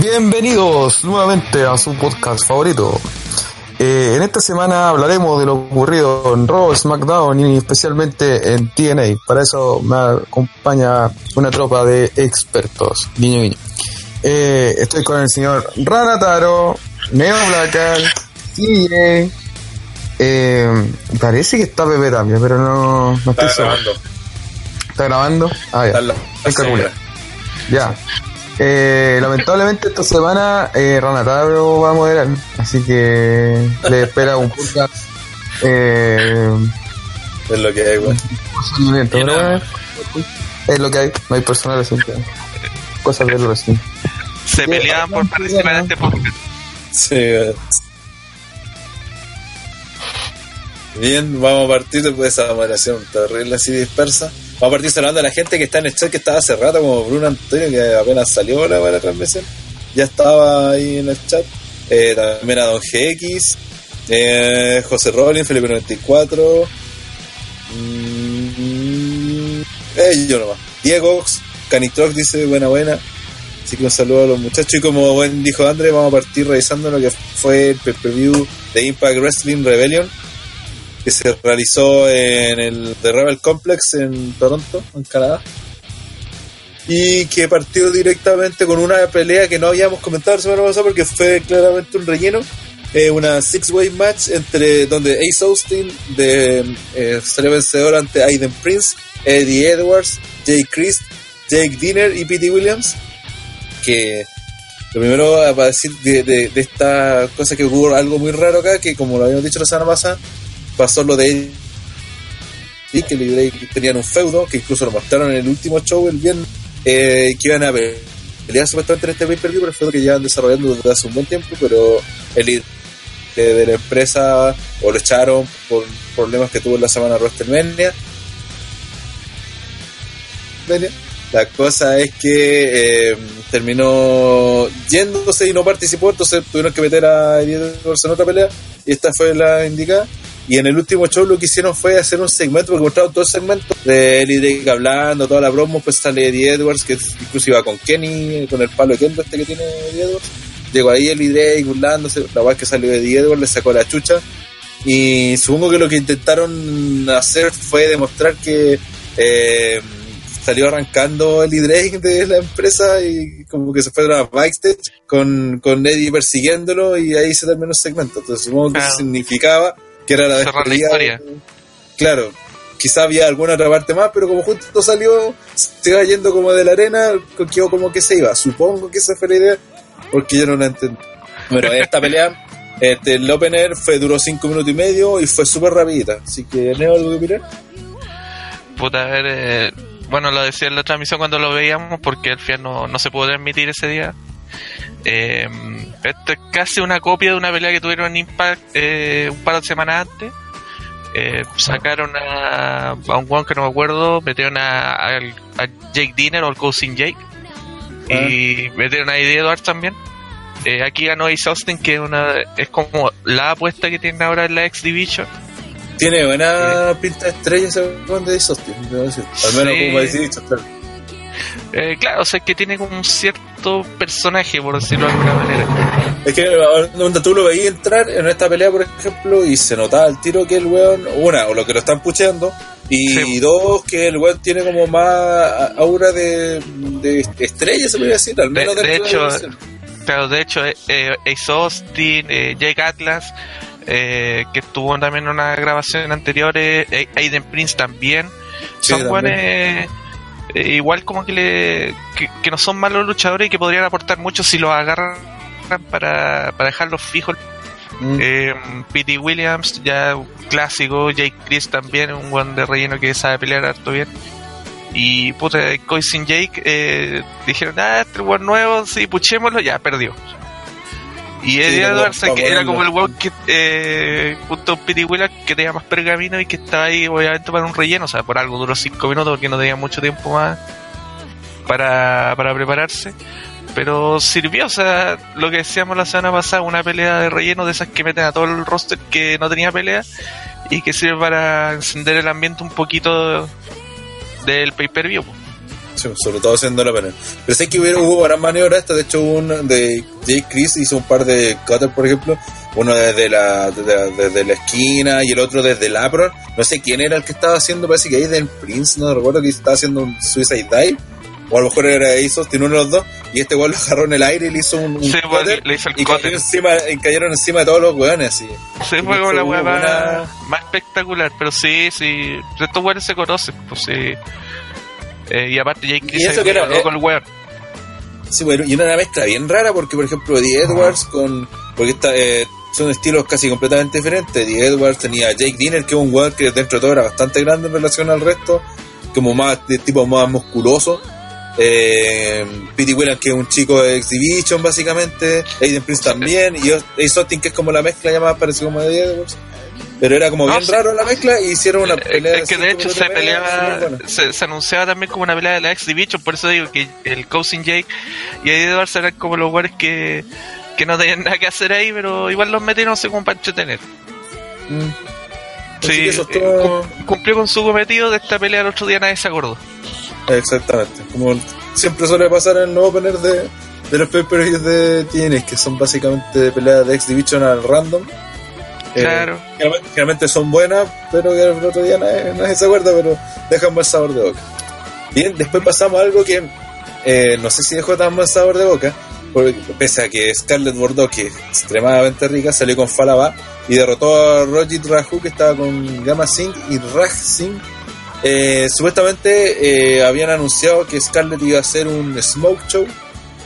Bienvenidos nuevamente a su podcast favorito. Eh, en esta semana hablaremos de lo ocurrido en Raw, SmackDown y especialmente en TNA. Para eso me acompaña una tropa de expertos. Guiño, guiño. Eh, estoy con el señor Ranataro, Neo Blacker, CJ. Eh, parece que está Pepe también, pero no, no estoy Está seguro. grabando. ¿Está grabando? Ah, ya. Está la-. Ya. Eh, lamentablemente esta semana eh, Ranataro va a moderar, así que le espera un podcast eh, Es lo que hay, weón. procedimiento, Y pero nada. bueno, es lo que hay, no hay personal así que cosas del wrestling. se peleaban por participar en este podcast. Sí. Bien, vamos a partir después de esa moderación terrible así dispersa. Vamos a partir saludando a la gente que está en el chat que estaba hace rato, como Bruno Antonio, que apenas salió la buena transmisión. Ya estaba ahí en el chat. Eh, también a Don GX, eh, José Rollins, Felipe 94. Mm, eh, yo nomás. Diego, Canitrox dice buena buena. Así que un saludo a los muchachos. Y como buen dijo André, vamos a partir revisando lo que fue el pay-per-view de Impact Wrestling Rebellion, que se realizó en el The Rebel Complex en Toronto, en Canadá. Y que partió directamente con una pelea que no habíamos comentado la semana pasada porque fue claramente un relleno. Eh, una six-way match entre donde Ace Austin de, eh, vencedor ante Aiden Prince, Eddie Edwards, Jay Christ, Jake Dinner y Pete Williams que lo primero a decir de, de, de esta cosa que hubo algo muy raro acá, que como lo habíamos dicho la semana pasada, pasó lo de y que tenían un feudo, que incluso lo mostraron en el último show el viernes, eh, que iban a pe- pelear supuestamente en este pay-per-view, pero el feudo que llevan desarrollando desde hace un buen tiempo, pero el líder de, la empresa o lo echaron por problemas que tuvo en la semana de WrestleMania. La cosa es que eh, terminó yéndose y no participó, entonces tuvieron que meter a Eddie Edwards en otra pelea y esta fue la indicada. Y en el último show lo que hicieron fue hacer un segmento, porque mostraron todo el segmento de Eddie Drake hablando, toda la promo, pues sale Eddie Edwards, que incluso iba con Kenny, con el palo de Kendo este que tiene Eddie Edwards. Llegó ahí Eddie Drake burlándose, la verdad que salió Eddie Edwards, le sacó la chucha. Y supongo que lo que intentaron hacer fue demostrar que eh, salió arrancando el Drake de la empresa y como que se fue a backstage con, con Eddie persiguiéndolo y ahí se terminó el segmento. Entonces supongo que eso significaba que era la Cerrar la despedida. historia. Claro, quizá había alguna otra parte más, pero como justo salió, se iba yendo como de la arena, quedó como que se iba. Supongo que esa fue la idea, porque yo no la entendí. Bueno, esta pelea, este, el opener fue, duró 5 minutos y medio y fue súper rapidita. Así que, ¿Neo algo que mirar? Puta, a ver, eh, bueno, lo decía en la transmisión cuando lo veíamos, porque al final no, no se pudo transmitir ese día. Eh, esto es casi una copia de una pelea que tuvieron en Impact eh, un par de semanas antes. Eh, sacaron a, a un one que no me acuerdo, metieron a, a- a Jake Dinner o al Cousin Jake. Y metieron a Eddie Edwards también. Eh, aquí ganó Ace Austin, que es, una, es como la apuesta que tienen ahora en la X Division. Tiene buena pinta de estrella ese de Austin, debo decir. Al menos Sí. como dicho, claro. Eh, claro, o sea, es que tiene como un cierto personaje, por decirlo de alguna manera. Es que donde tú lo veías entrar en esta pelea, por ejemplo, y se notaba el tiro que el weón, una, o lo que lo están pucheando, y Sí. dos, que el weón tiene como más aura de, de estrella, se podría decir, al menos De- de dentro hecho. Claro, de hecho, eh, eh, Ace Austin, eh, Jake Atlas, eh, que estuvo también en una grabación anterior, eh, Aiden Prince también, Sí, son buenos, eh, igual como que, le, que, que no son malos luchadores y que podrían aportar mucho si los agarran para, para dejarlos fijos. Mm. Eh, Pete Williams, ya un clásico, Jake Chris también, un buen de relleno que sabe pelear harto bien. Y puta, Coisin Jake eh, dijeron, ah, este buen nuevo, sí, puchémoslo, ya perdió. Y Eddie Edwards que era como el weón que eh, junto a Pity Wheeler que tenía más pergamino y que estaba ahí obviamente para un relleno, o sea, por algo duró 5 minutos porque no tenía mucho tiempo más para, para prepararse. Pero sirvió, o sea, lo que decíamos la semana pasada, una pelea de relleno de esas que meten a todo el roster que no tenía pelea y que sirve para encender el ambiente un poquito del pay-per-view. Sobre todo haciendo la pelea. Pero sé que hubo, hubo varias maniobras, de hecho una de Jake Chris hizo un par de cutters, por ejemplo, uno desde la, desde, la esquina y el otro desde el apron. No sé quién era el que estaba haciendo, parece que Aiden Prince, no recuerdo que estaba haciendo un Suicide Dive o a lo mejor era eso, tiene uno de los dos, y este weón lo agarró en el aire y le hizo un, sí, le hizo el y cayeron encima, cayeron encima de todos los weones, sí. Sí, fue como la weá más, espectacular, pero sí, sí, estos weones se conocen, pues sí. Eh, y aparte Jake Chris se que era, con el weón. Sí, bueno, y una mezcla bien rara porque, por ejemplo, Eddie Edwards con... Porque está, eh, son estilos casi completamente diferentes. Eddie Edwards tenía Jake Dinner, que es un weón que dentro de todo era bastante grande en relación al resto, como más de tipo más musculoso eh, Pete Williams, que es un chico de Exhibition, básicamente. Aiden Prince también. Y Ace Austin, que es como la mezcla llamada, parece como de Edwards. Pero era como bien raro la mezcla y hicieron una pelea. Es que de hecho se peleaba, se, anunciaba también como una pelea de la Exhibition, por eso digo que el Cousin Jake y Eddie Edwards eran como los jugadores que, que no tenían nada que hacer ahí, pero igual los metieron como para entretener. Mm. Sí, eh, cumplió con su cometido de esta pelea el otro día, nadie se acordó. Exactamente, como siempre suele pasar en el nuevo opener de, de los pay de TNA, que son básicamente peleas de X Division al random. Eh, claro. generalmente, son buenas, pero que el otro día nadie, se acuerda, pero dejan buen sabor de boca. Bien, después pasamos a algo que eh, no sé si dejó tan buen sabor de boca, porque pese a que Scarlett Bordeaux, que es extremadamente rica, salió con Falaba y derrotó a Rojit Raju, que estaba con Gamma Singh y Raj Singh eh, supuestamente eh, habían anunciado que Scarlett iba a hacer un smoke show.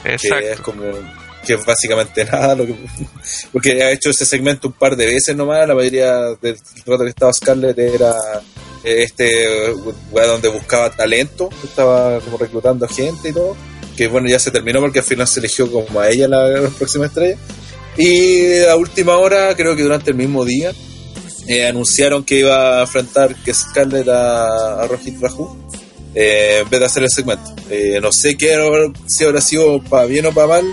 Exacto. Que es como que básicamente nada lo que porque ha hecho ese segmento un par de veces nomás la mayoría del rato que estaba Scarlett era eh, este lugar donde buscaba talento estaba como reclutando gente y todo que bueno ya se terminó porque al final se eligió como a ella la, la próxima estrella y a última hora creo que durante el mismo día eh, anunciaron que iba a enfrentar que Scarlett a, a Rohit Raju eh, en vez de hacer el segmento. Eh, no sé qué si habrá sido para bien o para mal.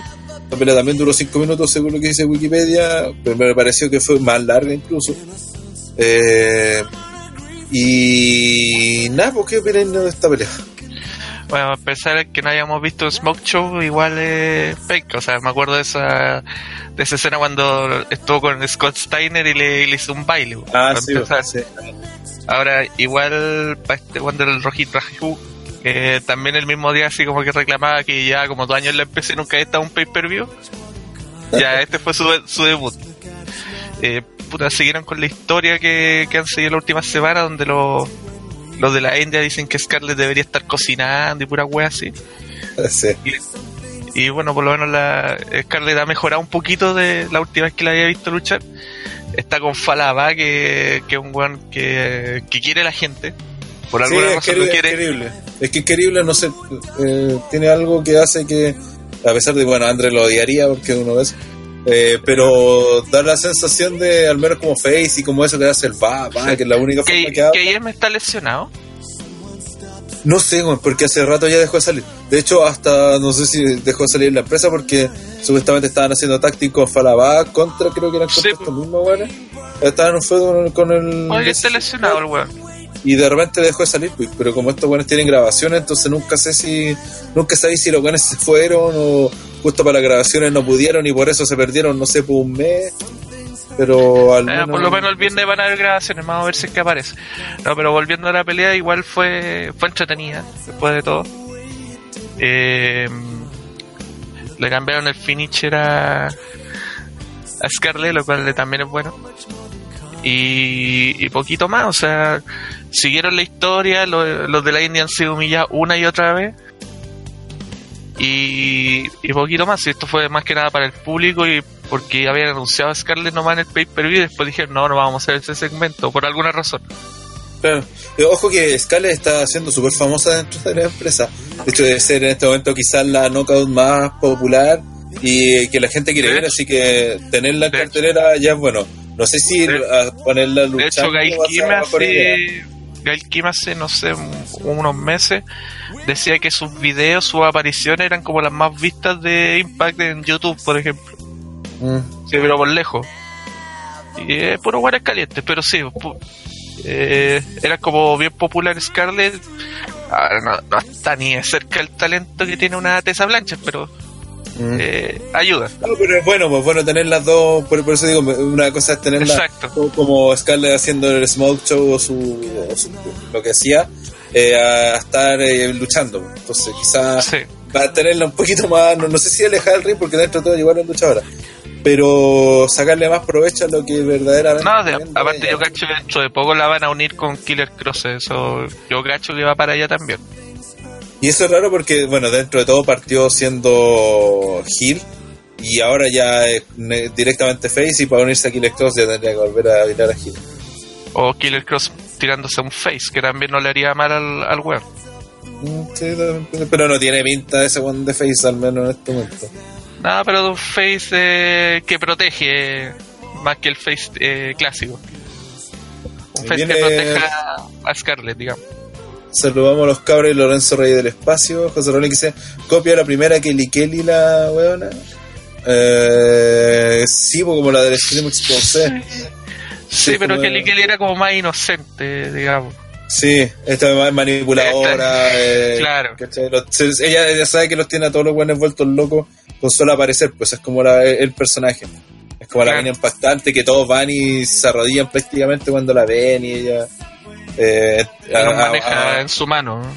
La pelea también duró 5 minutos según lo que dice Wikipedia, pero me pareció que fue más larga incluso. y nada, ¿por qué opinan de esta pelea? Bueno, a pesar de que no hayamos visto Smoke Show, igual es fake. O sea, me acuerdo de esa, de esa escena cuando estuvo con Scott Steiner y le, hizo un baile. Ah, sí, sí, Ahora, igual, para este, cuando el Rojito Que también el mismo día así como que reclamaba que ya como dos años en la PC nunca había estado un pay-per-view. ya, este fue su, su debut. Eh, puta, siguieron con la historia que, que han seguido la última semana donde los los de la India dicen que Scarlett debería estar cocinando y pura wea así. Sí. Y, bueno, por lo menos la Scarlett ha mejorado un poquito de la última vez que la había visto luchar. Está con Falaba, que, que es un weón que, que quiere la gente. Por alguna sí, razón lo quiere. Es querible. Es que es querible, no sé, eh, tiene algo que hace que, a pesar de, bueno, Andrés lo odiaría porque uno ve eh, pero da la sensación de, al menos como Face y como eso que hace el va, va, que es la única forma que, que ¿Que me está lesionado? No sé, porque hace rato ya dejó de salir. De hecho, hasta no sé si dejó de salir la empresa porque supuestamente estaban haciendo tácticos Falabá contra, creo que eran contra sí, estos mismos weones. Estaban en un fue con el. Oye, está lesionado el weón. Y de repente dejó de salir, pues, pero como estos weones tienen grabaciones, entonces nunca sé si. Nunca sabéis si los weones se fueron o justo para las grabaciones no pudieron y por eso se perdieron, no sé, por un mes. Pero al eh, por lo menos el viernes van a haber grabaciones, vamos a ver si es que aparece. No, pero volviendo a la pelea, igual fue, fue entretenida, después de todo. Eh, le cambiaron el finisher a, a Scarlett, lo cual también es bueno. Y, y poquito más, o sea, siguieron la historia, los, los de la India han sido humillados una y otra vez y, y poquito más. Esto fue más que nada para el público y porque habían anunciado a Scarlett nomás en el pay-per-view y después dijeron, no, no vamos a hacer ese segmento, por alguna razón. Claro. Eh, ojo que Scarlett está siendo súper famosa dentro de la empresa. De hecho, debe ser en este momento quizás la knockout más popular y que la gente quiere ver, así que tenerla en cartelera ya es bueno. No sé si De- a ponerla a De hecho, Kim hace, Gail Kim hace, no sé, un- unos meses, decía que sus videos, sus apariciones eran como las más vistas de Impact en YouTube, por ejemplo. Mm. Sí, pero por lejos. Y eh, puro guaras calientes, pero sí, eh, era como bien popular Scarlett. Ahora no, no está ni cerca el talento que tiene una Tessa Blanchard, pero Mm. eh, ayuda. No, pero es bueno, pues bueno tener las dos, por, por eso digo, una cosa es tenerla como Scarlett haciendo el Smoke Show o su, o su- lo que hacía, eh, a estar eh, luchando. Entonces quizás Sí. va a tenerla un poquito más, no, no sé si alejar el ring porque dentro de todo igual es luchadora, pero sacarle más provecho a lo que verdaderamente... No, de- aparte yo cacho que dentro de poco la van a unir con Killer Cross, eso yo cacho que va para allá también. Y eso es raro porque, bueno, dentro de todo partió siendo heel y ahora ya es directamente face y para unirse a Killer Cross ya tendría que volver a virar a heel. O Killer Cross tirándose un face, que también no le haría mal al, al weón. Mm, sí, pero no tiene pinta de ese one de face al menos en este momento. Nada, pero de un face eh, que protege eh, más que el face eh, clásico. Un face viene- que proteja a Scarlett, digamos. Saludamos a los cabros y Lorenzo Rey del Espacio. José Rolín que dice, copia la primera Kelly Kelly la weona. Eh, sí, pues, como la del Extreme Exposé. Sí, Sí, pero Kelly Kelly era como más inocente, digamos. Sí, esta es más manipuladora. eh, Claro. ella, ella sabe que los tiene a todos los buenos vueltos locos con solo aparecer, pues es como la- el personaje. Es como la mina impactante que todos van y se arrodillan prácticamente cuando la ven y ella. Eh, a- maneja a- en su mano. ¿no?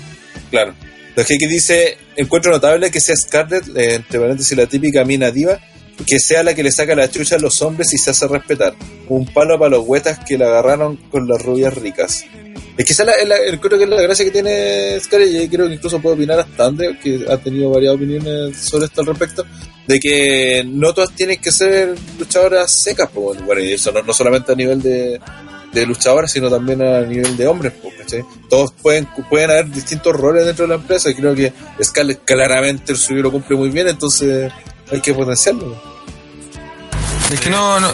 Claro. Lo que aquí dice, encuentro notable que sea Scarlett, eh, entre paréntesis la típica mina diva, que sea la que le saca la chucha a los hombres y se hace respetar. Un palo para los huetas que la agarraron con las rubias ricas. Es que esa es la, la- creo que es la gracia que tiene Scarlett y creo que incluso puede opinar hasta André, que ha tenido varias opiniones sobre esto al respecto, de que no todas tienen que ser luchadoras secas, pues, bueno, y eso no, no solamente a nivel de, de luchadoras, sino también a nivel de hombres, ¿cachai? Todos pueden, pueden haber distintos roles dentro de la empresa y creo que Scarlett claramente el suyo lo cumple muy bien, entonces hay que potenciarlo. Es que no, no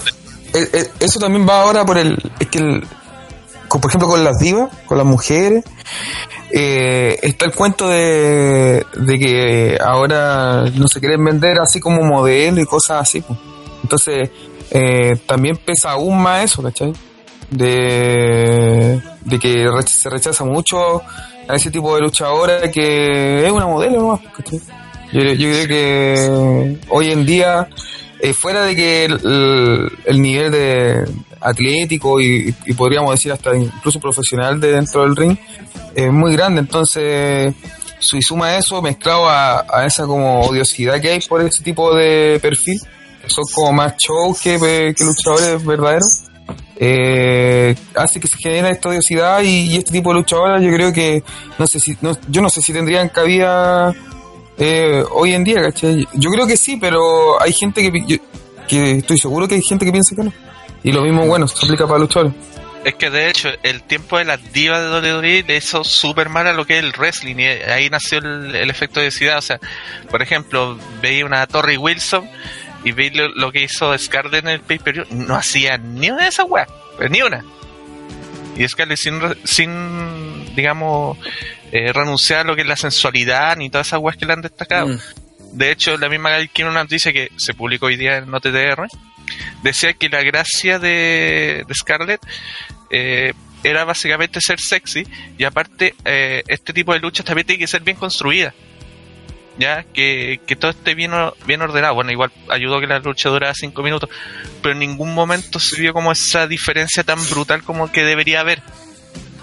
eh, eh, eso también va ahora por el, es que el, por ejemplo con las divas, con las mujeres, eh, está el cuento de, de que ahora no se quieren vender así como modelo y cosas así. Entonces, también pesa aún más eso, ¿cachai? De, de que se rechaza mucho a ese tipo de luchadora que es una modelo nomás. Yo, yo creo que hoy en día, eh, fuera de que el, el- el nivel de atlético y, podríamos decir hasta incluso profesional de dentro del ring es muy grande, entonces y suma eso mezclado a, a esa como odiosidad que hay por ese tipo de perfil, que son como más show que, que luchadores verdaderos, eh, hace que se genere esta odiosidad y, este tipo de luchadoras yo creo que no sé si no, yo no sé si tendrían cabida eh, hoy en día. Yo creo que sí, pero hay gente que, yo- que estoy seguro que hay gente que piensa que no. Y lo mismo, bueno, se aplica para luchadores. Es que de hecho, el tiempo de las divas de WWE le hizo súper mal a lo que es el wrestling y ahí nació el, efecto de ciudad. O sea, por ejemplo, veía una Torrey Wilson y veía lo, lo que hizo Scarlett en el pay-per-view. No hacía ni una de esas weas, ni una. Y Scarlett sin, sin digamos, eh, renunciar a lo que es la sensualidad ni todas esas weas que le han destacado. Mm. De hecho, la misma Gail Kim una noticia que se publicó hoy día en OTTR decía que la gracia de, de Scarlett eh, era básicamente ser sexy y aparte eh, este tipo de luchas también tiene que ser bien construida. Ya, que, que todo esté bien, bien ordenado. Bueno, igual ayudó que la lucha durara 5 minutos, pero en ningún momento se vio como esa diferencia tan brutal como que debería haber.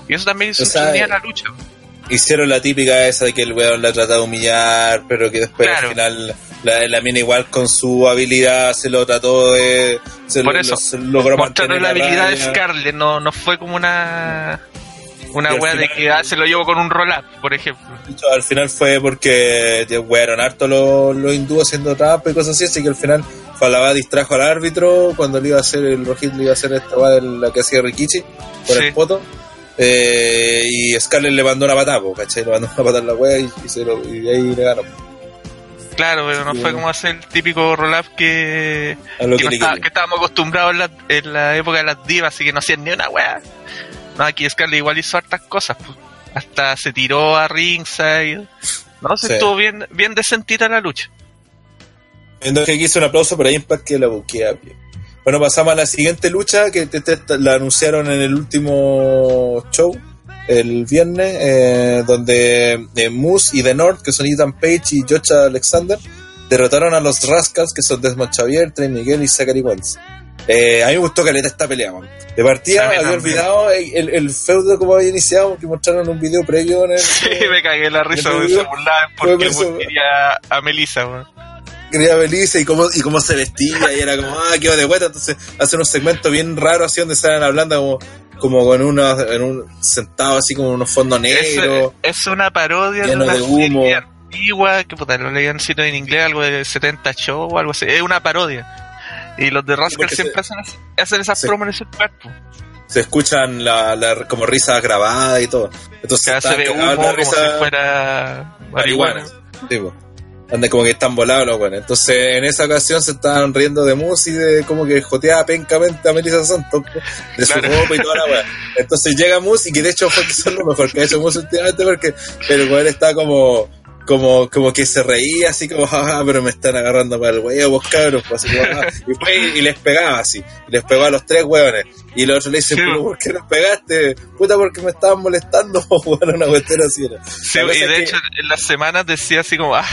Y eso también hizo O sea, unir a la lucha. Hicieron la típica esa de que el weón la trata de humillar, pero que después Claro. al final la, la mina igual con su habilidad se lo trató de... Se Por lo, eso, lo- se logró mantener la habilidad de. Scarlett, no, no fue como una una wea de que ah, se lo llevo con un roll-up, por ejemplo. Hecho, al final fue porque wearon harto los los hindúes haciendo trampa y cosas así, así que al final Falaba distrajo al árbitro cuando le iba a hacer el rojito, le iba a hacer esta weá de la que hacía Rikichi por Sí. el poto. Eh, y Scarlett le mandó una patada, ¿cachai? Le mandó una patada en la wea y, y se lo- y de ahí le ganó. Claro, pero no Sí, fue como hacer el típico roll-up que, A lo que, que no estábamos acostumbrados en la, en la época de las divas, así que no hacían ni una wea. No, aquí Scarlett igual hizo hartas cosas, pues. hasta se tiró a ringside. No, se Sí. estuvo bien, bien decentita la lucha. Que aquí hizo un aplauso para Impact que la buquea. Bueno, pasamos a la siguiente lucha que te- te- la anunciaron en el último show, el viernes, eh, donde eh, Moose y The North, que son Ethan Page y Josh Alexander, derrotaron a los Rascals, que son Desmond Xavier, Trey Miguel y Zachary Wentz. Eh, a mí me gustó caleta esta pelea, man. De partida mí había también. olvidado el, el- feudo como había iniciado, que mostraron un video previo en el... Sí, me cagué la risa, porque se burlaban eso. quería a Melissa, weón. quería Belice y cómo, y cómo se vestía y era como, ah, qué va de vuelta. Entonces hacen un segmento bien raro así donde salen hablando como, como con unos, en un, sentado así como en unos fondos negros. es una parodia de una de humo. serie antigua, que puta, lo leían en inglés, algo de 70 show o algo así. Es una parodia. Y los de Rascal siempre se- hacen, hacen esas se- promos en ese cuerpo. Se escuchan la, la- como risas grabadas y todo. Entonces se ve humo como risa si fuera marihuana. marihuana. Sí, po. Anda como que están volados los buenos. Entonces en esa ocasión se estaban riendo de Moose y de como que joteaba pencamente a Melissa Santos de su Claro. ropa y toda la weá. Entonces llega Moose y que de hecho fue quizás lo mejor que ha hecho Moose últimamente porque el weón está como como, como que se reía así como, "Ah, pero me están agarrando para el huevo, vos cabros, pues, así y, fue y, les pegaba así, les pegó a los tres hueones, y los otros le dicen, Sí. pero ¿por qué nos pegaste? Puta, porque me estaban molestando, bueno, una cuestión así era. Sí, y de que- hecho en las semanas decía así como, ah,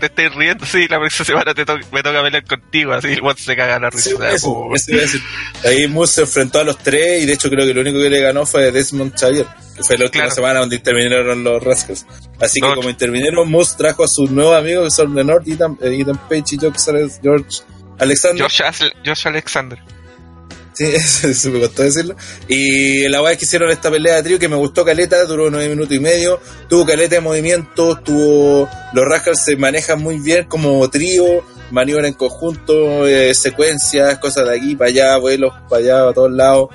te estoy riendo, sí, la próxima semana te to- me toca pelear contigo, así el weón se caga la Sí, risa. eso, Oh, eso a decir. Ahí Moose se enfrentó a los tres y de hecho creo que lo único que le ganó fue Desmond Xavier, que fue la última Claro. semana donde intervinieron los Rascals. Así que como intervinieron, Moose trajo a sus nuevos amigos que son The North, Ethan, eh, Ethan Page y George, George Alexander. Josh, Alexander. Sí, eso, eso me costó decirlo. Y la weá que hicieron esta pelea de trío que me gustó caleta, duró nueve minutos y medio, tuvo caleta de movimientos, tuvo. Los Rascals se manejan muy bien como trío, maniobra en conjunto, eh, secuencias, cosas de aquí para allá, vuelos para allá, a todos lados.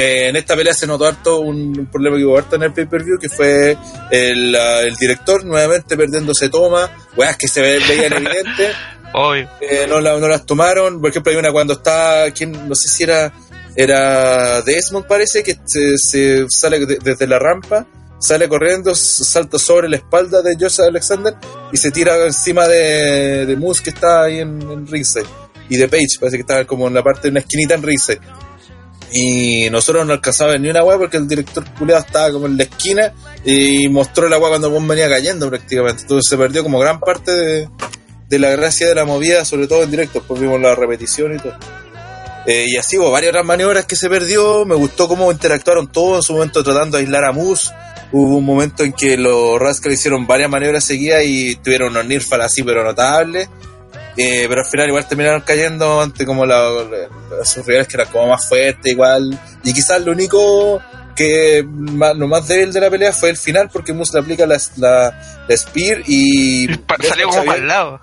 Eh, en esta pelea se notó harto un, un problema que hubo harto en el pay-per-view, que fue el, el director nuevamente perdiéndose toma, weas que se ve- veían evidentes. Eh, no, la- no las tomaron. Por ejemplo, hay una cuando está, ¿quién? no sé si era, era Desmond, parece, que se, se sale de- desde la rampa, sale corriendo, salta sobre la espalda de Josh Alexander y se tira encima de, de Moose que está ahí en, en ringside. Y de Page, parece que estaba como en la parte de una esquinita en ringside. Y nosotros no alcanzábamos ni una weá porque el director culeado estaba como en la esquina y mostró la weá cuando el venía cayendo prácticamente. Entonces se perdió como gran parte de, la gracia de la movida, sobre todo en directo, pues vimos la repetición y todo. Eh, y así hubo varias otras maniobras que se perdió, me gustó cómo interactuaron todos en su momento tratando de aislar a Moose. Hubo un momento en que los Rascals hicieron varias maniobras seguidas y tuvieron unos Nirfal así, pero notables. Eh, pero al final igual terminaron cayendo ante como la, sus rivales que eran como más fuertes igual. Y quizás lo único que más, lo más débil de la pelea fue el final porque Moose le aplica la, la, la Spear y... Salió como para el lado.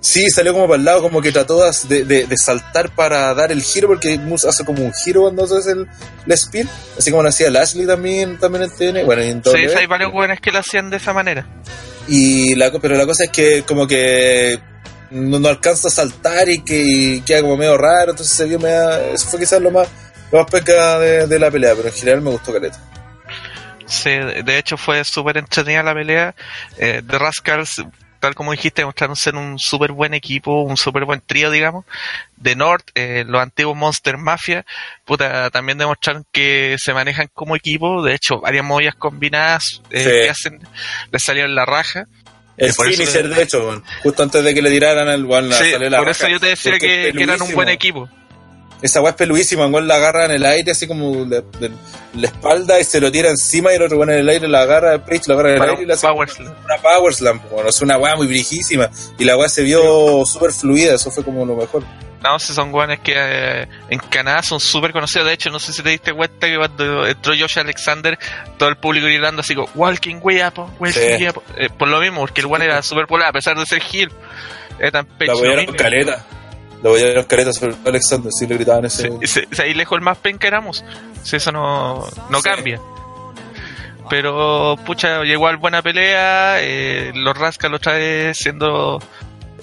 Sí, salió como para el lado, como que trató de, de, de saltar para dar el giro, porque Moose hace como un giro cuando hace el, el spear, así como lo hacía Lashley también, también en TN, bueno, y en Sí, hay varios buenos que lo hacían de esa manera. Y la, pero la cosa es que como que no, no alcanza a saltar y que queda como medio raro, entonces se vio media, eso fue quizás lo más, lo más peca de, de la pelea, pero en general me gustó caleta. Sí, de hecho fue súper entretenida la pelea. Eh, The Rascals, tal como dijiste, mostraron ser un súper buen equipo, un súper buen trío, digamos. The North, eh, los antiguos Monster Mafia, puta, también demostraron que se manejan como equipo. De hecho, varias movidas combinadas eh, Sí. que hacen, les salió en la raja. El finisher, de hecho, justo antes de que le tiraran al Sí, salió la por eso yo te decía que, eran un buen equipo. Esa weá es peluísima, igual la agarra en el aire, así como de, de- la espalda y se lo tira encima y el otro bueno en el aire la agarra, Page lo agarra en el Para aire y le hace power slam. una power slam. Bueno, es una weá muy brijísima y la weá se vio súper fluida, eso fue como lo mejor. No, si son guanes que eh, en Canadá son súper conocidos. De hecho, no sé si te diste cuenta que cuando entró Josh Alexander, todo el público gritando así como, Walking way up, walking Sí. way up". Eh, por lo mismo, porque el guan era súper popular, a pesar de ser heel. Era tan La pecho. lo apoyaron caleta. La apoyaron caleta sobre todo Alexander, sí le gritaban ese. Sí, sí, sí, ahí lejos el más penca éramos. Si eso no, no Sí. cambia. Pero, pucha, llegó al buena pelea. eh, los Rascals otra vez siendo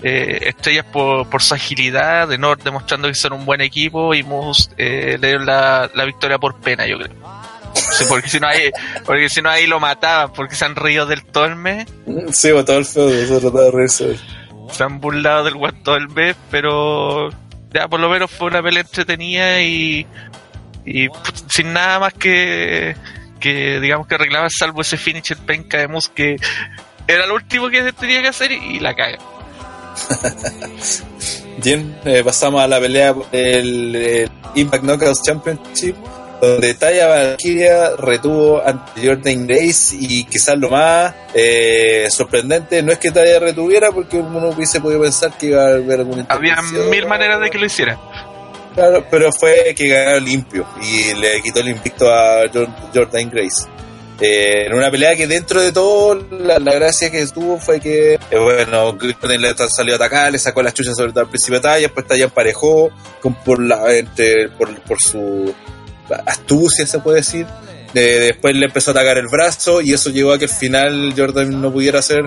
eh, estrellas por, por su agilidad, de Nord demostrando que son un buen equipo y Moose eh, le dieron la, la victoria por pena, yo creo. Sí, porque si no ahí, porque si no ahí lo mataban, porque se han reído del todo el mes, Sí, bueno, todo el feo, se trataba de reírse. se han burlado del el mes, pero ya por lo menos fue una pelea entretenida y, sin nada más que, que digamos que arreglaban salvo ese finisher penca de Moose que era lo último que tenía que hacer y, y la caga. Bien, eh, pasamos a la pelea del el Impact Knockouts Championship, donde Taya Valkyria retuvo ante Jordan Grace y quizás lo más eh, sorprendente no es que Taya retuviera porque uno hubiese podido pensar que iba a haber alguna Había mil maneras de que lo hiciera. Claro, pero fue que ganó limpio y le quitó el invicto a Jor- Jordan Grace. Eh, en una pelea que dentro de todo la, gracia que tuvo fue que, eh, bueno, Jordan le salió a atacar, le sacó las chuchas sobre todo al principio de Talla, después Talla emparejó con, por, la, entre, por, por su astucia, se puede decir. Después le empezó a atacar el brazo y eso llevó a que al final Jordan no pudiera hacer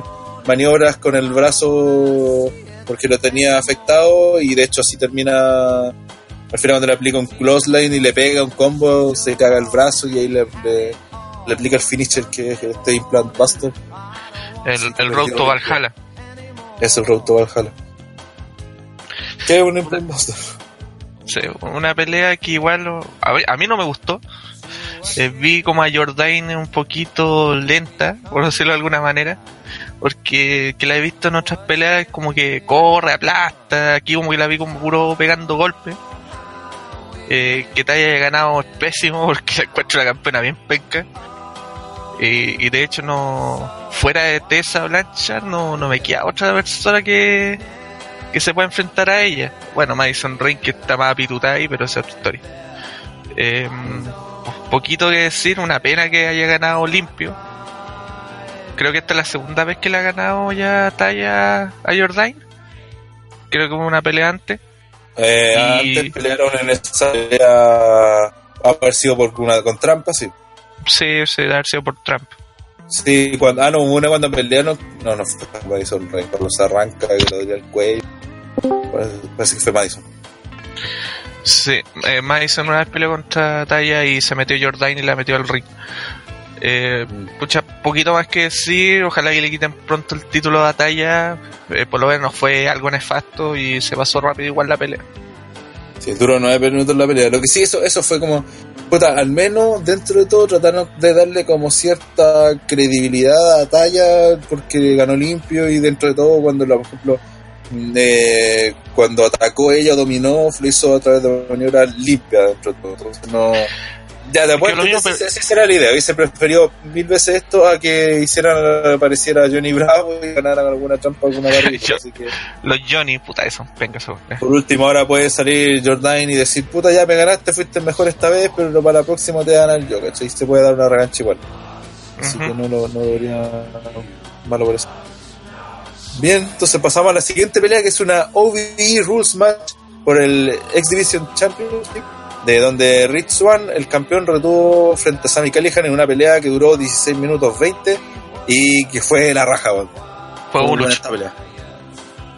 maniobras con el brazo porque lo tenía afectado y de hecho así termina al final cuando le aplica un close line y le pega un combo, se caga el brazo y ahí le, le aplica el finisher que es este Implant Buster. El, Sí, el Road to. Valhalla. Es el Road to Valhalla. ¿Qué es un Implant Buster? Sí, una pelea que igual a, ver, a mí no me gustó. Eh, vi como a Jordain un poquito lenta, por decirlo de alguna manera, porque que la he visto en otras peleas como que corre, aplasta, aquí como que la vi como puro pegando golpes. Eh, que te haya ganado es pésimo porque la encuentro la campeona bien penca. Y de hecho no fuera de Tessa Blanchard no, no me queda otra persona que, que se pueda enfrentar a ella. Bueno, Madison Rain que está más apitutada ahí, pero esa es otra historia. Eh, poquito que decir, una pena que haya ganado limpio. Creo que esta es la segunda vez que le ha ganado ya talla a Jordain. Creo que hubo una pelea antes. Eh, Y- Antes pelearon en esa pelea, ha sido por una con trampa, sí. Sí, se debe haber sido por Trump. Sí, cuando, ah, no, una cuando pelearon, no, no fue Madison Rain, cuando se arranca y lo dio al cuello. Parece, que fue Madison. Sí, eh, Madison una vez peleó contra Taya y se metió Jordain y la metió al ring. Eh, pucha, poquito más que decir, ojalá que le quiten pronto el título a Taya, eh, por lo menos fue algo nefasto y se pasó rápido igual la pelea. Sí, duró nueve minutos la pelea. Lo que sí, eso, eso fue como, puta, al menos dentro de todo trataron de darle como cierta credibilidad a Talla porque ganó limpio y dentro de todo cuando, por ejemplo, eh, cuando atacó ella, dominó, lo hizo a través de maniobras limpias dentro de todo. Entonces no... Ya, lo mismo, esa era la idea. Hubiese preferido mil veces esto a que hicieran, apareciera Johnny Bravo y ganaran alguna trampa, alguna. Yo- Así que... Los Johnny, puta, eso, venga, eso. eh. Por último, ahora puede salir Jordan y decir, puta, ya me ganaste, fuiste mejor esta vez, pero para la próxima te van a ganar yo, ¿cachai? Y se puede dar una revancha igual. Así Ujú. que no, lo- no debería malo por eso. Bien, entonces pasamos a la siguiente pelea, que es una OVE Rules Match por el X Division Championship, de donde Rich Swan, el campeón, retuvo frente a Sammy Callihan en una pelea que duró 16 minutos 20 y que fue la raja, weón. Fue Muy buena esta pelea.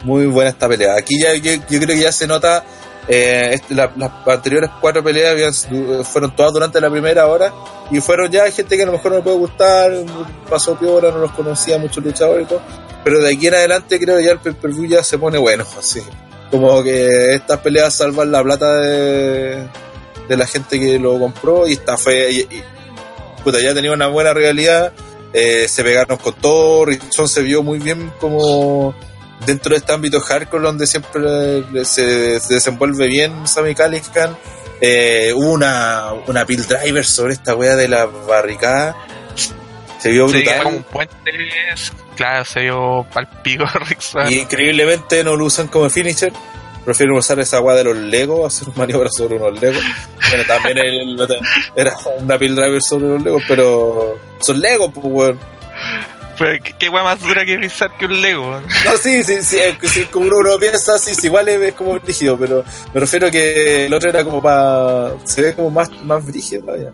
Muy buena esta pelea. Aquí ya yo, yo creo que ya se nota. eh, este- la- las anteriores cuatro peleas habían- fueron todas durante la primera hora y fueron ya gente que a lo mejor no me puede gustar, pasó piola, no los conocía muchos luchadores y todo. Pero de aquí en adelante creo que ya el pay-per-view ya se pone bueno, así. Como que estas peleas salvan la plata de, de la gente que lo compró y esta fue. Y, y- puta, ya tenía una buena realidad. eh, se pegaron con todo. Richardson se vio muy bien como dentro de este ámbito hardcore donde siempre se, se desenvuelve bien Sammy Callihan. Eh, hubo una, una pill driver sobre esta wea de la barricada. Se vio Sí, brutal. como un puente, claro, se dio pal pico Rick. Y increíblemente no lo usan como finisher. Prefieren usar esa agua de los Legos, hacer maniobras sobre unos Legos. Bueno, también el- era una pill driver sobre los Legos, pero son Legos, pues, weón. Pero qué, wea más dura que pisar que un Lego. No, sí, sí, sí, sí, como uno, uno piensa, sí, sí, igual es, como rígido, pero me refiero a que el otro era como para. Se ve como más, más brígido todavía.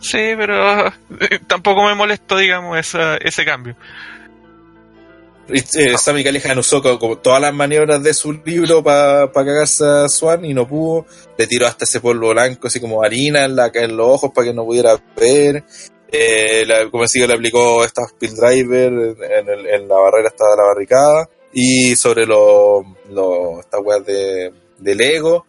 Sí, pero tampoco me molestó, digamos, esa, ese cambio. Eh, Sammy Callihan usó co- como, todas las maniobras de su libro para cagarse a Swan y no pudo. Le tiró hasta ese polvo blanco, así como harina en, la, en los ojos para que no pudiera ver. Eh, la- como decía, le aplicó esta Spill Driver en, el- en la barrera hasta la barricada. Y sobre los lo, estas weas de, de Lego.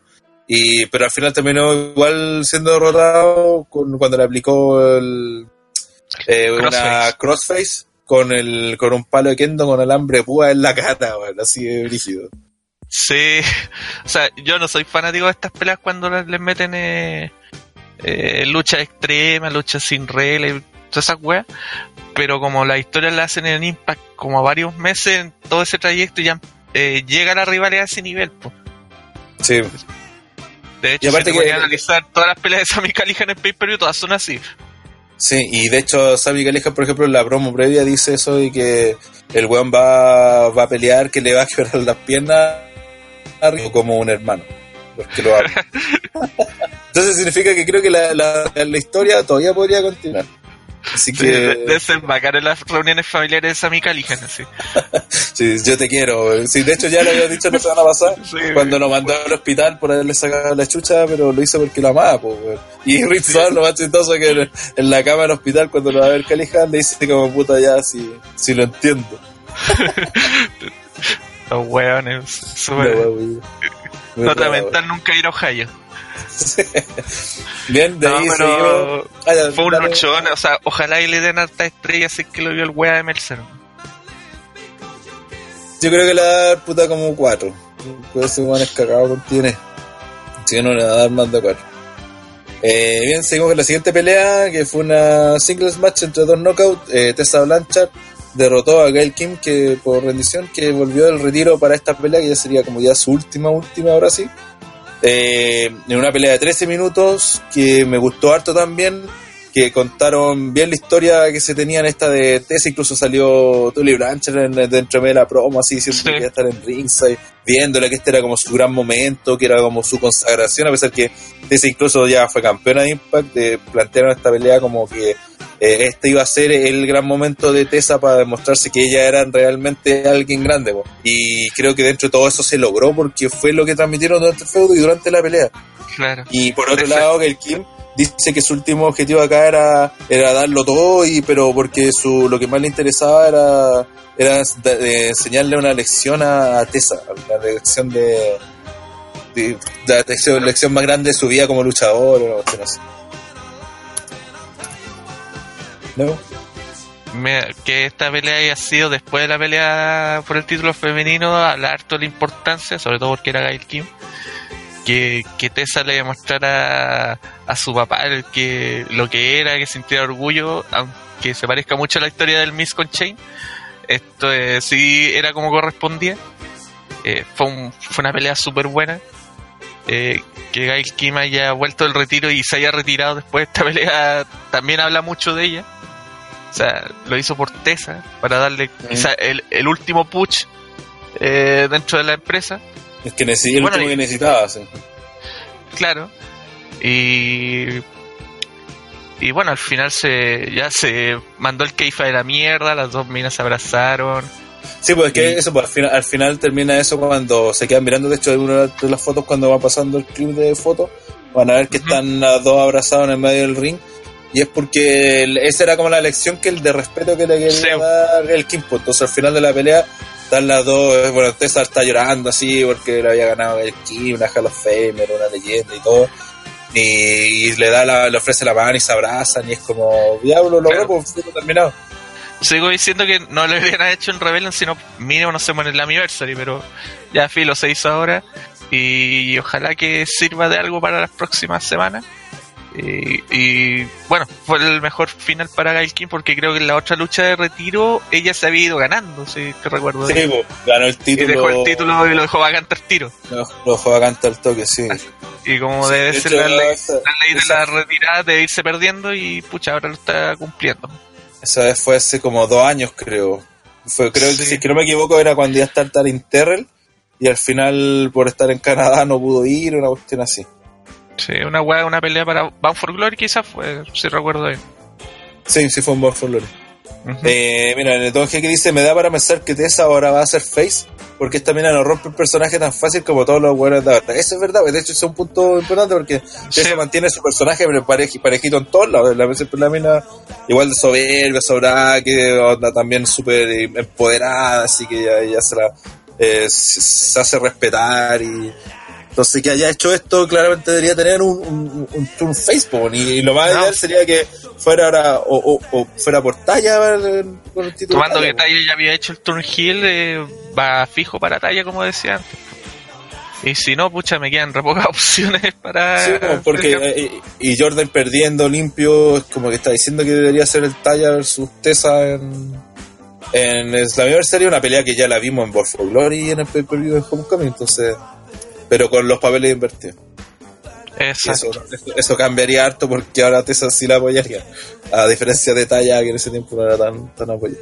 Y, pero al final terminó igual siendo derrotado con, cuando le aplicó el, eh, una Crossface. Con el con un palo de kendo con alambre púa en la cara, weón, así de brígido. Sí, o sea, yo no soy fanático de estas peleas cuando les meten eh, eh, lucha extrema, lucha sin regla y todas esas weas, pero como las historias las hacen en Impact como a varios meses en todo ese trayecto ya eh, llega la rivalidad a ese nivel, po. Sí, De Y hecho, aparte si te que- a analizar todas las peleas de Sammy Callihan en pay-per-view, todas son así. Sí, y de hecho Sammy Callihan, por ejemplo, en la promo previa dice eso y que el weón va, va a pelear, que le va a quebrar las piernas como un hermano, porque lo. Entonces significa que creo que la, la, la historia todavía podría continuar. Así Sí, de- que Debe ser bacán en las reuniones familiares de Sammy Callihan, así. sí, yo te quiero. Sí, de hecho ya lo había dicho la semana pasada. Sí, cuando lo mandó al hospital por haberle sacado la chucha, pero lo hizo porque lo amaba, po. Y Rich Swann, lo más chistoso que en, en la cama del hospital, cuando lo va a ver Callihan, le dice como puta ya, si, si lo entiendo. Los. Muy Nota mental nunca ir a Ohio. Bien, de No, ahí pero seguimos. Ah, Fue un dale. luchón, o sea, ojalá y le den alta estrella así que lo vio el wea de Meltzer. Yo creo que le va a dar puta como 4. Puede ser un cagado con tiene. Si no, le va a dar más de 4. Eh, bien, seguimos con la siguiente pelea, que fue una singles match entre dos knockouts. Eh, Tessa Blanchard derrotó a Gail Kim que por rendición, que volvió del retiro para esta pelea, que ya sería como ya su última, última, ahora sí. Eh, en una pelea de 13 minutos, que me gustó harto también, que contaron bien la historia que se tenía en esta de Tessa, incluso salió Tully Blanchard en, dentro de la promo, así diciendo Sí. que iba a estar en ringside, viéndole que este era como su gran momento, que era como su consagración, a pesar que Tessa incluso ya fue campeona de Impact, eh, plantearon esta pelea como que eh, este iba a ser el gran momento de Tessa para demostrarse que ella era realmente alguien grande. po. Y creo que dentro de todo eso se logró porque fue lo que transmitieron durante el feudo y durante la pelea. Claro. Y por otro lado, que el Kim dice que su último objetivo acá era, era darlo todo, y pero porque su lo que más le interesaba era, era de- de enseñarle una lección a, Tessa, una lección de, la lección, más grande de su vida como luchador, o. ¿No? Me- que esta pelea haya sido después de la pelea por el título femenino, habla harto de la importancia, sobre todo porque era Gail Kim, que, que Tessa le demostrara a su papá el que, lo que era, que sintiera orgullo, aunque se parezca mucho a la historia del Miss con Chain. Esto eh, sí era como correspondía. Eh, fue, un- fue una pelea súper buena. Eh, que Gail Kim haya vuelto del retiro y se haya retirado después de esta pelea también habla mucho de ella. O sea, lo hizo por Tessa para darle quizá el, el último push eh, dentro de la empresa. Es que necesitaba, el último y- que necesitaba, sí. Claro. Y. Y bueno, al final se ya se mandó el keifa de la mierda, las dos minas se abrazaron. Sí, pues es que Y- eso, pues, al, final, al final termina eso cuando se quedan mirando, de hecho, en una de las fotos cuando va pasando el clip de fotos, van a ver que están las dos abrazados en el medio del ring, y es porque el- esa era como la lección que el de respeto que le quería Sí. dar el Kimpo. Entonces al final de la pelea están las dos, eh, bueno, Tessa está llorando así porque le había ganado el Kim, una Hall of Famer, una leyenda y todo. Y, y le da la, le ofrece la mano y se abrazan y es como, diablo, lo Claro. pues terminado. Sigo diciendo que no lo hubieran hecho en Rebellion, sino mínimo no sé en el Anniversary, pero ya filo se hizo ahora. Y ojalá que sirva de algo para las próximas semanas. Y, y, bueno, fue el mejor final para Gail Kim porque creo que en la otra lucha de retiro ella se había ido ganando, si que recuerdo. Sí, pues, ganó el y título. dejó el título y lo dejó vacante al tiro. Lo, lo juega canta al toque, sí. Y como Sí, debe de ser hecho, la ley, esa- la ley de esa- la retirada de irse perdiendo y pucha, ahora lo está cumpliendo. Esa vez fue hace como dos años, creo. Fue, creo que si que no me equivoco era cuando ya está Tal Interrel y al final por estar en Canadá no pudo ir, una cuestión así. Sí, una una pelea para Bound for Glory quizás fue, si recuerdo bien. Sí, sí fue un buen Glory. Eh, mira, en el que dice, me da para pensar que Tessa ahora va a ser Face, porque esta mina no rompe el personaje tan fácil como todos los buenos de ahora. Eso es verdad, de hecho es un punto importante porque Tessa mantiene su personaje parejito en todos lados. La, la mina igual de soberbia, sobrada, que onda también súper empoderada, así que ya, ya se la... Eh, se hace respetar y entonces, que haya hecho esto, claramente debería tener un, un, Facebook. Y, lo más ideal sería que fuera ahora, o, o, fuera por talla con el. Tomando que Talla ya había hecho el turn heel, eh, va fijo para Talla, como decía antes. Y si no, pucha, me quedan re pocas opciones para. Sí, porque. Eh, y Jordan perdiendo limpio, es como que está diciendo que debería ser el Talla versus Tessa en. En la sería una pelea que ya la vimos en Born Glory y en el pay-per-view de Homecoming, entonces pero con los papeles invertidos. Eso, eso, cambiaría harto porque ahora Tessa sí la apoyaría. A diferencia de Talla, que en ese tiempo no era tan, tan apoyada.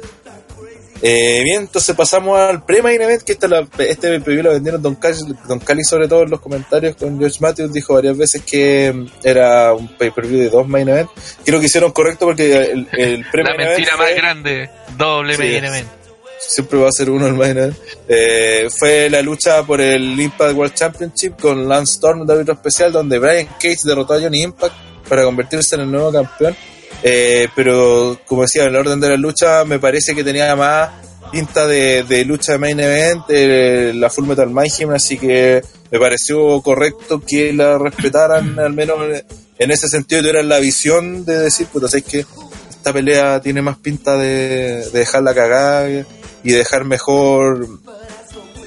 Eh, bien, entonces pasamos al pre-main event, que esta este preview lo vendieron Don Cali, Don Cali sobre todo en los comentarios con George Matthews, dijo varias veces que era un pay-per-view de dos main event. Creo que hicieron correcto porque el, el pre-main La mentira más grande, doble main event siempre va a ser uno el main eh, fue la lucha por el Impact World Championship con Lance Storm de árbitro especial, donde Brian Cage derrotó a Johnny Impact para convertirse en el nuevo campeón. Eh, pero como decía, en el orden de la lucha me parece que tenía más pinta de, lucha de main event, eh, la Full Metal Mayhem, así que me pareció correcto que la respetaran, al menos en ese sentido, tuvieran la visión de decir, puta, es que esta pelea tiene más pinta de, de dejarla cagada y dejar mejor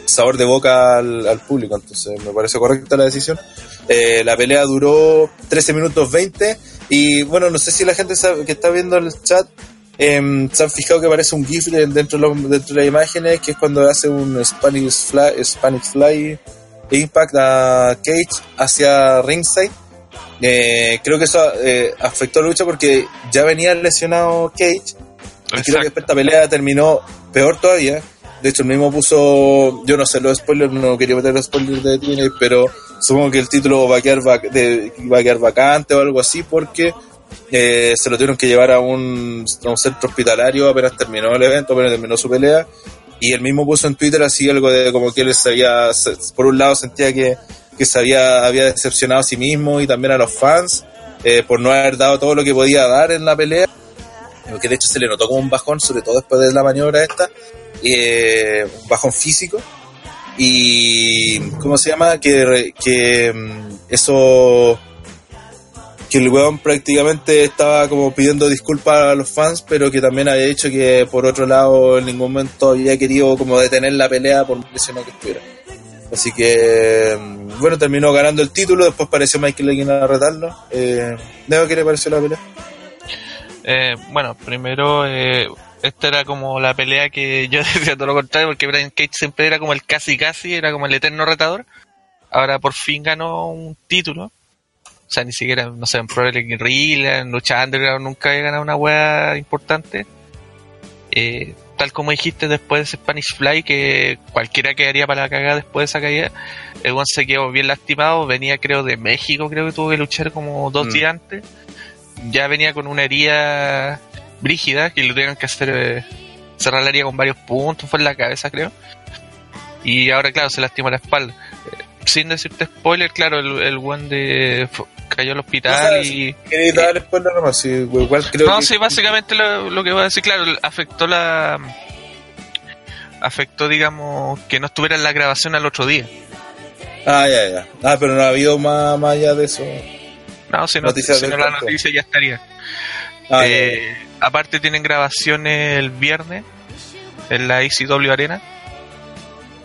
sabor de boca al, público. Entonces me parece correcta la decisión. Eh, la pelea duró 13 minutos 20 y bueno, no sé si la gente que está viendo el chat eh, se han fijado que aparece un GIF dentro de, dentro de las imágenes que es cuando hace un Spanish Fly, Spanish Fly Impact a Cage hacia ringside. Eh, creo que eso eh, afectó la lucha porque ya venía lesionado Cage y creo que esta pelea terminó peor todavía. De hecho, el mismo puso, yo no sé los spoilers, no quería meter los spoilers de TNA, pero supongo que el título va a quedar, de, a quedar vacante o algo así porque eh, se lo tuvieron que llevar a un, centro hospitalario apenas terminó el evento, apenas terminó su pelea. Y él mismo puso en Twitter así algo de como que él sabía, por un lado sentía que, se había, había decepcionado a sí mismo y también a los fans eh, por no haber dado todo lo que podía dar en la pelea que de hecho se le notó como un bajón, sobre todo después de la maniobra esta, eh, un bajón físico. Y, ¿cómo se llama? Que, que mm, eso, que el weón prácticamente estaba como pidiendo disculpas a los fans, pero que también había dicho que por otro lado en ningún momento había querido como detener la pelea por presionado que estuviera. Así que, mm, bueno, terminó ganando el título, después pareció Michael Legend a retarlo. Eh, ¿Qué le pareció la pelea? Eh, bueno, primero, eh, esta era como la pelea que yo decía todo lo contrario, porque Brian Cage siempre era como el casi casi, era como el eterno retador. Ahora por fin ganó un título. O sea, ni siquiera, no sé, en Pro Wrestling en Lucha Underground nunca había ganado una wea importante. Eh, tal como dijiste después de ese Spanish Fly, que cualquiera quedaría para la cagada después de esa caída. El one se quedó bien lastimado, venía creo de México, creo que tuvo que luchar como dos mm. días antes ya venía con una herida brígida que le tuvieron que hacer eh, cerrar la herida con varios puntos, fue en la cabeza creo. Y ahora claro, se lastimó la espalda. Eh, sin decirte spoiler, claro, el, el one de cayó al hospital y... dar spoiler nomás, sí, igual creo No, sí, básicamente lo, que voy a decir, claro, afectó la... Afectó, digamos, que no estuviera en la grabación al otro día. Ah, ya, ya. Ah, pero no ha habido más, más allá de eso. No, si no, la noticia ya estaría. Ah, eh, aparte tienen grabaciones el viernes en la ECW Arena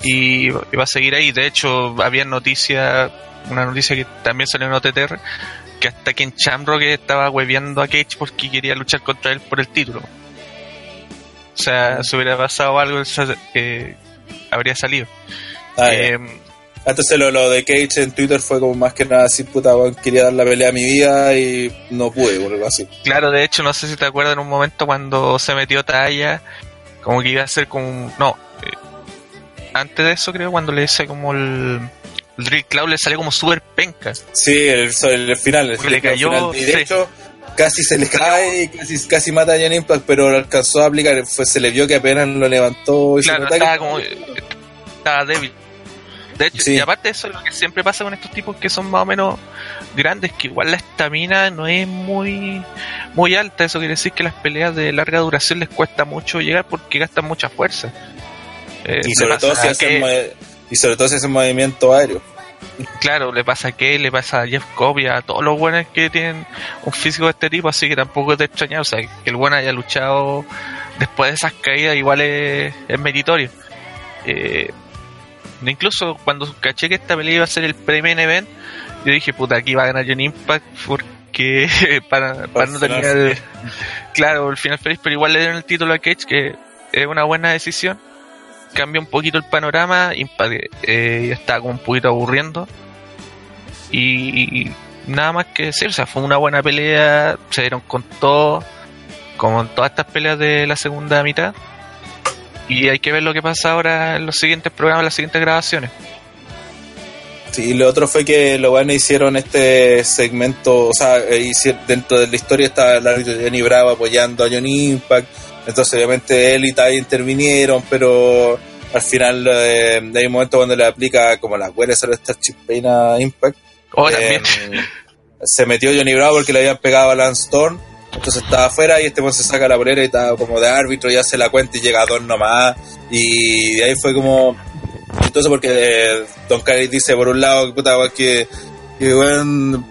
y, va a seguir ahí. De hecho, había noticia, una noticia que también salió en OTTR, que hasta que en Chamrock estaba hueveando a Cage porque quería luchar contra él por el título. O sea, si hubiera pasado algo, que habría salido. Ah, eh, entonces lo, lo, de Cage en Twitter fue como más que nada así, puta, quería dar la pelea a mi vida y no pude, por algo así. Claro, de hecho, no sé si te acuerdas en un momento cuando se metió talla, como que iba a ser como No, eh, antes de eso creo, cuando le hice como el... El Cloud le salió como súper penca. Sí, el, el final. El le cayó... Y de hecho, casi se le cae y casi, casi mata a John Impact, pero lo alcanzó a aplicar. Fue, se le vio que apenas lo levantó y Claro, se estaba como. Estaba débil. De hecho, Sí. y aparte de eso, lo que siempre pasa con estos tipos que son más o menos grandes, que igual la estamina no es muy muy alta. Eso quiere decir que las peleas de larga duración les cuesta mucho llegar porque gastan mucha fuerza. Eh, y sobre todo si hacen y sobre todo si hacen movimiento aéreo. Claro, le pasa a Kay, le pasa a Jeff Cobb a todos los buenos que tienen un físico de este tipo, así que tampoco es de extrañar, o sea, que el bueno haya luchado después de esas caídas igual es, es meritorio. Eh, incluso cuando caché que esta pelea iba a ser el pre-main event, yo dije, puta, aquí va a ganar John Impact porque para, para no terminar el, claro, el final feliz, pero igual le dieron el título a Cage, que es una buena decisión. Cambia un poquito el panorama, Impact eh, ya estaba como un poquito aburriendo. Y, y nada más que decir, o sea, fue una buena pelea, se dieron con todo, como en todas estas peleas de la segunda mitad. Y hay que ver lo que pasa ahora en los siguientes programas, las siguientes grabaciones. Sí, y lo otro fue que los buenos hicieron este segmento, o sea, eh, dentro de la historia estaba el árbitro Johnny Bravo apoyando a Johnny Impact, entonces obviamente él y Tai intervinieron, pero al final eh, hay un momento cuando le aplica como la huele sobre esta chispeina a Impact, Oh, eh, se metió Johnny Bravo porque le habían pegado a Lance Storm, entonces estaba afuera y este pues se saca la bolera y estaba como de árbitro y hace la cuenta y llega a dos nomás, y de ahí fue como entonces porque eh, Don Cari dice por un lado que puta que, que weón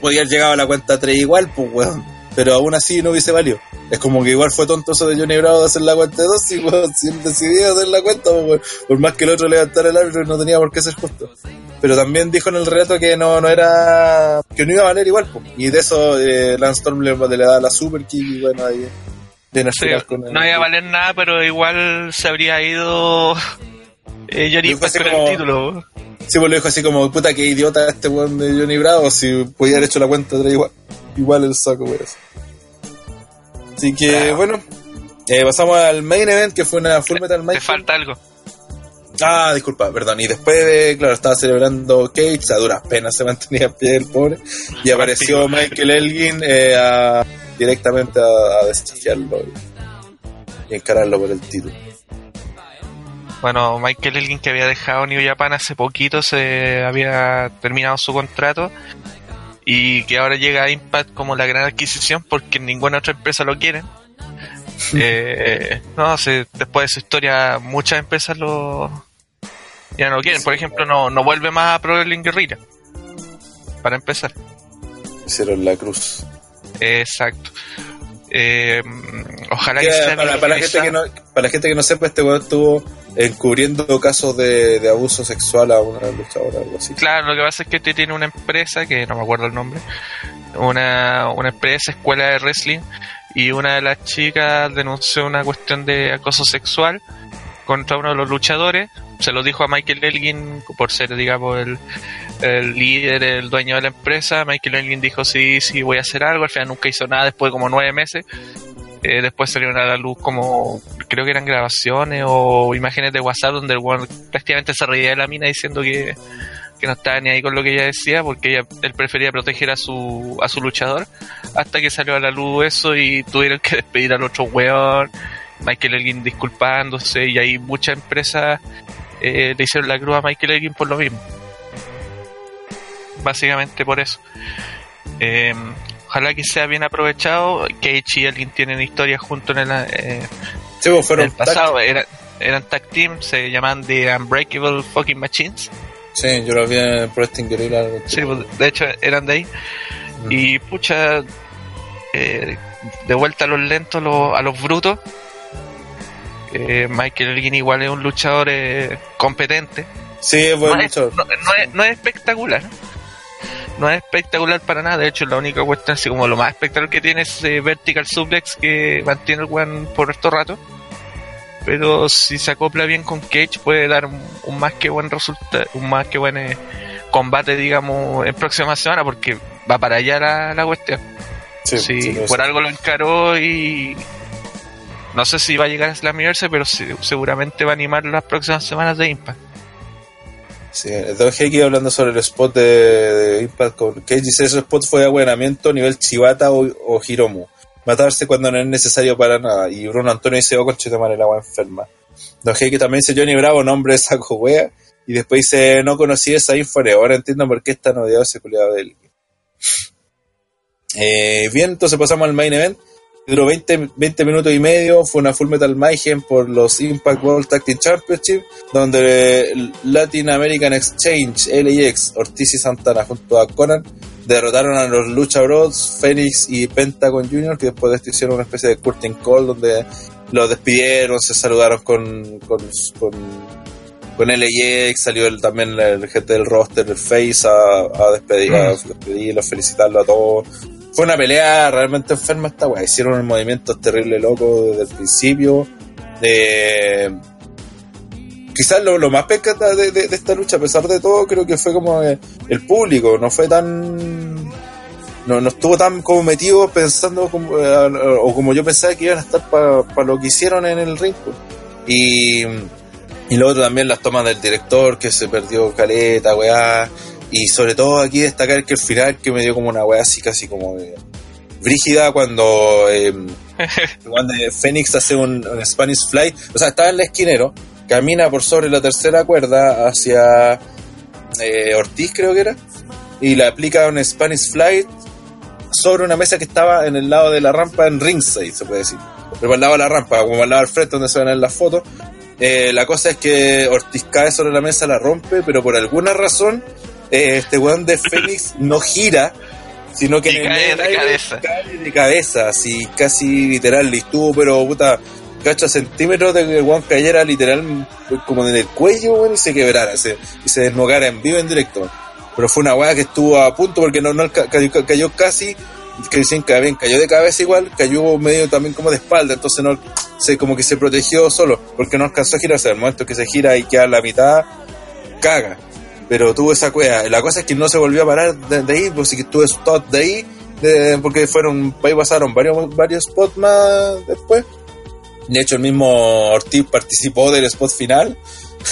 podía haber llegado a la cuenta 3 igual, pues weón. Pero aún así no hubiese valido. Es como que igual fue tonto eso de Johnny Bravo de hacer la cuenta 2 y weón, si él decidía hacer la cuenta, pues, por más que el otro levantara el árbitro no tenía por qué ser justo. Pero también dijo en el relato que no, no era, que no iba a valer igual, pues. Y de eso eh, Lance Storm le, le da la super kick y bueno, ahí al Sí, con el- no iba a valer nada, pero igual se habría ido eh, Johnny así con como- el título. Sí, pues lo dijo así como, puta, qué idiota este weón de Johnny Bravo, si podía haber hecho la cuenta tres igual, igual el saco, weón. Así que, Claro. bueno, eh, pasamos al main event, que fue una Full Metal Te falta algo. Ah, disculpa, perdón. Y después de, claro, estaba celebrando Cage, a duras penas se mantenía en pie el pobre, y apareció Michael Elgin eh, a- directamente a, a desafiarlo y, y encararlo por el título. Bueno, Michael Elgin que había dejado New Japan hace poquito, se había terminado su contrato y que ahora llega a Impact como la gran adquisición porque ninguna otra empresa lo quiere. Eh, no sé, después de su historia muchas empresas lo ya no lo quieren. Por ejemplo, no, no vuelve más a Pro Wrestling Guerrilla. Para empezar. Hicieron la cruz. Exacto. Eh, ojalá Que que sea para, para la gente que no, para la gente que no sepa, este weón estuvo encubriendo casos de, abuso sexual a una luchadora o algo así. Claro, lo que pasa es que este tiene una empresa, que no me acuerdo el nombre, una, una empresa, escuela de wrestling, y una de las chicas denunció una cuestión de acoso sexual contra uno de los luchadores. Se lo dijo a Michael Elgin por ser, digamos, el, el líder, el dueño de la empresa. Michael Elgin dijo, sí, sí, voy a hacer algo. Al final nunca hizo nada después de como nueve meses. Eh, después salieron a la luz como, creo que eran grabaciones o imágenes de WhatsApp donde el weón prácticamente se reía de la mina diciendo que, que no estaba ni ahí con lo que ella decía porque ella, él prefería proteger a su, a su luchador hasta que salió a la luz eso y tuvieron que despedir al otro weón Michael Elgin disculpándose y ahí muchas empresas eh, le hicieron la cruz a Michael Elgin por lo mismo. Básicamente por eso. Eh, ojalá que sea bien aprovechado Cage y Elgin tienen historias juntos en el, eh, Sí, pues en fueron el pasado era- eran tag team se llaman The Unbreakable Fucking Machines Sí, yo lo vi en Pro Guerrilla. Sí, pues, de hecho eran de ahí. Y pucha, eh, de vuelta a los lentos, a los brutos. Eh, Michael Elgin igual es un luchador eh, competente. Sí, es buen No es, luchador. no- no es- no es espectacular. No es espectacular para nada. De hecho, la única cuestión, así como lo más espectacular que tiene es eh, Vertical Suplex que mantiene el one por estos rato. Pero si se acopla bien con Cage, puede dar un, un más que buen resultado, un más que buen eh, combate, digamos, en próxima semana, porque va para allá la, la cuestión. Sí, lo por algo lo encaró y no sé si va a llegar a Slammiverse, pero sí- seguramente va a animar las próximas semanas de Impact. Sí, Don Heiki hablando sobre el spot de, de Impact con Cage dice ese spot fue de abuenamiento nivel Chivata o, o Hiromu. Matarse cuando no es necesario para nada. Y Bruno Antonio dice, oh, conchito madre, la agua enferma. Don Heiki también dice Johnny Bravo, nombre de saco wea. Y después dice, no conocí esa info, ahora entiendo por qué está odiado ese culiado de él. Eh, bien, entonces pasamos al main event. Duró 20, 20 minutos y medio. Fue una Full Metal Mayhem por los Impact World Tag Team Championship. Donde Latin American Exchange, LAX, Ortiz y Santana junto a Conan derrotaron a los Lucha Bros, Phoenix y Pentagon Jr. Que después de esto hicieron una especie de curtain call donde los despidieron, se saludaron con, con, con, con LAX. Salió el, también el gente del roster, el Face, a, a despedir, a despedirlos, felicitarlo a todos fue una pelea realmente enferma esta weá. Hicieron un movimiento terrible loco desde el principio. Eh, quizás lo, lo más pesca de, de, esta lucha, a pesar de todo, creo que fue como el, el público. No fue tan. No, no estuvo tan como pensando como, eh, o como yo pensaba que iban a estar para pa lo que hicieron en el ring. pues. Y, y luego también las tomas del director que se perdió caleta, weá. Y sobre todo aquí destacar que el final que me dio como una weá así casi como de brígida cuando, eh, cuando Fénix hace un, un, Spanish Fly. O sea, estaba en el esquinero, camina por sobre la tercera cuerda hacia eh, Ortiz creo que era, y le aplica un Spanish Fly sobre una mesa que estaba en el lado de la rampa en ringside, se puede decir. Pero al lado de la rampa, como al lado del frente donde se ven en las fotos. Eh, la cosa es que Ortiz cae sobre la mesa, la rompe, pero por alguna razón eh, este weón de Fénix no gira, sino que y en cae el de aire cabeza. cae de cabeza, así casi literal, y estuvo, pero puta, cacho a centímetros de que el weón cayera literal como en el cuello, weón, y se quebrara, se, y se desnogara en vivo en directo. Pero fue una weá que estuvo a punto porque no, no cayó, cayó casi, que dicen que bien, cayó de cabeza igual, cayó medio también como de espalda, entonces no se como que se protegió solo, porque no alcanzó a girarse, al momento que se gira y queda a la mitad, caga pero tuvo esa cueva. La cosa es que no se volvió a parar de, de ahí, pues sí que estuvo stop de ahí, de, porque fueron, ahí pasaron varios, varios spots más después. De hecho, el mismo Ortiz participó del spot final.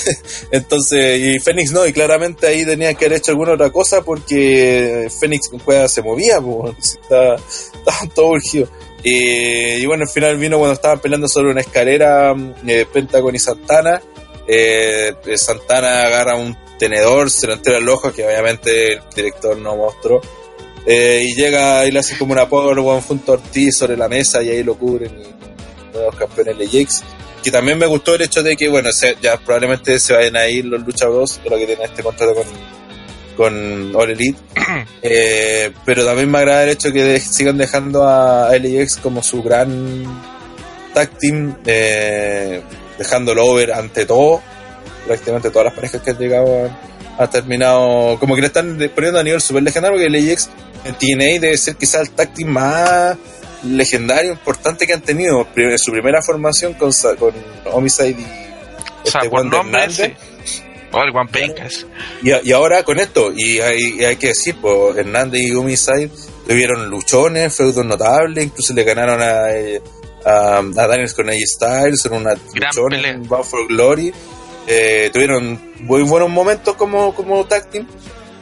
Entonces, y Fénix no, y claramente ahí tenía que haber hecho alguna otra cosa porque Fénix con cueva se movía, pues, estaba, estaba todo urgido. Y, y, bueno, al final vino cuando estaban peleando sobre una escalera eh, Pentagon y Santana. Eh, Santana agarra un tenedor, se lo entera al ojo, que obviamente el director no mostró. Eh, y llega y le hace como una powerbomb junto a Ortiz sobre la mesa y ahí lo cubren y los campeones Lejex. Que también me gustó el hecho de que, bueno, se, ya probablemente se vayan a ir los luchadores, lo que tienen este contrato con, con All Elite. eh, pero también me agrada el hecho que de, sigan dejando a LAX como su gran tag team, eh, dejándolo over ante todo prácticamente todas las parejas que han llegado han, han terminado como que le están poniendo a nivel super legendario porque el AX en TNA debe ser quizás el táctil más legendario importante que han tenido en su primera formación con, con Homicide y o sea, este Juan nombre, Hernández. sí. O el One Pencas. Y, y, ahora con esto, y hay, y hay que decir, pues Hernández y Homicide tuvieron luchones, feudos notables, incluso le ganaron a, a, a Daniels con AJ Styles en una Gran en Bound for Glory. Eh, tuvieron muy buenos momentos como, como tag team.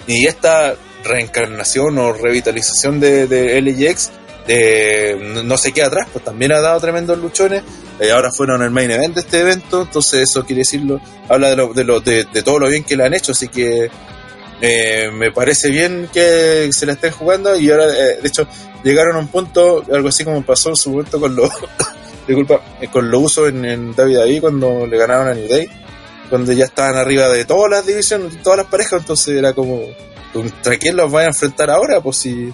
Y esta reencarnación o revitalización de, de LAX eh, no, se queda atrás, pues también ha dado tremendos luchones. Eh, ahora fueron el main event de este evento, entonces eso quiere decirlo, habla de, lo, de, lo, de, de todo lo bien que le han hecho, así que eh, me parece bien que se la estén jugando y ahora, eh, de hecho, llegaron a un punto, algo así como pasó en su momento con los, disculpa, eh, con lo uso en, en David David cuando le ganaron a New Day, cuando ya estaban arriba de todas las divisiones, todas las parejas, entonces era como, ¿contra quién los van a enfrentar ahora? Pues si,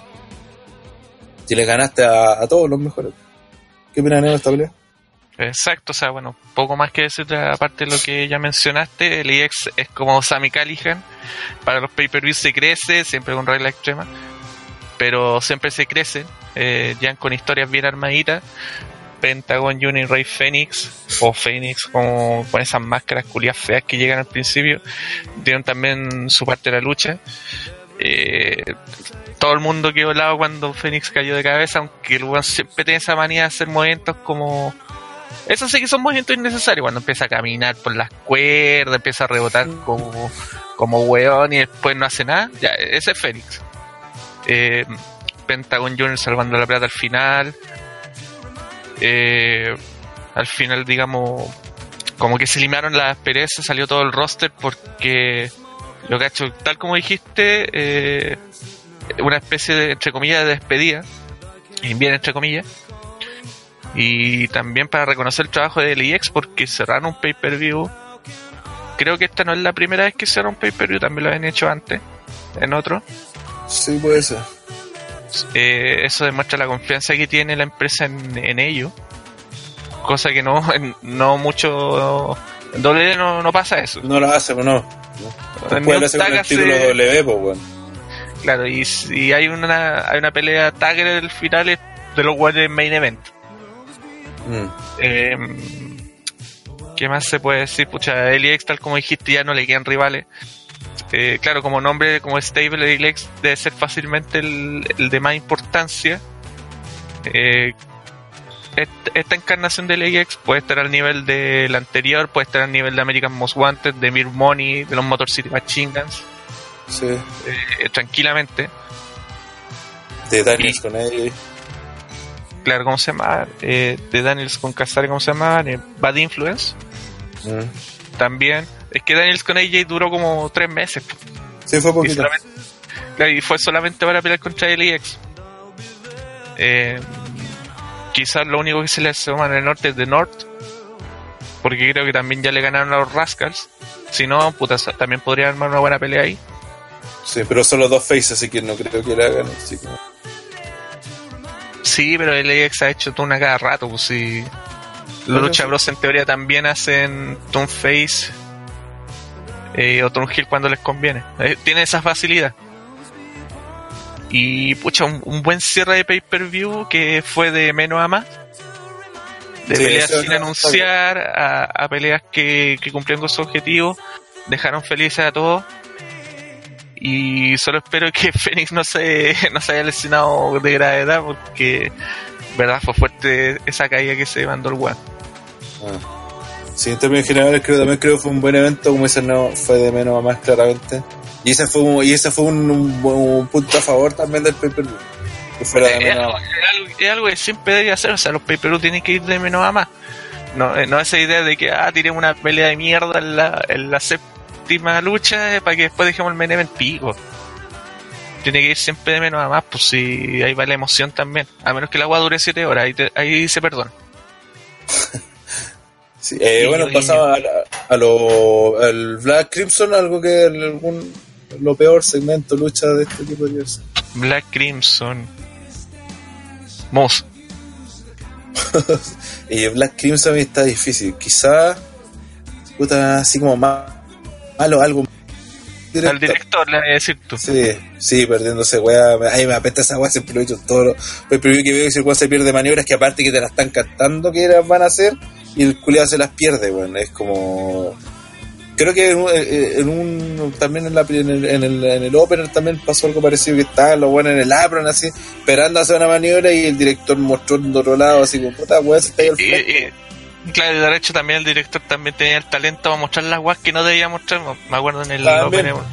si le ganaste a, a todos los mejores. ¿Qué opinan de esta pelea? Exacto, o sea, bueno, poco más que decir aparte de lo que ya mencionaste, el EX es como Sammy Callihan, para los pay-per-views se crece, siempre con regla extrema, pero siempre se crece, eh, ya con historias bien armaditas, Pentagon Junior Rey Phoenix, o Phoenix como con esas máscaras culias feas que llegan al principio, dieron también su parte de la lucha. Eh, todo el mundo quedó helado cuando Phoenix cayó de cabeza, aunque el siempre tiene esa manía de hacer movimientos como eso sí que son movimientos innecesarios cuando empieza a caminar por las cuerdas, empieza a rebotar como, como weón y después no hace nada, ya, ese es Fénix. Eh, Pentagon Junior salvando la plata al final. Eh, al final, digamos, como que se eliminaron las perezas, salió todo el roster porque lo que ha hecho, tal como dijiste, eh, una especie de, entre comillas, de despedida, bien entre comillas, y también para reconocer el trabajo de LIX porque cerraron un pay-per-view. Creo que esta no es la primera vez que cerraron un pay-per-view, también lo habían hecho antes, en otro. Sí, puede ser. Eh, eso demuestra la confianza que tiene la empresa en, en ello. Cosa que no, en- no mucho. En doble no, no pasa eso. No lo hace, pues no. En con Tag el título W, pues, weón. Claro, y, si hay una, hay una pelea tagger del final es de los guardias main event. Mm. Eh, ¿Qué más se puede decir? Pucha, Eliex, tal como dijiste, ya no le quedan rivales. Eh, claro, como nombre, como stable, Eliex debe ser fácilmente el, el de más importancia. Eh, est- esta encarnación de Eliex puede estar al nivel del anterior, puede estar al nivel de American Most Wanted, de Mir Money, de los Motor City Machine Guns, Sí. eh, tranquilamente. De Daniels Y- con él. Claro, ¿cómo se llama? Eh, de Daniels con Casare, ¿cómo se llama? Bad Influence. Mm. También. Es que Daniels con AJ duró como tres meses. Sí, fue Y, poquito. y fue solamente para pelear contra LEX. Eh, quizás lo único que se le asoma en el norte es de North. Porque creo que también ya le ganaron a los Rascals. Si no, puta, también podría armar una buena pelea ahí. Sí, pero solo dos faces, así que no creo que la hagan. Así que... Sí, pero LAX ha hecho una cada rato, pues sí. Los Lucha. Bros en teoría también hacen Toon Face eh, o Hill cuando les conviene. Eh, tiene esa facilidad. Y pucha, un, un buen cierre de pay-per-view que fue de menos a más. De Sí, peleas sin no, anunciar a, a peleas que, que cumplieron con su objetivo. Dejaron felices a todos. Y solo espero que Fénix no se, no se haya lesionado de gravedad porque, verdad, fue fuerte esa caída que se mandó el weón. Ah. Sí, en términos generales creo también creo que fue un buen evento, como dicen, no, fue de menos a más claramente. Y ese fue un, y ese fue un, un un punto a favor también del pay per Es algo, más. es algo- es algo que siempre debería hacer, o sea, los pay tienen que ir de menos a más. No, eh, no esa idea de que, ah, tiremos una pelea de mierda en la, en la séptima lucha eh, para que después dejemos el main event pico. Tiene que ir siempre de menos a más, pues si ahí va la emoción también. A menos que el agua dure 7 horas, ahí, te- ahí se perdona. Sí, eh, bueno, pasaba a, la- a lo, al Black Crimson, algo que algún, lo peor segmento lucha de este tipo de cosas. Black Crimson. Moose. Y Black Crimson a mí está difícil. Quizá, puta, así como malo, algo. Al directo. director le voy a decir tú. Sí, sí, perdiéndose weá. Ay, me apesta esa weá, siempre lo he dicho en todo lo. El primero que veo que si el weón se pierde maniobras que aparte que te las están cantando que van a hacer y el culiado se las pierde, weón. Es como. Creo que en un, en un- también en, la, en, el, en, el, en el opener también pasó algo parecido que estaban los buenos en el apron así, esperando hacer una maniobra y el director mostró en otro lado así como puta weá, se está ahí al Y, frente. y- claro, de hecho también el director también tenía el talento para mostrar las guas que no debía mostrar. Me acuerdo en el También. Open.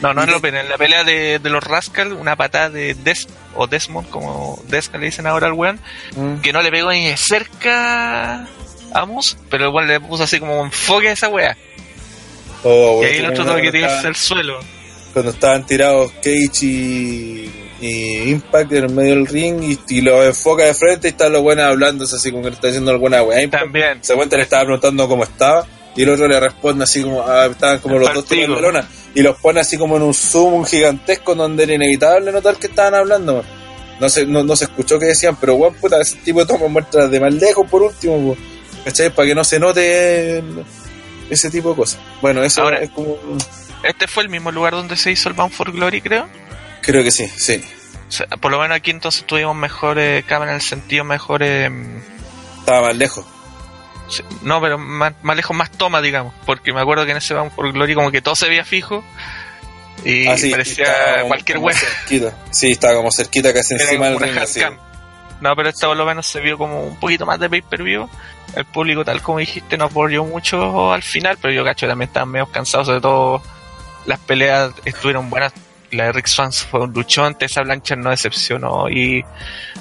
No, no en el Open, en la pelea de, de los Rascal, una patada de Des o Desmond, como Desca le dicen ahora al weón, Mm. que no le pegó ni de cerca a Moose, pero igual le puso así como enfoque a esa wea. Oh, Y weón, ahí el otro que tirarse al suelo. cuando estaban tirados Cage y, y Impact en el medio del ring y, y lo enfoca de frente y están los buenos hablando así como que le está diciendo alguna weá. Impact También. se cuenta le estaba preguntando cómo estaba y el otro le responde así como ah, estaban como los dos Partido. tomando lona y los pone así como en un zoom gigantesco donde era inevitable notar que estaban hablando. No se, no, no se escuchó que decían, pero weón, puta, ese tipo de toma muestras de más lejos por último, po. ¿Cachai? Para que no se note ese tipo de cosas. Bueno, eso Ahora- es como... Este fue el mismo lugar donde se hizo el Bound for Glory, creo. Creo que sí, sí. O sea, por lo menos aquí entonces tuvimos mejores cámaras en el sentido mejores. mm, Estaba más lejos. Sí, No, pero más, más lejos, más toma, digamos. Porque me acuerdo que en ese Bound for Glory como que todo se veía fijo. Y Ah, sí, parecía como- cualquier cerquita. Sí, estaba como cerquita casi encima del ring. No, pero esta por lo menos se vio como un poquito más de pay-per-view. El público, tal como dijiste, no apoyó mucho al final, pero yo cacho también estaban medio cansados, sobre todo las peleas estuvieron buenas. La de Rick Swans fue un luchón, Tessa Blanchard no decepcionó y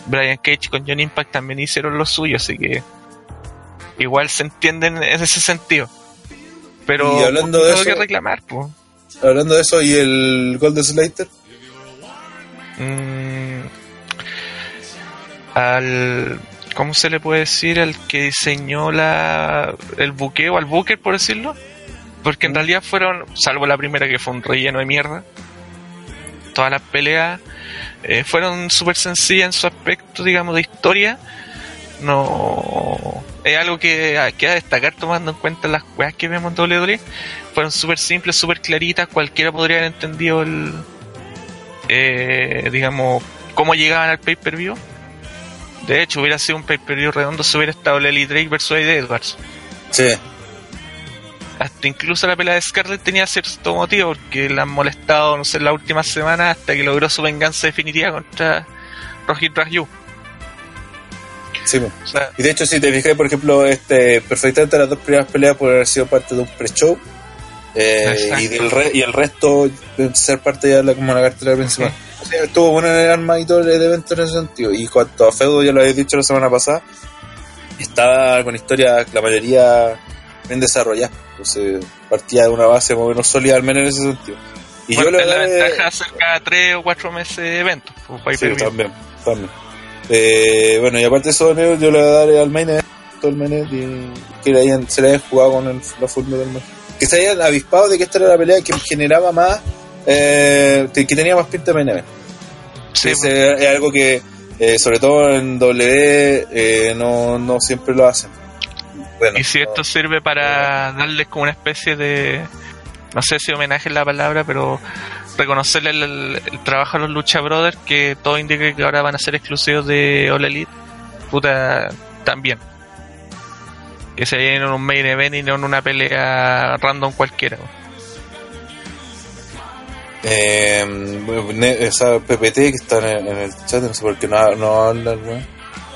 Brian Cage con John Impact también hicieron lo suyo, así que igual se entienden en ese sentido. Pero Y hablando de tengo eso- que reclamar, pues. Hablando de eso, ¿y el Golden Slater? Mm, al ¿cómo se le puede decir? al que diseñó la el buqueo al booker por decirlo porque en realidad fueron salvo la primera que fue un relleno de mierda todas las peleas eh, fueron súper sencillas en su aspecto digamos de historia no es algo que hay que destacar tomando en cuenta las weas que vemos en WWE fueron súper simples súper claritas cualquiera podría haber entendido el eh, digamos, cómo llegaban al pay-per-view. De hecho, hubiera sido un pay-per-view redondo si hubiera estado Lely Drake versus Eddie Edwards. Sí. Hasta incluso la pelea de Scarlett tenía cierto motivo, porque la han molestado, no sé, en las últimas semanas hasta que logró su venganza definitiva contra Rohit Raju. sí. O sea, Y de hecho, si te fijas, por ejemplo, este, perfectamente las dos primeras peleas pueden haber sido parte de un pre-show. eh, y, y el resto ser parte ya de la, como la cartelera principal. O sea, estuvo bueno en el arma y todo el evento en ese sentido. Y cuanto a Feudo, ya lo habéis dicho la semana pasada, estaba con historias, la mayoría bien desarrolladas. Entonces, partía de una base más o menos sólida, al menos en ese sentido. Y bueno, yo la daré- ventaja de hacer cada tres o cuatro meses de eventos. pues, Sí, también, también. Eh, bueno, y aparte de eso, yo yo le voy a dar al main event, todo el main event, y que le hayan, se le hayan jugado con el, la Full Metal Magic. Que se hayan avispado de que esta era la pelea que generaba más, eh, que tenía más pinta de main event. Sí, es, eh, es algo que, eh, sobre todo en W, eh, no, no siempre lo hacen. Bueno, Y si esto sirve para darles como una especie de, no sé si homenaje es la palabra, pero reconocerle el, el- el trabajo a los Lucha Brothers, que todo indica que ahora van a ser exclusivos de All Elite, puta, también. Que se en un main event y no en una pelea random cualquiera. Eh, esa PPT que está en el, en el chat, no sé por qué no, no habla weón.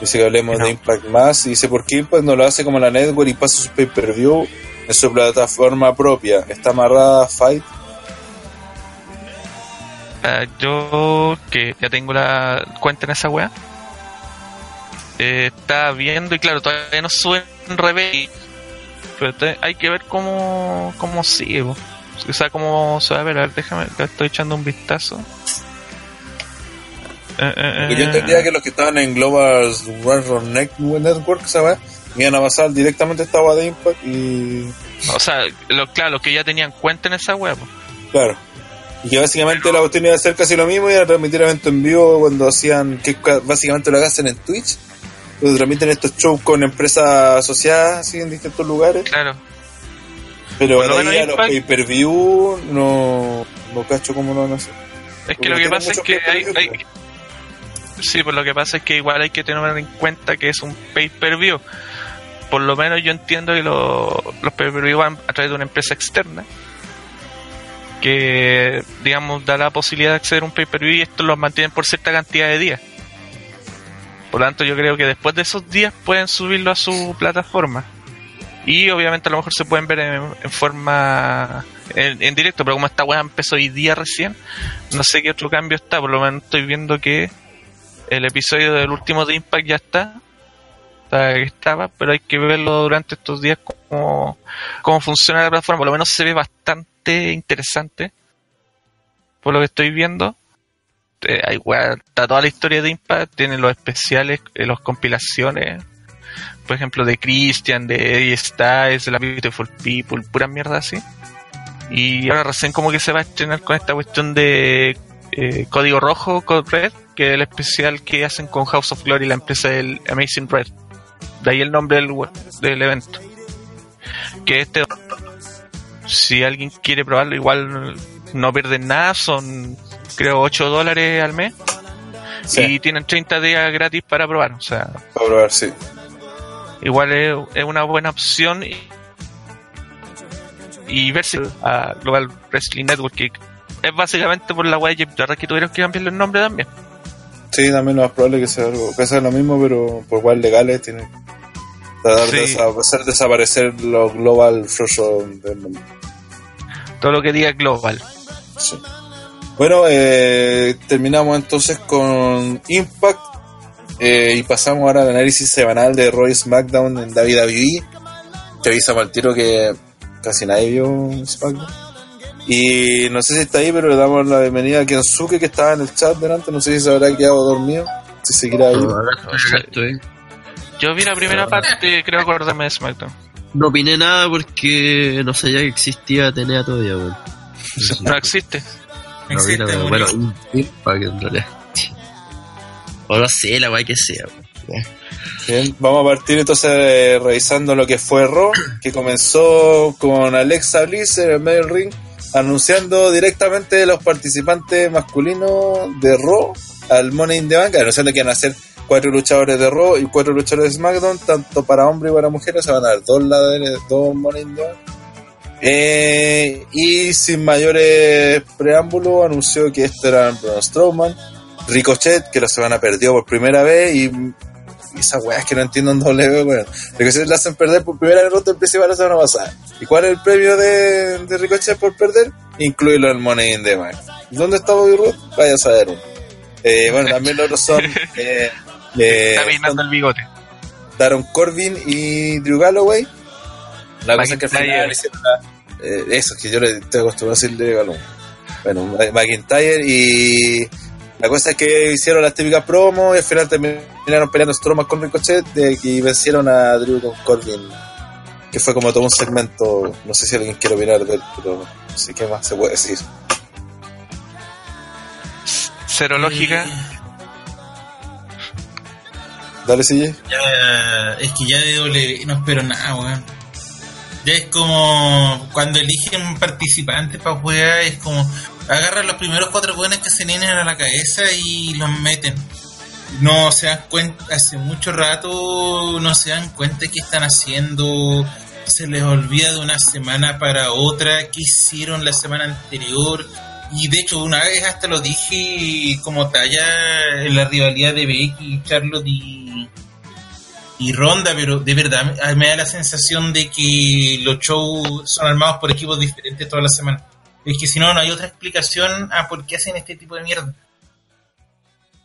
Dice que hablemos No. de Impact más. Y dice por qué Impact no lo hace como la Network y pasa su pay per view en su plataforma propia. Está amarrada a Fight. Ah, yo, que ya tengo la cuenta en esa wea, eh, está viendo y claro, todavía no suben Rebel, pero hay que ver cómo, cómo sigue, po. O sea, cómo se va a ver. A ver, déjame, estoy echando un vistazo. Eh, eh, yo eh, entendía que los que estaban en Global Network, ¿sabes? Iban a pasar directamente a esta wea de Impact y. O sea, lo, claro, los que ya tenían cuenta en esa po. Claro. Y que básicamente la cuestión iba a ser casi lo mismo, iba a transmitir evento en vivo cuando hacían, que ca- básicamente lo hacen en Twitch, cuando transmiten estos shows con empresas asociadas así en distintos lugares, claro. Pero de ahí a los Impact- pay-per-view no, no cacho cómo lo van a hacer. Es que Porque lo que pasa es que hay, hay- Sí, pues lo que pasa es que igual hay que tener en cuenta que es un pay-per-view. Por lo menos yo entiendo que lo- los pay-per-view van a través de una empresa externa que, digamos, da la posibilidad de acceder a un pay-per-view y esto los mantienen por cierta cantidad de días. Por lo tanto, yo creo que después de esos días pueden subirlo a su plataforma. Y obviamente a lo mejor se pueden ver en, forma en, directo, pero como esta weá empezó hoy día recién, no sé qué otro cambio está, por lo menos estoy viendo que el episodio del último de Impact ya está, que estaba, pero hay que verlo durante estos días cómo, cómo funciona la plataforma, por lo menos se ve bastante interesante, por lo que estoy viendo. Eh, weá, está toda la historia de Impact, tiene los especiales, eh, las compilaciones, por ejemplo, de Christian, de Eddie Styles, de la Beautiful People, pura mierda así. Y ahora recién como que se va a estrenar con esta cuestión de eh, Código Rojo, Code Red, que es el especial que hacen con House of Glory, la empresa del Amazing Red. De ahí el nombre del, del evento. Que este, si alguien quiere probarlo, igual no pierden nada, son creo 8 dólares al mes. Sí, Y tienen 30 días gratis para probar. O sea, para probar, sí. Igual es, es una buena opción y, y ver si a Global Wrestling Network que es básicamente por la web de Jeff que tuvieron que cambiarle el nombre también Sí, también lo más probable que sea algo, que sea lo mismo, pero por igual legales tienen tratar de Sí. desa- hacer desaparecer los global del mundo. todo lo que diga Global Sí. Bueno, eh, terminamos entonces con Impact eh, y pasamos ahora al análisis semanal de Roy SmackDown en David WWE. Te avisamos al tiro que casi nadie vio SmackDown. Y no sé si está ahí, pero le damos la bienvenida a Kensuke que estaba en el chat delante. No sé si se habrá quedado dormido. Si seguirá ahí. Yo vi la primera parte, creo acordarme de SmackDown. No opiné nada porque no sabía que existía Atenea todavía, weón. No existe. No Existe, bueno, un Impact en realidad. O no sé, la weá que sea. Bien, vamos a partir entonces eh, revisando lo que fue Raw, que comenzó con Alexa Bliss en el medio del ring, anunciando directamente los participantes masculinos de Raw al Money in the Bank, anunciando que van a ser cuatro luchadores de Raw y cuatro luchadores de SmackDown, tanto para hombres y para mujeres, se van a dar dos, laderes, dos Money in the Bank. Eh, y sin mayores preámbulos, anunció que este era Braun Strowman, Ricochet, que la semana perdió por primera vez y y esas weas que no entiendo en W, weón. Ricochet la hacen perder por primera vez en el principal la semana pasada. ¿Y cuál es el premio de, de Ricochet por perder? Incluirlo en Money in the Bank. ¿Dónde está Bobby Roode? Vaya a saber. uno. Eh, bueno, también los otros son eh, eh, Está peinando el bigote. Daron Corbin y Drew Galloway. La cosa es que al final hicieron la- eh, eso, que yo le estoy acostumbrado a decirle Galloway. Bueno, McIntyre y la cosa es que hicieron las típicas promos y al final terminaron peleando Strowman con Ricochet de que vencieron a Drew con Corbin. Que fue como todo un segmento, no sé si alguien quiere opinar de él, pero no sé qué más se puede decir. Cero lógica. Dale, sigue. Ya, es que ya de W no espero nada, weón. Ya es como cuando eligen participantes para jugar, es como agarran los primeros cuatro weones que se vienen a la cabeza y los meten. No se dan cuenta, hace mucho rato no se dan cuenta que están haciendo, se les olvida de una semana para otra, qué hicieron la semana anterior. Y de hecho, una vez hasta lo dije como talla en la rivalidad de Becky, Charlotte y, y Ronda, pero de verdad me da la sensación de que los shows son armados por equipos diferentes toda la semana. Es que si no, no hay otra explicación a por qué hacen este tipo de mierda.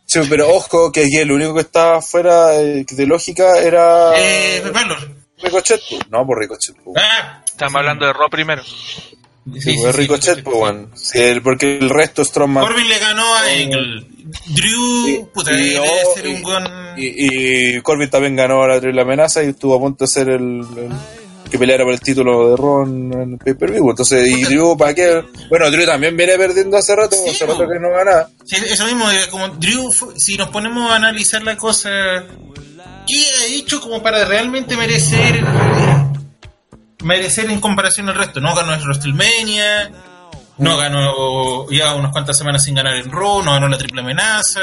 Sí, pero ojo que aquí el único que estaba fuera eh, de lógica era Eh. Ricochet. No, por Ricochet. pues. Ah, Estamos hablando de Raw primero. sí, Sí, sí, pues, sí, Ricochet, pues, sí. bueno. Porque el resto Strowman. Corbin le ganó a Angle. Drew, Y- puta, y- debe oh, ser y- un gon... Y, y Corbin también ganó la triple amenaza y estuvo a punto de ser el, el que peleara por el título de Ron en el pay-per-view. Entonces, y Drew, ¿para qué? Bueno, Drew también viene perdiendo hace rato, Sí, hace rato que no gana. Sí, eso mismo, eh, como Drew, si nos ponemos a analizar la cosa, ¿qué ha hecho como para realmente merecer merecer en comparación al resto? No ganó el WrestleMania, no ganó, lleva unas cuantas semanas sin ganar en Raw, no ganó la triple amenaza.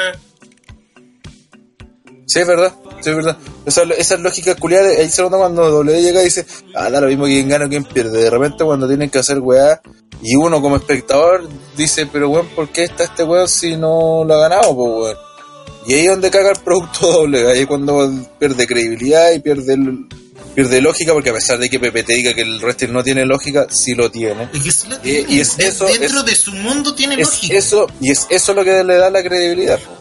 Sí, es verdad, sí, es verdad. Esa, esa lógica culiada, ahí se nota cuando W llega y dice, ah, da lo mismo quién gana o quién pierde. De repente cuando tienen que hacer weá, y uno como espectador dice, pero weón, ¿por qué está este weón si no lo ha ganado, pues weón? Y ahí es donde caga el producto doble, ahí es cuando pierde credibilidad y pierde el- pierde lógica, porque a pesar de que Pepe te diga que el wrestling no tiene lógica, sí lo tiene. Es que sí la Y- tiene. y es De- eso, dentro es- de su mundo tiene lógica. eso, y es eso lo que le da la credibilidad. po.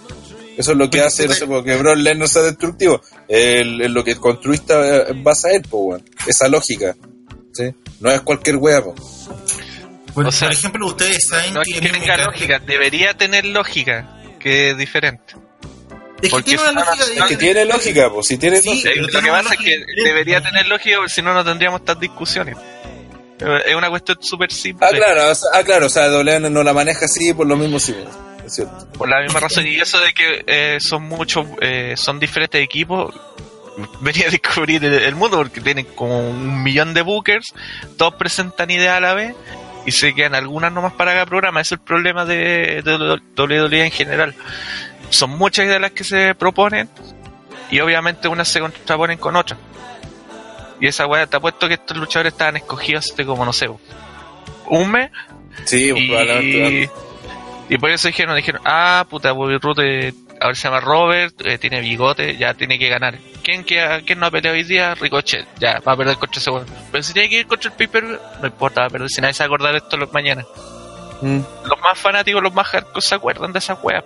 Eso es lo que hace, no sé, porque Brock Lesnar sea destructivo. El, el lo que construiste eh, en base a él, po, weón. Esa lógica. ¿sí? No es cualquier wea, por, o sea, por ejemplo, ustedes saben No es que... que tenga lógica, debería tener lógica, que es diferente. Es que porque tiene lógica Es que tiene lógica, po. Si tiene Sí, lógica. Lo tiene que pasa es que debería tener lógica, porque si no, no tendríamos estas discusiones. Eh, Es una cuestión súper simple. Ah, claro, o sea, ah, claro, o sea, W no la maneja así, por lo mismo sí, cierto. Por la misma razón. Y eso de que eh, son muchos, eh, son diferentes equipos, venía a descubrir el, el mundo porque tienen como un millón de bookers, todos presentan ideas a la vez y se quedan algunas nomás para cada programa. Es el problema de, de WWE en general. Son muchas ideas las que se proponen y obviamente unas se contraponen con otras. Y esa weá, te apuesto que estos luchadores estaban escogidos hace como, no sé, un mes Sí, y, probablemente. Y por eso dijeron, dijeron, ah, puta, Bobby Roode, eh, ahora se llama Robert, eh, tiene bigote, ya tiene que ganar. ¿Quién, queda- ¿Quién no ha peleado hoy día? Ricochet, ya, va a perder contra ese. Pero si tiene que ir contra el Piper, no importa, va a perder, si nadie se va a acordar de esto los mañana. Mm. los más fanáticos, los más hardcore se acuerdan de esas weas.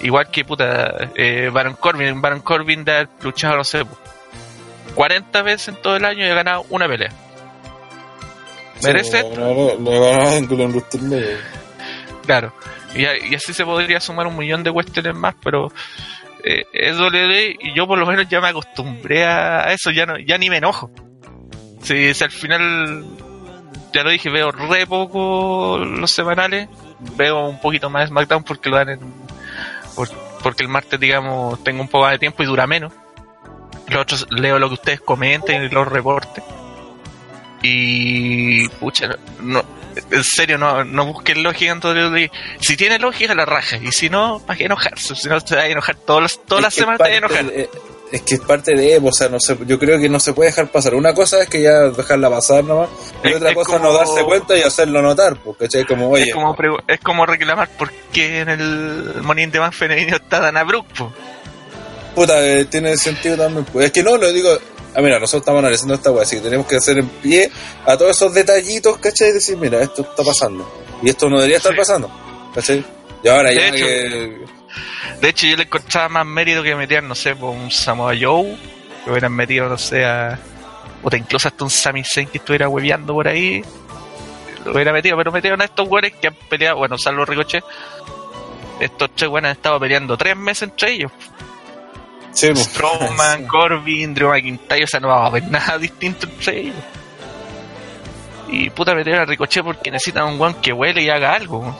Igual que puta, eh, Baron Corbin, Baron Corbin haber luchado, no sé, 40 veces en todo el año y ha ganado una pelea. ¿Merece? Sí, lo ganó- lo Claro. Y, así se podría sumar un millón de cuestiones más, pero eh, es WWE y yo por lo menos ya me acostumbré a eso, ya no, ya ni me enojo. Si, si al final, ya lo dije, veo re poco los semanales, veo un poquito más SmackDown porque lo dan en, por- porque el martes, digamos, tengo un poco más de tiempo y dura menos. Los otros leo lo que ustedes comenten y los reportes. Y, pucha, no, en serio, no, no busquen lógica en WWE. Si tiene lógica, la raja. Y si no, ¿para qué enojarse? Si no, te va a enojar todas las, todas las semanas, te va a enojar. de- Es que es parte de o sea, no sé, yo creo que no se puede dejar pasar. Una cosa es que ya dejarla pasar nomás, y Es- otra es cosa como- no darse cuenta y hacerlo notar, porque ¿cachai? Como, oye, Es como, es como reclamar por qué en el Money Bank femenino está Dana Brooke. po. puta, eh, tiene sentido también. Pues. Es que no, lo digo, ah, mira, nosotros estamos analizando esta weá, así que tenemos que hacer en pie a todos esos detallitos, ¿cachai? Y decir, mira, esto está pasando, y esto no debería estar Sí. pasando, ¿cachai? Y ahora De ya hecho, que... De hecho, yo le encontraba más mérito que meter, no sé, por un Samoa Joe, que hubieran metido, no sé, a. O incluso hasta un Sami Zayn que estuviera hueveando por ahí. Lo hubiera metido, pero metieron a estos güeyes que han peleado, bueno, salvo Ricochet. Estos tres güeyes han estado peleando tres meses entre ellos. Sí, Corbin, Drew McIntyre, o sea, no va a haber nada distinto entre ellos. Y puta meter a Ricochet porque necesitan un guan que huele y haga algo.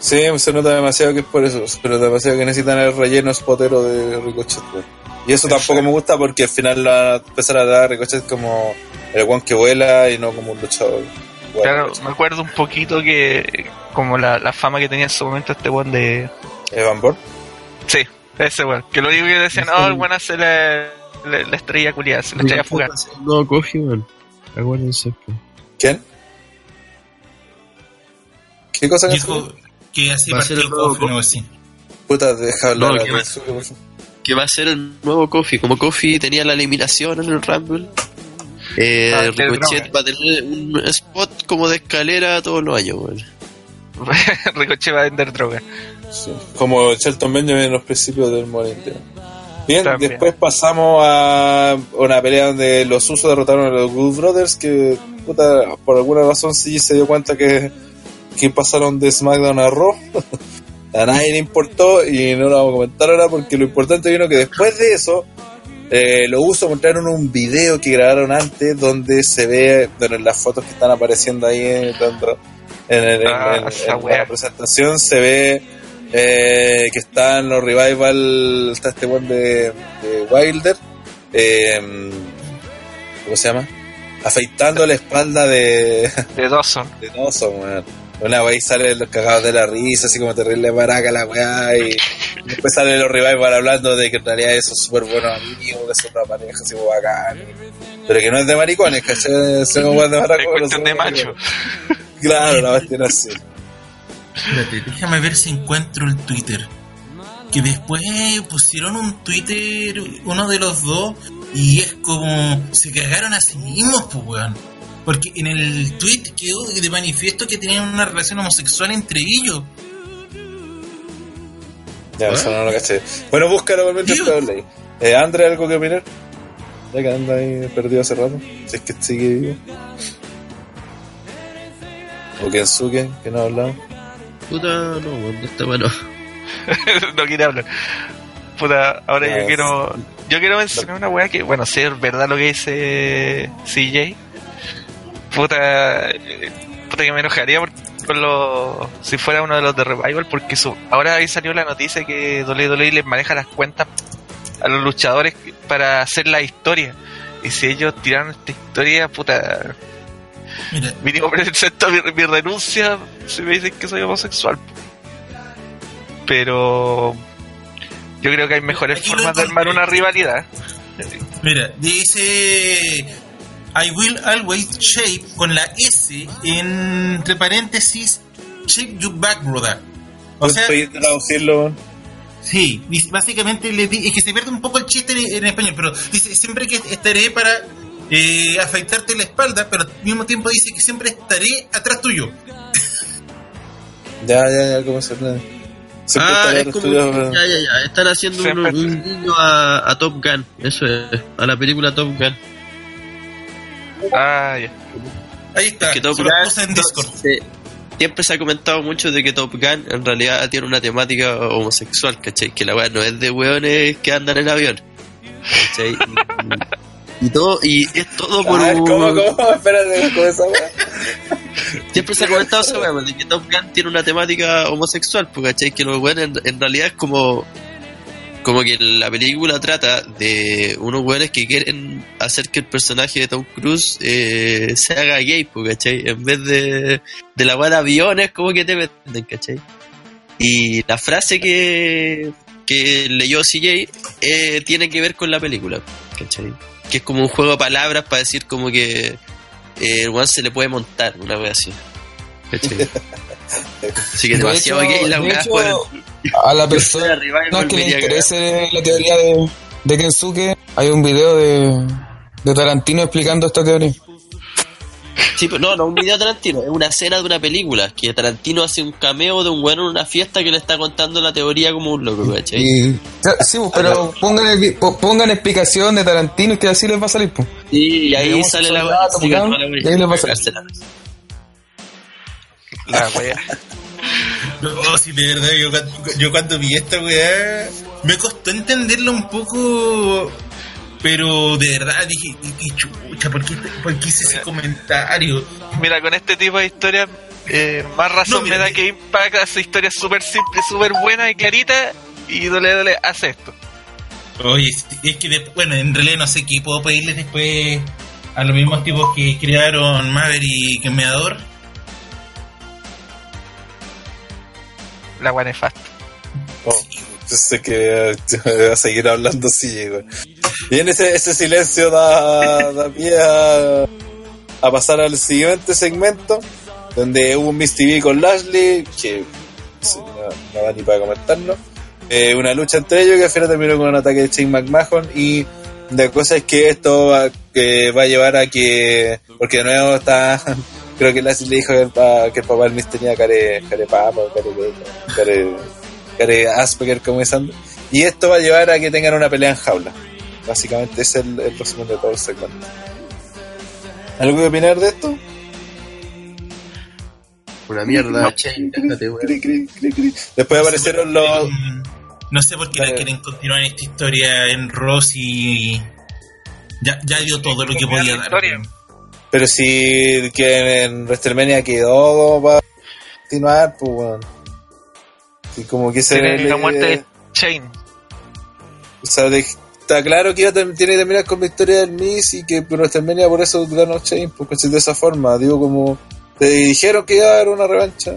Sí, se nota demasiado que es por eso, pero demasiado que necesitan el relleno spotero de Ricochet. güey. Y eso tampoco me gusta porque al final la empezar a dar a Ricochet como el guan que vuela y no como un luchador. Bueno, Claro, me acuerdo un poquito que, como la, la fama que tenía en su momento este weón de. Evan Bourne. Sí, ese weón. Que lo único que decían, oh, el weón hace la, la, la estrella culiada, se la estrella fugaz. No, coge, weón. Acuérdense. ¿Quién? ¿Qué cosa que Dijo que así Va a ser el nuevo no así. Puta, deja hablar No, a ¿qué Rensuke, por favor. Que va a ser el nuevo Kofi. Como Kofi tenía la eliminación en el Rumble, eh, Ah, Ricochet va a tener un spot como de escalera todos los años, weón. Ricochet va a vender droga. Sí. Como Shelton Benjamin en los principios del Morente. Bien, También. después pasamos a una pelea donde los usos derrotaron a los Good Brothers, que puta, por alguna razón sí se dio cuenta que, que pasaron de SmackDown a Raw. a nadie le importó y no lo vamos a comentar ahora porque lo importante vino que después de eso eh, los usos mostraron un video que grabaron antes donde se ve, bueno, en las fotos que están apareciendo ahí en, tanto- en, el- en- Ah, en- la presentación se ve eh, que están los revival, está este buen de, de Wilder, eh, ¿cómo se llama? Afeitando la espalda de, De Dawson. de Dawson, weón. Una wey sale los cagados de la risa, así como terrible maraca la weá, y después sale los revival hablando de que en realidad esos súper buenos amigos, que son una pareja así como bacán. Pero que no es de maricones, ¿cachai? Son de Es maracones. cuestión de macho. Claro, la cuestión así. Espérate, déjame ver si encuentro el Twitter. Que después pusieron un Twitter, uno de los dos, y es como. Se cagaron a sí mismos, pues, weón. Porque en el tweet quedó de manifiesto que tenían una relación homosexual entre ellos. Ya, eso no lo caché. Bueno, búscalo por mientras te. Eh, Andre, ¿algo que opinar? Ya que anda ahí perdido hace rato. Si es que sigue vivo. O Kensuke, que no ha hablado. Puta, no, weón, esta bueno. no quiere hablar. Puta, ahora yo quiero. Yo quiero mencionar una weá que, bueno, si es verdad lo que dice CJ. Puta. eh, Puta que me enojaría por, por lo, si fuera uno de los de Revival, porque su, ahora ahí salió la noticia que WWE les maneja las cuentas a los luchadores para hacer la historia. Y si ellos tiraron esta historia, puta. Mira, Mínimo presento mi, mi renuncia si me dicen que soy homosexual. Pero yo creo que hay mejores Aquí formas de armar una rivalidad. mira, dice. I will always shape con la S entre paréntesis, shape you back, brother. O sea, ¿Puedes traducirlo? Sí, básicamente le di- es que se pierde un poco el chiste en, en español, pero dice siempre que estaré para eh, afeitarte la espalda, pero al mismo tiempo dice que siempre estaré atrás tuyo. Ya, ya, ya, ¿cómo se? Siempre Ah, es como. estudios- Ya, ya, ya. Están haciendo un, guiño a, a Top Gun. Eso es. A la película Top Gun. Ah, ya. Ahí está, Que Top se lo Gun. puse en Discord. se- siempre se ha comentado mucho de que Top Gun en realidad tiene una temática homosexual, ¿cachai? Que la weá no es de weones que andan en avión. ¿cachai? Y, todo, y es todo por ver, un- ¿cómo, cómo? Espérate, ¿cómo esa weá? Siempre se ha comentado esa weá, pues, de que Top Gun tiene una temática homosexual, pues, ¿cachai? Que los weones en, en realidad es como. Como que la película trata de unos weones que quieren hacer que el personaje de Tom Cruise eh, se haga gay, pues, ¿cachai? En vez de, de la weá de aviones, como que te venden, ¿cachai? Y la frase que, que leyó CJ eh, tiene que ver con la película, ¿cachai? Que es como un juego de palabras para decir como que eh, el weón se le puede montar, una wea así. Así que De demasiado hecho- gay la de weá hecho, por a la persona no es que le interese la teoría de, de Kensuke, hay un video de, de Tarantino explicando esta teoría. Sí, pero no, no un video de Tarantino, es una escena de una película, que Tarantino hace un cameo de un weón en una fiesta que le está contando la teoría como un loco, ¿cachai? Y, sí, pues, pero pongan, el pongan explicación de Tarantino y que así les va a salir. Pues. Sí, y ahí sale la weá. Weá, y ahí le pasa. cagársela. La wea. No, sí, de verdad, yo, cuando- yo cuando vi esta weá, me costó entenderlo un poco, pero de verdad dije, "¿Y qué chucha? ¿Por qué, por qué hice ese comentario? Mira, con este tipo de historias, eh, más razón No, mira, me da que Impact hace historias súper simples, súper buenas y claritas, y Dole Dole hace esto. Oye, es que, de- bueno, en realidad no sé qué puedo pedirles después a los mismos tipos que crearon Maverick y Meador. La wea nefasta. Oh, yo sé que eh, voy a seguir hablando así, güey. Y en ese, ese silencio da, da pie a, pasar al siguiente segmento, donde hubo un Miss TV con Lashley, que no, no va ni para comentarlo. Eh, una lucha entre ellos que al final terminó con un ataque de Shane McMahon y la cosa es que esto va, que va a llevar a que, porque de nuevo está, creo que Lashley le dijo que el, que el papá del Miss tenía care, care papa, care, care, care Asperger como diciendo. Y esto va a llevar a que tengan una pelea en jaula. Básicamente ese es el, el resumen de todo el segmento. ¿Algo que opinar de esto? Una mierda, che, déjate, weón. Cri, cri, cri, cri. Después aparecieron los... No sé por qué la Dale. quieren continuar esta historia en Ross y ya, ya dio todo lo que podía dar. Pero si que en WrestleMania quedó para continuar, pues bueno. Y como que se Tiene la muerte de Chain. O sea, de- está claro que iba tiene que terminar con victoria del Miss y que por WrestleMania por eso ganó Chain, porque de esa forma, digo como te dijeron que iba a haber una revancha.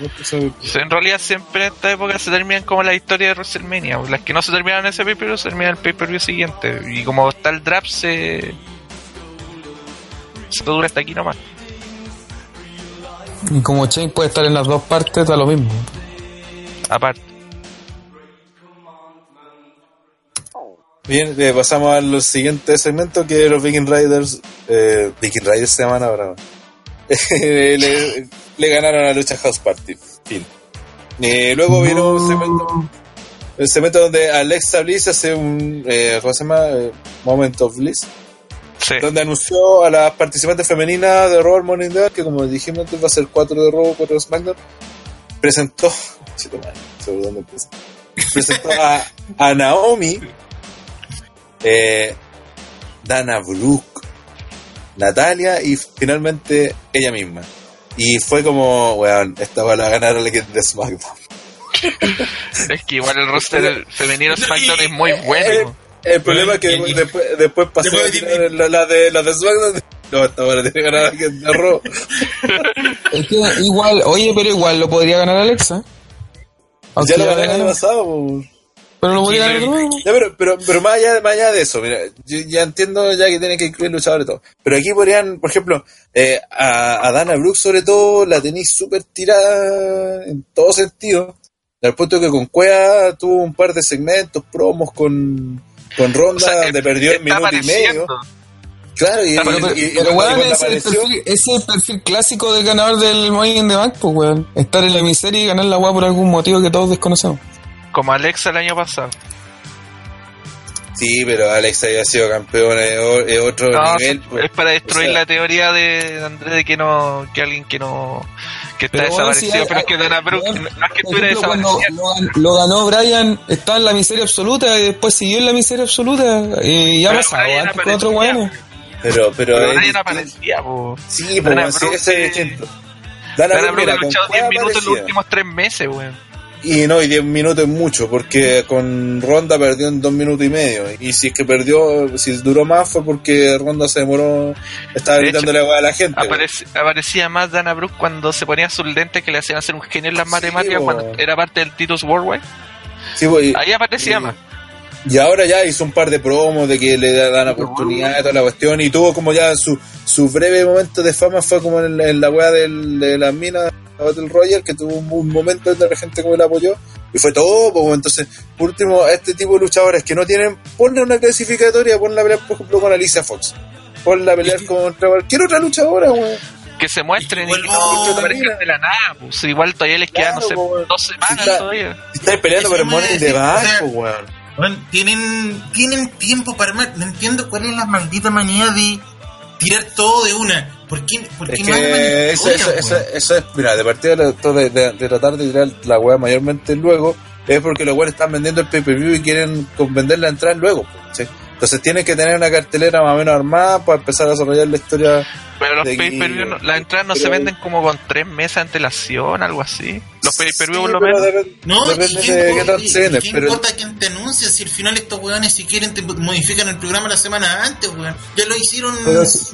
Pues, En realidad siempre en esta época se terminan como las historias de WrestleMania. Las que no se terminan en ese pay-per-view se terminan en el pay-per-view siguiente. Y como está el draft se... Se dura hasta aquí nomás. Y como Chain puede estar en las dos partes, da lo mismo. Aparte. Bien, eh, pasamos al siguiente segmento que los Viking Riders, eh, Viking Riders se llaman ahora, le, le ganaron la lucha House Party. Fin. Eh, luego vino un segmento, el segmento donde Alexa Bliss hace un, eh, ¿cómo se llama? Moment of Bliss, Sí. donde anunció a las participantes femeninas de Raw Morning Day, que como dijimos antes va a ser 4 de Raw, 4 de SmackDown, presentó, Chito, man, sobre dónde empieza. presentó a, a Naomi, eh, Dana Brooke, Natalia y finalmente ella misma. Y fue como, weón, esta va a ganar a la que de SmackDown. Es que igual el roster femenino SmackDown es muy bueno. El problema es que después, después pasó después a de- tirar la, la de, la de SmackDown. No, esta va a tener que ganar a la que de Raw. Es que igual, oye, pero igual lo podría ganar Alexa. Aunque Ya lo gané el año pasado, po. pero lo podría Sí, ganar de pero-. Ya, pero, pero, pero más, allá, más allá de eso, mira, yo ya entiendo ya que tienen que incluir luchadores y todo. Pero aquí podrían, por ejemplo, eh, a, a Dana Brooke sobre todo la tenéis súper tirada en todo sentido. Al punto que con Cuea tuvo un par de segmentos, promos con, con Ronda, O sea, donde perdió está minuto y medio. Claro, y, Pero, y- pero, y- y pero, cuando- weón, cuando ese es, el apareció- perfil, ese es el perfil clásico del ganador del Money in the Bank, pues, weón. Estar en la miseria y ganar la weá por algún motivo que todos desconocemos. Como Alexa el año pasado. Sí, pero Alex había sido campeón es otro No, nivel. pues. es para destruir O sea- la teoría de Andrés de que no, que alguien que no, que está Pero, desaparecido, si hay- pero es que Dana Brooke, no es que estuviera desaparecido. lo, lo ganó Brian, estaba en la miseria absoluta y después siguió en la miseria absoluta. Y ya antes con aparecía, weones. Pero, pero, Pero nadie distinto. aparecía, po. Sí, Brooke, ese es distinto. Dana Dana Brooke, ha luchado cuál 10 minutos en los últimos 3 meses, weón. Y no, y 10 minutos es mucho, porque con Ronda perdió en 2 minutos y medio. Y si es que perdió, si duró más fue porque Ronda se demoró, estaba De gritándole agua a la gente. aparecía más Dana Brooke cuando se ponía sus lentes que le hacían hacer un genio en las matemáticas po. cuando era parte del Titus Worldwide. Sí, pues, Ahí aparecía y- más. Y ahora ya hizo un par de promos de que le dan oportunidad y toda la cuestión. Y tuvo como ya su, su breve momento de fama fue como en, la- en la wea del, de las minas Battle Royale, que tuvo un, un momento donde la gente como le apoyó. Y fue todo, pues, entonces, por último, a este tipo de luchadores que no tienen, ponle una clasificatoria, ponla a pelear, por ejemplo, con Alicia Fox. Ponla a pelear contra cualquier otra luchadora, weón. Que se muestren y, Y que no aparezcan de la nada. Pues igual todavía les quedan, no sé, po, weón. dos semanas Sí, está- todavía. Estáis peleando por el Money in the decía, Bank, pues, weón. Bueno, tienen, tienen tiempo para armar. No entiendo cuál es la maldita manía de tirar todo de una. ¿Por qué, por qué Es no que eso, historia, eso, weón? eso, eso es, mira, de partida de, de, de- de tratar de tirar la weá mayormente luego, es porque los weones están vendiendo el pay-per-view y quieren vender la entrada luego. ¿sí? Entonces tienen que tener una cartelera más o menos armada para empezar a desarrollar la historia. Pero los de pay-per-view, aquí, no- las entradas no pero- se venden como con tres meses de antelación, algo así. Los pay-per-view Sí, por lo pero menos. depende- No, depende ¿y qué de qué se vende. ¿qué Pero importa quién te anuncia? Si al final estos weones si quieren te modifican el programa la semana antes, weón. Ya lo hicieron.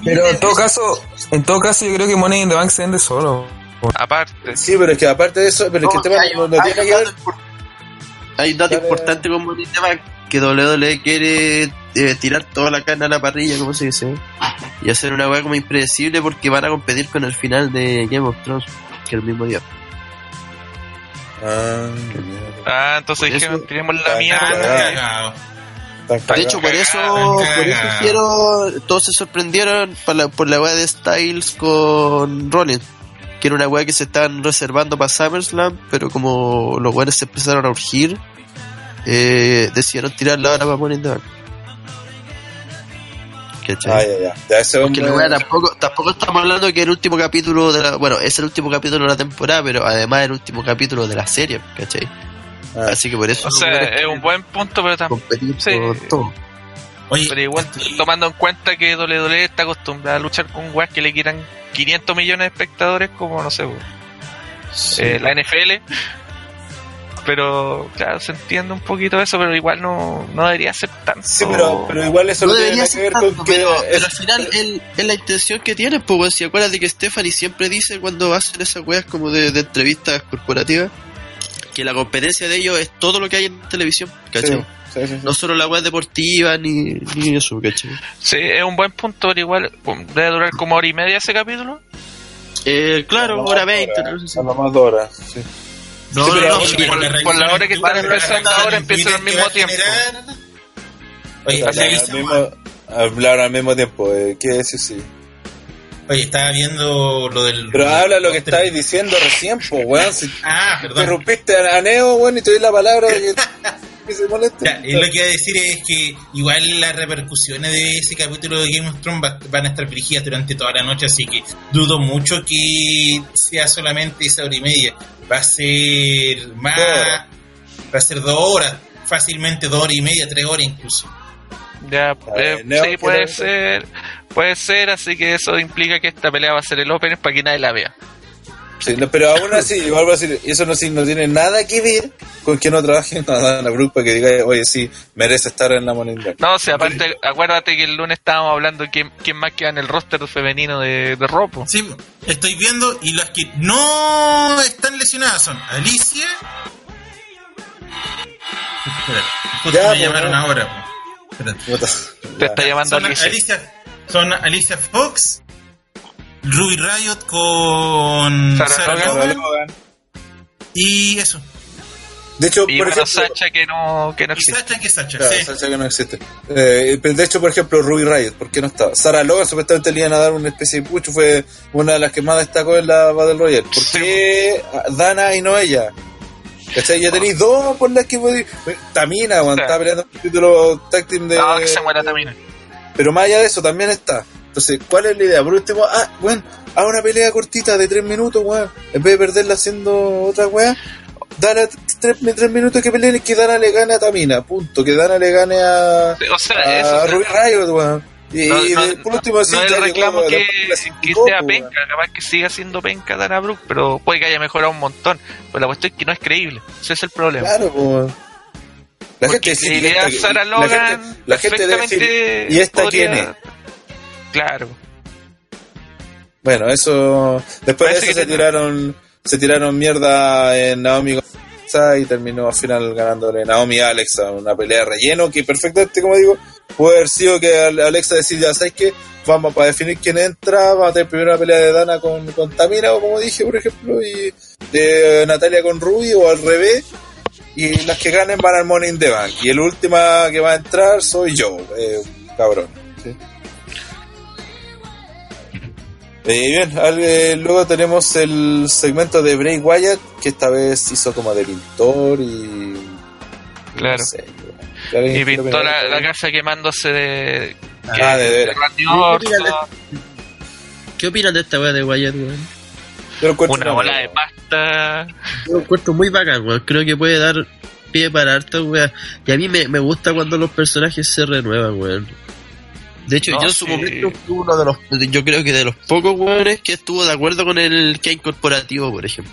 Pero, en todo veces. caso, en todo caso yo creo que Money in the Bank se vende solo. Aparte. sí, pero es que aparte de eso, pero es que el tema hay, no, no hay tiene que ver. hay un dato Dale. importante con Money in the Bank, que WWE quiere eh, tirar toda la carne a la parrilla, como se dice, y hacer una weá como impredecible porque van a competir con el final de Game of Thrones, que es el mismo día. Ah, mierda. Ah, entonces eso- tenemos la mierda. De hecho, por eso, por eso hicieron, todos se sorprendieron por la, por la weá de Styles con Rollins, que era una weá que se estaban reservando para SummerSlam, pero como los weones se empezaron a urgir, eh, decidieron tirarla ahora para Money in the Bank. ¿Cachai? Ah, ya, ya. Ya, ese Porque la hombre- weá tampoco, tampoco estamos hablando que el último capítulo de la, bueno, es el último capítulo de la temporada, pero además el último capítulo de la serie, ¿cachai? Ah. Así que por eso O sea, es un buen punto, pero tampoco. sí. Oye, Pero igual, tomando en cuenta que WWE está acostumbrada a luchar con weas que le quieran 500 millones de espectadores, como no sé, weón, eh, la NFL. Pero, claro, se entiende un poquito eso, pero igual no, no debería ser tanto. Sí, pero, pero igual eso no tiene debería que ser ver tanto, con que. pero, es- pero al final el- es la intención que tienen, pues weón. si acuérdate que Stephanie siempre dice cuando hacen esas weas como de, de entrevistas corporativas que la competencia de ellos es todo lo que hay en televisión, ¿cachai? Sí, sí, sí, sí. No solo la web deportiva ni, ni eso, ¿cachai? Sí, es un buen punto, pero igual debe durar como hora y media ese capítulo. Eh, claro, hora más 20, dora, no sé si- A lo más de horas, sí. No, Sí, pero- no, Oye, sí, pero por- la por revisión la hora que están empezando ahora, empiezan al mismo tiempo. generar- Oye, Hablar al mismo, hablar al mismo tiempo, eh, ¿qué decir sí? Oye, estaba viendo lo del. Pero habla lo que estáis diciendo recién, pues, weón. Si Ah, perdón. interrumpiste a a Neo, weón, y te doy la palabra de que, que se moleste. Ya, y lo que iba a decir es que igual las repercusiones de ese capítulo de Game of Thrones va- van a estar dirigidas durante toda la noche, así que dudo mucho que sea solamente esa hora y media. Va a ser más. Va a ser dos horas, fácilmente dos horas y media, tres horas incluso. Ya, ver, eh, Neo, sí, ¿qué puede ser. Puede ser, así que eso implica que esta pelea va a ser el opener para que nadie la vea. Sí, no, pero aún así, igual voy a decir, eso no, sí, no tiene nada que ver con que no trabajen en la para que diga, oye, sí, merece estar en la moneda. No, o sea, aparte, acuérdate que el lunes estábamos hablando de quién, quién más queda en el roster femenino de, de Ropo. Sí, estoy viendo y las que no están lesionadas son Alicia. Espera, justo Ya, me pues, llamaron ahora. pues. Te está llamando Son Alicia. Alicia, son Alicia Fox, Ruby Riot con Sarah Sarah Logan. Logan y eso. De hecho, Y por ejemplo, Sacha que no, que no Y existe. Sacha que Sacha, Claro, sí. Sacha que no existe. Eh, pero de hecho, por ejemplo, Ruby Riot, ¿por qué no estaba? Sarah Logan supuestamente le iban a dar una especie de pucho, fue una de las que más destacó en la Battle Royale. ¿Por Sí. qué Dana y no ella? ¿Cachai? Ya tenéis dos por las que podéis. Tamina, cuando Sí. estaba peleando el título tag team de. No, que se muera también. Pero más allá de eso, también está. Entonces, ¿cuál es la idea? Por último, ah, bueno, haz una pelea cortita de tres minutos, weón. En vez de perderla haciendo otra weá, dale tres, tres minutos que peleen y que Dana le gane a Tamina, punto. Que Dana le gane a, O sea, a eso. Ruby Riot, weón. Y, No, y no, de- por último, sí, no llegó, reclamo la que, que sea penca, capaz que siga siendo penca Dana Brooke, pero puede que haya mejorado un montón. Pero la cuestión es que no es creíble. Ese es el problema. Claro, weón. La Porque gente si sí, le esta- da Sarah la Logan, gente, la gente debe decir, ¿y esta podría- quién es? Claro. Bueno, eso. Después de eso se tiraron, se tiraron mierda en Naomi y terminó al final ganándole Naomi a Alexa, una pelea de relleno que perfectamente, como digo, puede haber sido que Ale- Alexa decida, ¿sabes qué? Vamos para definir quién entra, vamos a tener primero una pelea de Dana con, con Tamina, o como dije, por ejemplo, y de Natalia con Ruby, o al revés. Y las que ganen van al Money in the Bank. Y el último que va a entrar soy yo, eh, cabrón. ¿sí? Eh, bien, al- eh, luego tenemos el segmento de Bray Wyatt, que esta vez hizo como de pintor y... Claro. no sé, ¿alguien Y pintó la, de casa quemándose de. Ah, de veras. Sí, Orton, ¿Qué opinan de esta weá de Wyatt, weón? Yo lo encuentro una bola de pasta. Yo lo encuentro muy bacán, weón. Creo que puede dar pie para harta, weón. Y a mí me, me gusta cuando los personajes se renuevan, weón. De hecho, No, yo en su sí. momento fui uno de los, yo creo que de los pocos weones que estuvo de acuerdo con el Kane corporativo, por ejemplo.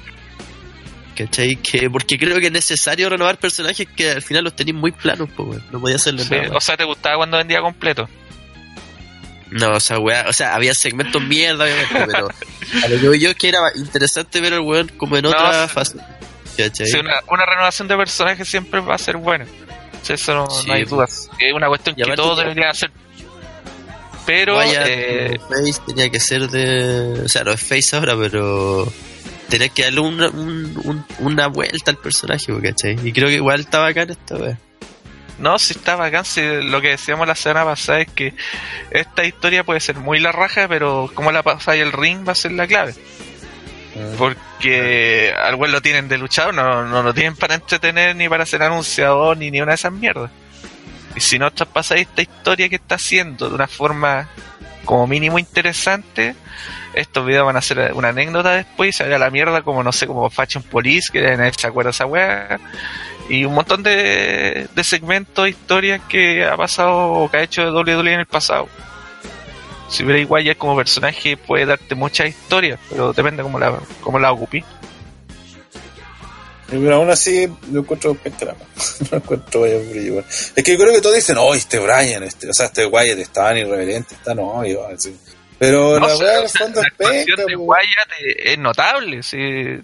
¿Cachai? Que, porque creo que es necesario renovar personajes que al final los tenéis muy planos, pues. No podía hacerle Sí, nada. o sea, ¿te gustaba cuando vendía completo? No, o sea, weá, o sea, había segmentos mierda, obviamente, pero a lo que yo es que era interesante ver al weón como en No, otra fase. ¿Cachai? Sí, una, una renovación de personajes siempre va a ser buena. Sí, eso no, no hay dudas. Es una cuestión que todos deberían hacer. Pero, eh, como Face tenía que ser de. O sea, no es Face ahora, pero. Tenía que darle una, un- un- una vuelta al personaje, ¿cachai? Y creo que igual está bacán esta vez. no, si está bacán, si lo que decíamos la semana pasada es que esta historia puede ser muy la raja, pero como la pasa y el ring va a ser la clave. Mm. Porque al lo tienen de luchador, no, no lo tienen para entretener, ni para ser anunciador, ni ni una de esas mierdas. Y si no traspasáis esta historia que está haciendo de una forma como mínimo interesante, estos videos van a ser una anécdota después y se haga la mierda como, no sé, como Fashion Police, que nadie se acuerda esa weá. Y un montón de, de segmentos, historias que ha pasado o que ha hecho WWE en el pasado. Si Bray Wyatt como personaje puede darte muchas historias, pero depende cómo la, cómo la ocupí. Pero aún así lo encuentro pescara. no encuentro vaya brillo. Es que yo creo que todos dicen, oh, este Brian, este, o sea, este Wyatt es tan irreverente, está no, así. Pero No, la o sea, weá en o el sea, fondo la es penca, de. Wyatt es, notable, sí. de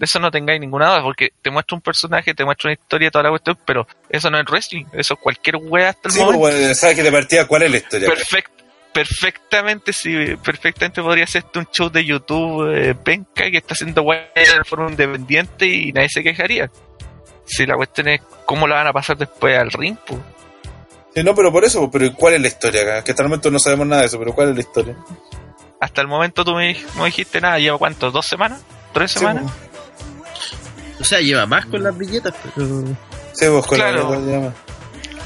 eso no tengáis ninguna duda, porque te muestra un personaje, te muestra una historia, toda la cuestión, pero eso no es wrestling, eso es cualquier wea hasta el Sí, pues, momento. bueno, sabes que de partida cuál es la historia. Perfect- perfectamente, sí, perfectamente podría ser un show de YouTube eh, penca que está haciendo Wyatt de forma independiente y nadie se quejaría. Si la cuestión es cómo la van a pasar después al ring, pues. Sí, no, pero por eso, pero ¿cuál es la historia acá? Que hasta el momento no sabemos nada de eso, pero ¿cuál es la historia? Hasta el momento tú me, no dijiste nada, lleva cuánto, dos semanas, tres Sí, semanas. pues. O sea, lleva más con las billetas, pero. Sí, pues, con la- Claro. la llama.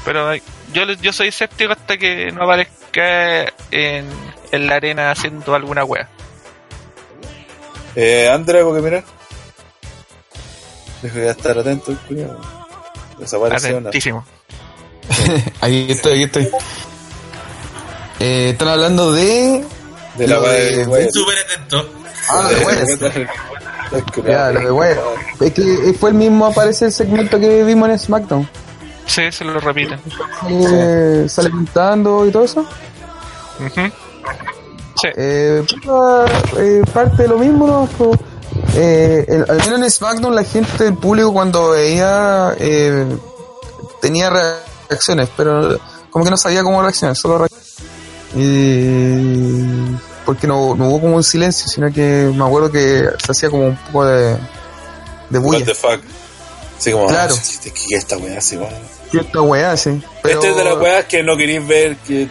Pero yo, yo soy escéptico hasta que no aparezca en, en la arena haciendo alguna wea. Eh, André, ¿algo que mirar? Dejo de estar atento, el. Desapareció. Ahí estoy, aquí estoy. Eh, están hablando de. De la de- de. Súper atento. Ah, de West. El Ya, culiao. lo de West. Es que fue el mismo aparece el segmento que vimos en SmackDown. Sí, se lo repiten. Eh, sale pintando y todo eso. Sí. Eh, eh, parte de lo mismo, ¿no? Eh, el- al menos en SmackDown la gente, el público cuando veía eh, tenía reacciones, pero como que no sabía cómo reaccionar, solo reaccionar. Y porque no, no hubo como un silencio, sino que me acuerdo que se hacía como un poco de, de bulla. What the fuck. Así como, Claro. "Ah, sí, ¿qué es esta weá? Así. Cierta weá, sí. Pero... Este es de las weas que no queréis ver que,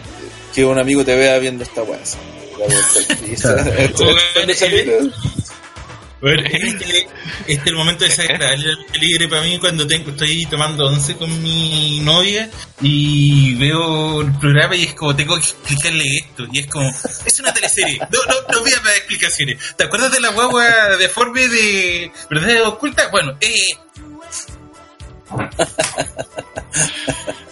que un amigo te vea viendo esta weá. Bueno, este, este es el momento desagradable de lucha libre para mí cuando tengo, estoy tomando once con mi novia y veo el programa y es como tengo que explicarle esto y es como es una teleserie no no no voy a dar explicaciones ¿te acuerdas de la guagua deforme de verdad oculta? bueno eh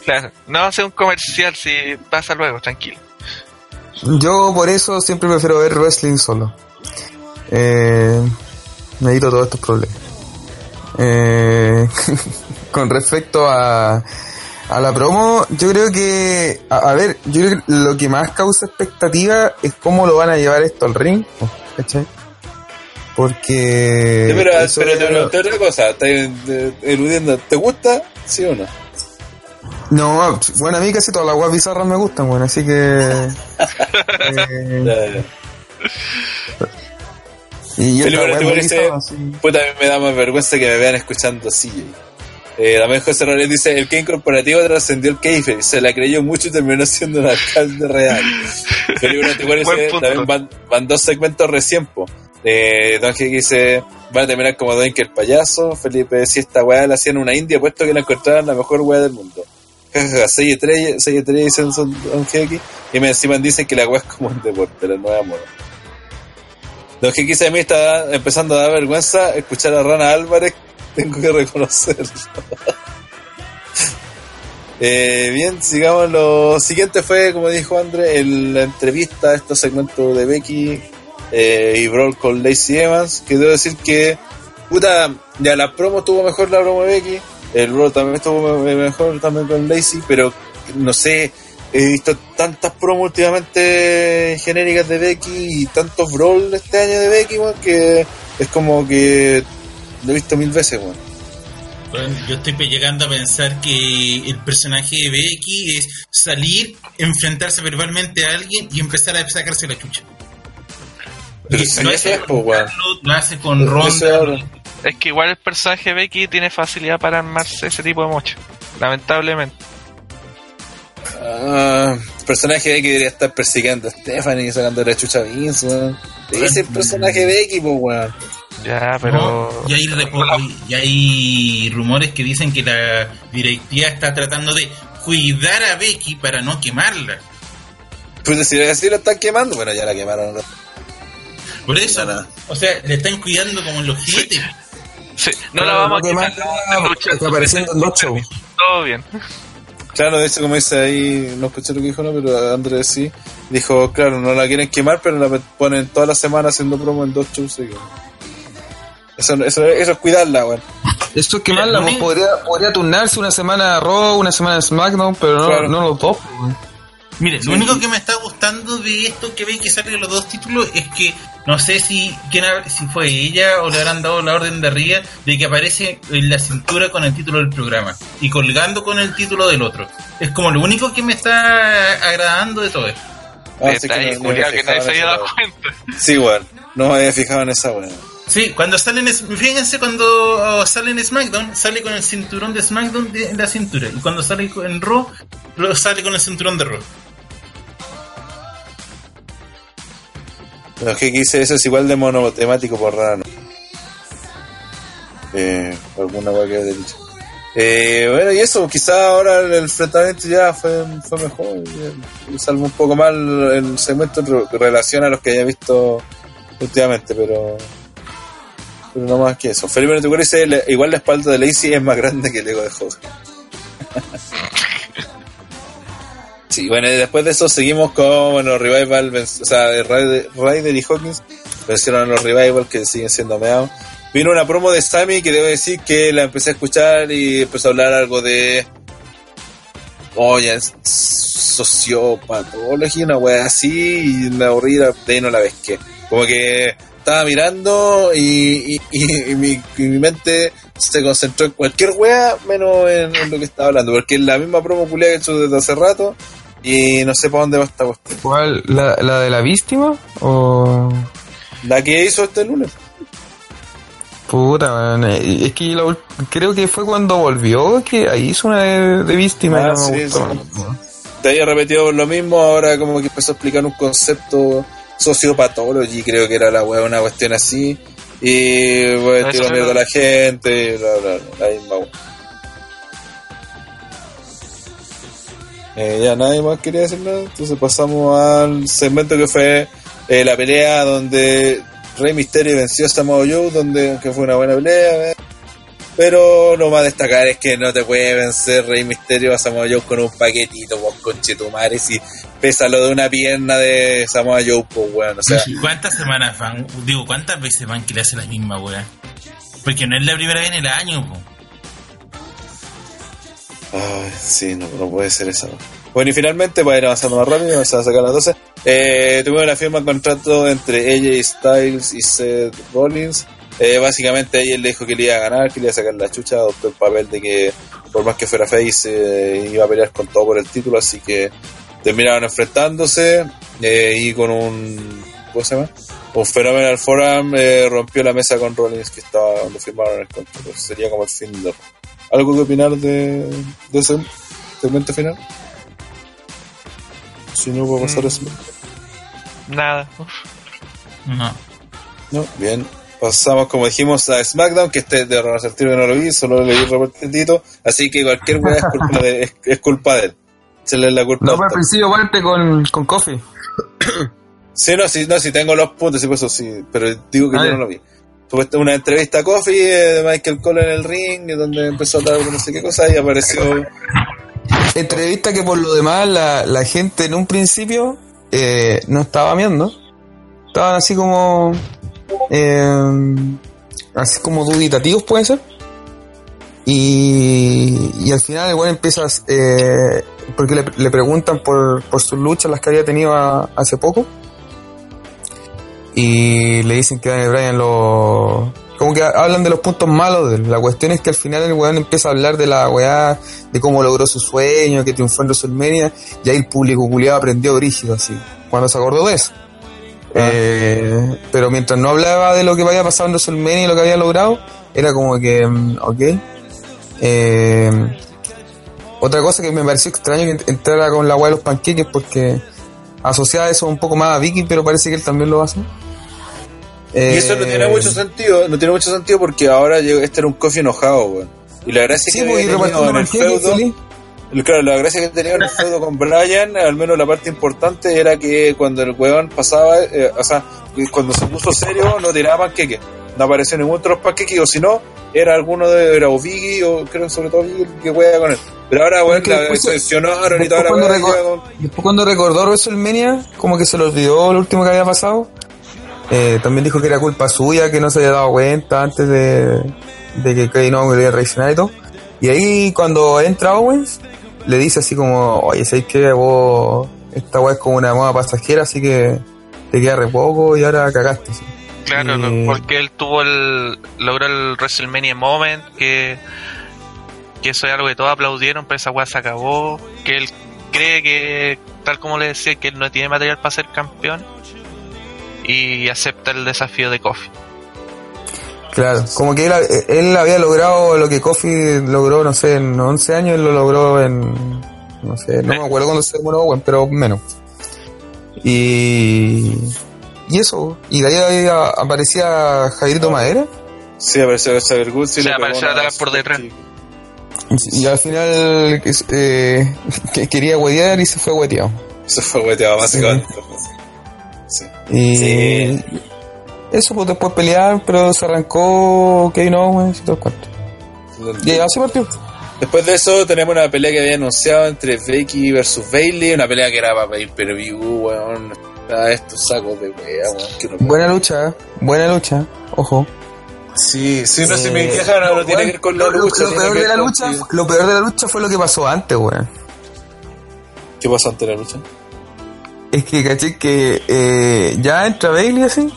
Claro, no ser un comercial si pasa luego, tranquilo. Yo por eso siempre prefiero ver wrestling solo. Eh, me evito todos estos problemas. Eh, con respecto a, a la promo, yo creo que, a, a ver, yo creo que lo que más causa expectativa es cómo lo van a llevar esto al ring. ¿cachai? Porque... Sí, pero, eso pero te ya- pregunté otra cosa. Estás eludiendo. ¿Te gusta? ¿Sí o no? No, bueno, a mí casi todas las guas bizarras me gustan, bueno, así que... eh, y Felipe, esta ¿no wea te parece? Puta, a mí me da más vergüenza que me vean escuchando así. Eh, también José Rodríguez dice, el Kane corporativo trascendió el keife, se la creyó mucho y terminó siendo un alcalde real. Felipe dice, punto. también van, van dos segmentos recién, po. Eh, Don G dice, van a terminar como Don el payaso. Felipe, si esta weá la hacían una India, puesto que la encontraran la mejor weá del mundo. Jajaja, 6 estrellas, 6 estrellas dicen Don GX. Y me encima dicen que la weá es como un deporte, la nueva moda. Don GX dice, a mí está empezando a dar vergüenza escuchar a Rana Álvarez, tengo que reconocerlo. Eh, bien, sigamos. Lo siguiente fue, como dijo André, el- la entrevista estos segmentos de Becky eh, y Brawl con Lacey Evans. Que debo decir que, puta, ya la promo tuvo mejor la promo de Becky. El Brawl también estuvo me- mejor también con Lacey, pero no sé. He visto tantas promos últimamente genéricas de Becky y tantos Brawl este año de Becky, que es como que lo he visto mil veces, weón. Bueno, yo estoy llegando a pensar que el personaje de Becky es salir, enfrentarse verbalmente a alguien y empezar a sacarse la chucha. Pero Y si lo, eso hace es, weón. Lo hace con Ronda. ahora. Es que igual el personaje Becky tiene facilidad para armarse ese tipo de mocha. Lamentablemente. Ah, el personaje Becky debería estar persiguiendo a Stephanie y sacando la chucha a Vince, weón. Ese es el personaje de Becky, pues, weón. Ya, pero. ¿no? Y, hay y hay rumores que dicen que la directiva está tratando de cuidar a Becky para no quemarla. Pues si así lo están quemando, bueno, ya la quemaron. ¿no? Por eso, Nada. o sea, le están cuidando como los jinetes. Sí, no la vamos a quitar. a está apareciendo en dos shows. Todo bien. Claro, de hecho, como dice ahí, no escuché lo que dijo, no, pero Andrés sí. Dijo, claro, no la quieren quemar, pero la ponen toda la semana haciendo promo en dos shows seguidos. Eso, eso, eso es cuidarla, weón. Eso es que Mira, mal, la lo mismo- podría, podría turnarse una semana Raw, una semana SmackDown, pero no, Claro. no los dos. Mire, lo único que me está gustando de esto que ven que salen los dos títulos es que no sé si quién ha- si fue ella o le habrán dado la orden de arriba de que aparece en la cintura con el título del programa y colgando con el título del otro. Es como lo único que me está agradando de todo esto. Ah, sí, Detalle, no- que nadie se haya dado cuenta. Sí. No me había fijado en esa, weón. Sí, cuando salen, fíjense cuando oh, sale en SmackDown, sale con el cinturón de SmackDown en la cintura y cuando sale en Raw, sale con el cinturón de Raw. Pero que dice eso es igual de monotemático por raro. ¿no? Eh, alguna weá que haya dicho. Eh, bueno, y eso, quizá ahora el enfrentamiento ya fue, fue mejor. y salvo un poco mal el segmento en re- relación a los que haya visto últimamente, pero. Pero no más que eso. Felipe Netucor dice: "Le- igual la espalda de Lacey es más grande que el ego de Hogan. Sí, bueno, y después de eso seguimos con bueno, Revival, o sea, Ryder, y Hawkins vencieron a los Revival que siguen siendo meados. Vino una promo de Sammy que debo decir que la empecé a escuchar y empezó a hablar algo de. Oye, es sociopatología, una wea así, y me aburrí de ahí no la pesqué. Como que estaba mirando y, y, y- y mi, y mi mente se concentró en cualquier wea menos en, en lo que estaba hablando, porque es la misma promo culia que he hecho desde hace rato y no sé para dónde va esta cuestión. ¿Cuál? ¿La, ¿La de la víctima? ¿O.? La que hizo este lunes. Puta, weón. eh, Es que la creo que fue cuando volvió que ahí hizo una de, de víctima y Ah, no me sí, gustó. sí. Te había repetido lo mismo, ahora como que empezó a explicar un concepto sociopatology, creo que era la weá, una cuestión así. Y bueno, tiró era- mierda a la gente, y bla, bla, bla, la misma weá. Eh, ya nadie más quería decir nada, entonces pasamos al segmento que fue eh, la pelea donde Rey Mysterio venció a Samoa Joe, donde que fue una buena pelea, eh. Pero lo más a destacar es que no te puede vencer Rey Mysterio a Samoa Joe con un paquetito, con conchetumare, si pesa lo de una pierna de Samoa Joe, pues weón, o sea, ¿Cuántas semanas van? Digo, ¿cuántas veces van que le hace la misma weá? Porque no es la primera vez en el año, po. Ay, sí, no, no puede ser eso. Bueno, y finalmente, para ir avanzando más rápido, vamos a sacar las 12. Eh, tuvimos la firma de contrato entre AJ Styles y Seth Rollins. Eh, básicamente, AJ le dijo que le iba a ganar, que le iba a sacar la chucha, adoptó el papel de que, por más que fuera face, eh, iba a pelear con todo por el título, así que terminaron enfrentándose eh, y con un. ¿Cómo se llama? Un Phenomenal Forum eh, rompió la mesa con Rollins que estaba donde firmaron el contrato. Sería como el fin de. ¿Algo que opinar de, de ese segmento final? Si no, puedo pasar Mm. eso. Nada. No. No, bien. Pasamos, como dijimos, a SmackDown, que este de tiro que no lo vi, solo leí reportito. Así que cualquier weá es culpa de, es, es culpa de él. Se le es la culpa No, pero al principio parte con, con Coffee. Sí, no, sí, no, sí tengo los puntos, sí, por eso sí, pero digo que Ah, yo no lo vi. Tuve una entrevista a Kofi eh, de Michael Cole en el ring, donde empezó a hablar de no sé qué cosa y apareció. Entrevista que por lo demás la, la gente en un principio eh, no estaba viendo. Estaban así como. Eh, así como duditativos, puede ser. Y, y al final el weón empieza. eh, porque le, preguntan por, por sus luchas, las que había tenido hace poco. Y le dicen que Daniel Bryan lo. Como que hablan de los puntos malos de él. La cuestión es que al final el weón empieza a hablar de la weá, de cómo logró su sueño, que triunfó en WrestleMania, y ahí el público culiado aprendió brígido así, cuando se acordó de eso. Eh, pero mientras no hablaba de lo que había pasado en WrestleMania y lo que había logrado, era como que, mm, ok. Eh, otra cosa que me pareció extraño que ent- entrara con la weá de los panqueques porque asociada eso un poco más a Vicky, pero parece que él también lo hace. Y eso no tiene Eh, mucho sentido, no tiene mucho sentido porque ahora este era un Kofi enojado, weón. Y la gracia Sí, que pues, había tenido en el feudo, claro, la gracia que tenía en el feudo con Brian, al menos la parte importante era que cuando el weón pasaba, eh, o sea, cuando se puso serio no tiraba panqueques. No apareció ningún otro panqueques, o si no, era alguno de, era o Biggie, o creo sobre todo el que juega con él. Pero ahora, weón, la seleccionaron y toda la después weá, con- Después cuando recordó WrestleMania, como que se le olvidó lo último que había pasado. Eh, también dijo que era culpa suya, que no se había dado cuenta antes de, de que Kevin Owens quería reaccionar y todo. Y ahí cuando entra Owens, le dice así como, oye, ¿sabes qué? Vos, esta weá es como una moda pasajera, así que te queda re poco y ahora cagaste. Claro, Y- porque él tuvo el. logró el WrestleMania Moment, que. que eso es algo que todos aplaudieron, pero esa weá se acabó. Que él cree que, tal como le decía, que él no tiene material para ser campeón. Y acepta el desafío de Kofi. Claro, como que él, él había logrado lo que Kofi logró, no sé, en 11 años, él lo logró en, no sé, no me acuerdo cuándo se murió Owen, pero menos. Y, y eso, y de ahí, aparecía Jairito Madera, Sí, apareció Xavier Woods y apareció atrás por detrás. y, y al final eh, que quería huetear y se fue hueteado. Se fue hueteado, básicamente. Sí. Y Sí. Eso, pues después pelear, pero se arrancó Kevin Owens y todo el cuento. Y así partió. Después de eso tenemos una pelea que había anunciado entre Becky versus Bailey, una pelea que era para pedir per view, weón. A estos sacos de wea, weón. que no- Buena lucha, ¿eh? buena lucha, ojo. Sí, sí, no, si Eh, me quejan no, no tiene que ver con la lo- lucha. Lo, peor que de la lucha, que- lo peor de la lucha fue lo que pasó antes, weón. ¿Qué pasó antes de la lucha? Es que caché que eh, ya entra Bailey así.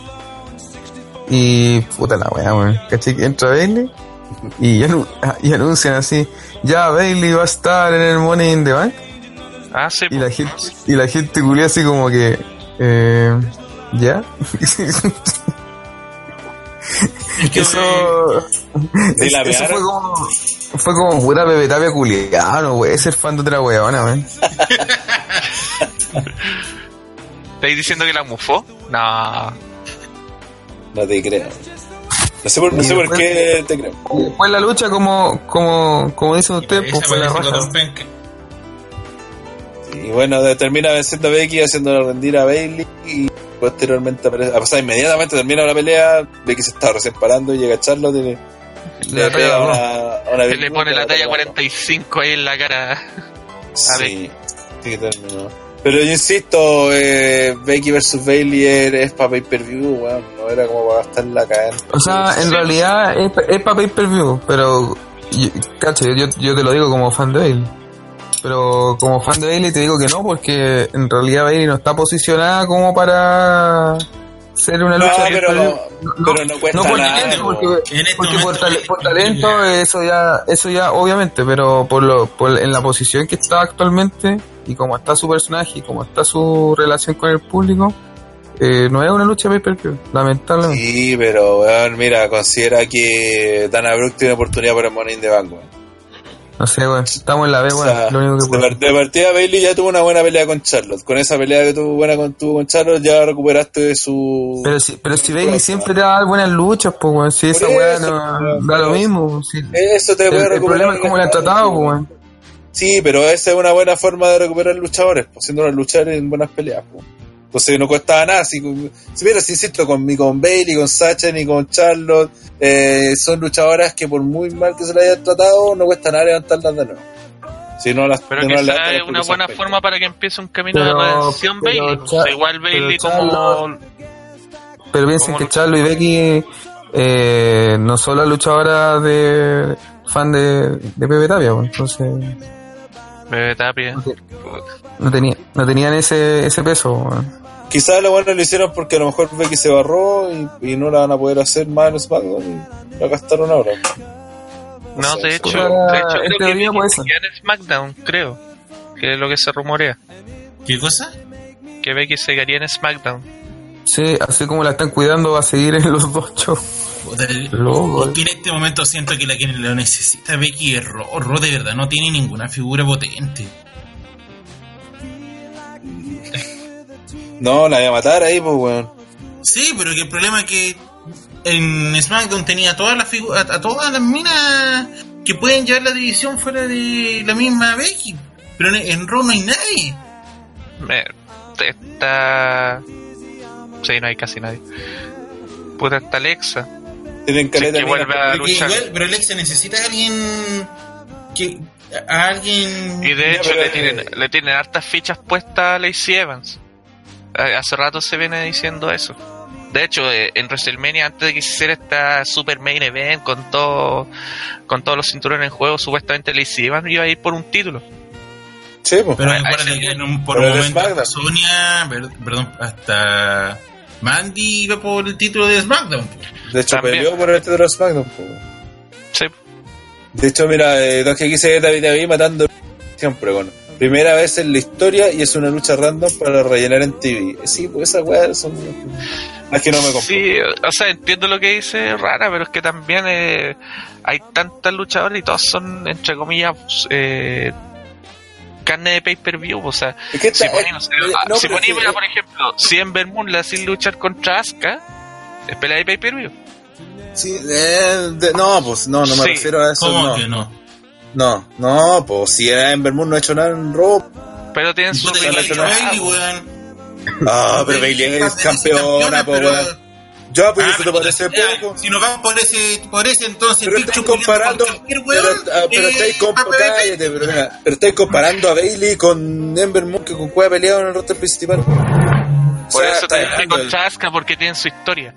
Y puta la weá, weón. Caché que entra Bailey. Y, y anuncian así. Ya Bailey va a estar en el Money in the Bank. Ah, sí, Y la gente, y la gente culia así como que. Eh, ¿Ya? Eso, la eso fue como, fue como pura Pepe Tapia culiada, no güey, ser fan de otra weona, man. ¿Estáis diciendo que la mufó? No. No te creo. No sé por, no Y sé por después- qué te creo. Y después la lucha, como, como, como dicen ustedes, pues fue la raja. Y bueno, termina venciendo a Becky, haciéndola rendir a Bailey. Y posteriormente, aparece- a pasar inmediatamente termina la pelea. Becky se está recién parando y llega Charlotte y le, Le pega una, le pone la talla pega. 45 ahí en la cara. Sí, sí que terminó. Pero yo insisto, eh, Becky versus Bailey es para pay per view, weón. No era como para gastar la cadena. O sea, en Sí. realidad es, es para pay per view, pero, yo, cacho, yo, yo te lo digo como fan de Bailey. Pero como fan de Bailey te digo que no, porque en realidad Bailey no está posicionada como para ser una No, lucha pero, pay-per-view. pero no cuesta no por nada. talento, porque, este por, tale- por talento eso ya, eso ya obviamente, pero por lo, por, en la posición que está actualmente y como está su personaje y como está su relación con el público, eh, no es una lucha pay per lamentablemente. Sí, pero weón, mira, considera que Dana Brooke tiene oportunidad para el Money in the Bank. No sé, weón. Estamos en la B, O weón. sea, lo único que de, partida Bailey ya tuvo una buena pelea con Charlotte. Con esa pelea que tuvo buena con, tuvo con Charlotte ya recuperaste de su... Pero si, pero si Bailey siempre te va a dar buenas luchas, pues, weón. Si esa Por weá eso, no da lo mismo. Si, Eso te el, puede el recuperar. problema es cómo le han tratado, pues, weón. Sí, pero esa es una buena forma de recuperar luchadores, pues, luchar en buenas peleas. Pues. Entonces no cuesta nada. Si, si mira, si insisto, con, ni con Bailey, con Sacha, ni con Charlotte, eh, son luchadoras que por muy mal que se las hayan tratado, no cuesta nada levantarlas de nuevo. Si no las Pero no las es una buena forma para que empiece un camino Pero- de redención pero Bailey. O sea, igual Bailey pero como... Charlo- Pero piensen ¿Cómo que no? Charlo y Becky eh, no son las luchadoras de fan de, de Pepe Tapia. Entonces, Bebé Tapia. no, tenía, no tenían ese, ese peso, weón. Quizás lo bueno lo hicieron porque a lo mejor Becky se barró y, y no la van a poder hacer más en SmackDown y la gastaron ahora. No, de hecho, de hecho en creo que Becky en SmackDown, creo. Que es lo que se rumorea. ¿Qué cosa? Que Becky se quedaría en SmackDown. Sí, así como la están cuidando, va a seguir en los dos shows. Porque en este momento siento que la que lo necesita Becky es Ro. Ro de verdad no tiene ninguna figura potente. No, la voy a matar ahí, pues, weón. Sí, pero que el problema es que en SmackDown tenía todas las figuras, a, a todas las minas que pueden llevar la división fuera de la misma Becky. Pero en, en Raw no hay nadie. Me- Está... Sí, no hay casi nadie. Puta, está Alexa. Tienen que vuelve a Porque luchar. igual, pero Alexa necesita a alguien que a alguien Y de Ya, hecho pero, le eh, tienen, le tienen hartas fichas puestas a Lacey Evans. Eh, Hace rato se viene diciendo eso. De hecho, eh, en WrestleMania, antes de que se hiciera esta super main event con todo, con todos los cinturones en juego, supuestamente Lacey Evans iba a ir por un título. Sí, pues. Pero acuérdate que en un, por Pero un en momento Sonia, per- perdón, hasta Mandy iba por el título de SmackDown. De hecho, También. peleó por el título de SmackDown, pues. Sí. De hecho, mira, eh, Don que quise David David matando siempre, bueno. Primera vez en la historia y es una lucha random para rellenar en TV. Eh, Sí, pues esas weas son. Es que no me compro. Sí, o sea, entiendo lo que dice Rara, pero es que también eh, hay tantas luchadoras y todas son, entre comillas, eh, carne de pay-per-view. O sea, Es que si ponemos, eh, no, si pero ponemos, sí, por ejemplo, si en hacen luchar contra Asuka, es pelea de pay-per-view. sí, eh, de- no, pues no, no me Sí. refiero a eso. ¿Cómo No, que no? No, no, pues si en Vermont no ha hecho nada en Raw. Pero tienen su. Bailey, Bailey. Ah, pero Bailey es campeona, pues weón. Ya, pues Ah, eso te pero parece ya, poco. Si nos vamos por ese, por ese entonces, Pero estáis comparando, con cualquier pero, weón, ah, pero eh, estáis cállate, pero, estáis comparando a Bailey con Ember Moon que con cuál ha peleado en el roster principal. Por O sea, eso está te el- contra Asuka, porque tienen su historia.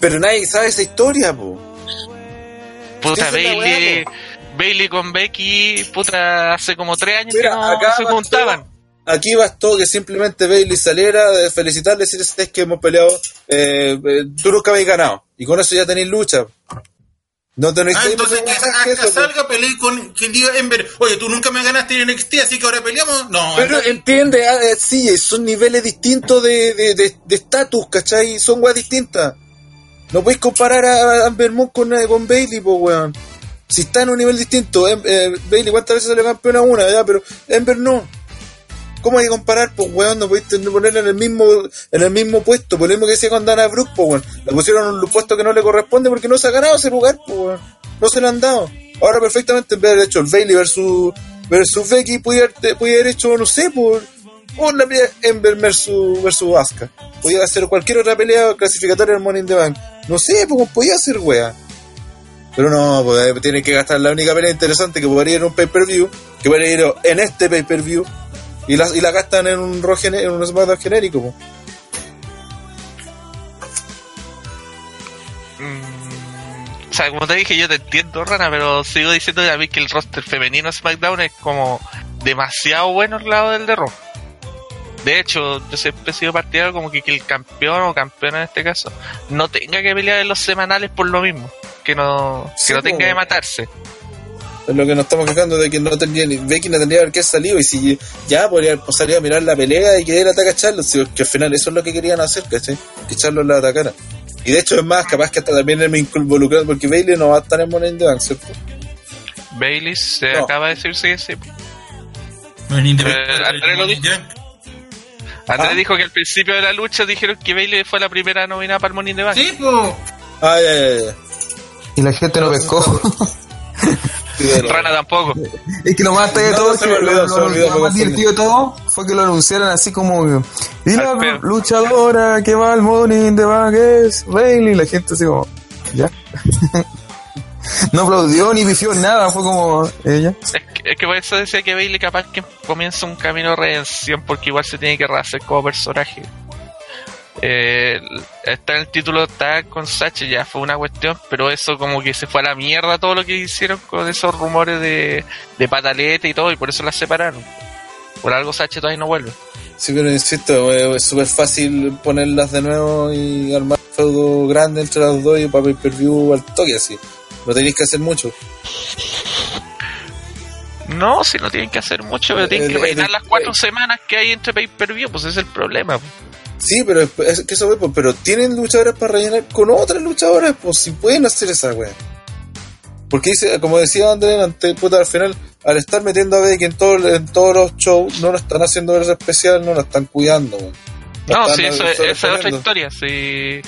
Pero nadie sabe esa historia, po. Puta, es la Bailey, con Becky, puta, hace como tres años Mira, que no acá se bastó- juntaban. Aquí bastó que simplemente Bailey saliera, de felicitarle, decir es que hemos peleado, eh, eh, tú nunca habéis ganado. Y con eso ya tenéis lucha. No tenéis Ah, entonces que que hasta po. salga peleé con que diga Ember, oye, tú nunca me ganaste en NXT, así que ahora peleamos. No, Pero anda- entiende, ah, eh, sí, son niveles distintos de de- de- de estatus, ¿cachai? Son weas distintas. No podéis comparar a Amber Moon con, eh, con Bailey, pues, weón. Si está en un nivel distinto, em- eh, Bailey, ¿cuántas veces salió campeona? Una, ya, pero Ember no. ¿Cómo hay que comparar? Pues, weón, no podéis ten- ponerla en el mismo en el mismo puesto. Por lo mismo que decía con Dana Brooke, pues, weón. La pusieron en un puesto que no le corresponde porque no se ha ganado ese lugar, pues, weón. No se lo han dado. Ahora, perfectamente, en vez de haber hecho el Bailey versus, versus Becky, pudiera haber, hecho, no sé, por una pelea Ember versus, versus Asuka. Podía hacer cualquier otra pelea clasificatoria Money in the Bank. No sé, pues, podía hacer, weón. Pero no, pues tienen que gastar la única pelea interesante que podría ir en un pay-per-view, que podría ir en este pay-per-view, y la, y la gastan en un gene- en un SmackDown genérico. pues. Mm, o sea, como te dije, yo te entiendo, Rana, pero sigo diciendo a mí que el roster femenino de SmackDown es como demasiado bueno al lado del de Raw. De hecho, yo siempre he sido partidario como que, que el campeón o campeona en este caso no tenga que pelear en los semanales por lo mismo. Que no, Sí, que no tenga po. que matarse. Es lo que nos estamos quejando de que no tendría ni Becky no tendría que haber salido y si ya podría haber salido a mirar la pelea y que él ataca a Charlotte, si- que al final eso es lo que querían hacer, ¿cachai? Que Charlotte la atacara. Y de hecho es más, capaz que hasta también me involucrado porque Bailey no va a estar en Money in the Bank, ¿cierto? Bailey se No. acaba de decir sí, sí. Eh, André lo dijo. Ah. dijo que al principio de la lucha dijeron que Bailey fue la primera nominada para el Money in the Bank. Sí, pues. Ah, ya, ya, ya. Y la gente no pescó. Sí, de Rana tampoco. Es que lo más de todo, olvidó, lo, más divertido de todo fue que lo anunciaron así como y la luchadora que va al Money in the Bank es Bailey y la gente así como ya no aplaudió ni pifió nada fue como ella Es que, es que por eso decía que Bailey capaz que comienza un camino de redención porque igual se tiene que rehacer como personaje. Eh, está en el título tag con Sacha ya fue una cuestión, pero eso como que se fue a la mierda todo lo que hicieron con esos rumores de, de pataleta y todo y por eso las separaron. Por algo Sacha todavía no vuelve. Sí, pero insisto, eh, es súper fácil ponerlas de nuevo y armar un feudo grande entre las dos y para pay-per-view al toque así. No tenéis que hacer mucho. No, si no tienen que hacer mucho, pero tienen Eh, que eh, las cuatro eh. semanas que hay entre pay per view, pues ese es el problema. Sí, pero es, que eso pues, pero tienen luchadoras para rellenar con otras luchadoras, pues si pueden hacer esa wea. Porque dice, como decía André antes, puta, al final, al estar metiendo a Becky en, todo, en todos los shows, no lo están haciendo ver especial, no lo están cuidando, weón. No, sí, eh, eso, esa es otra historia, sí.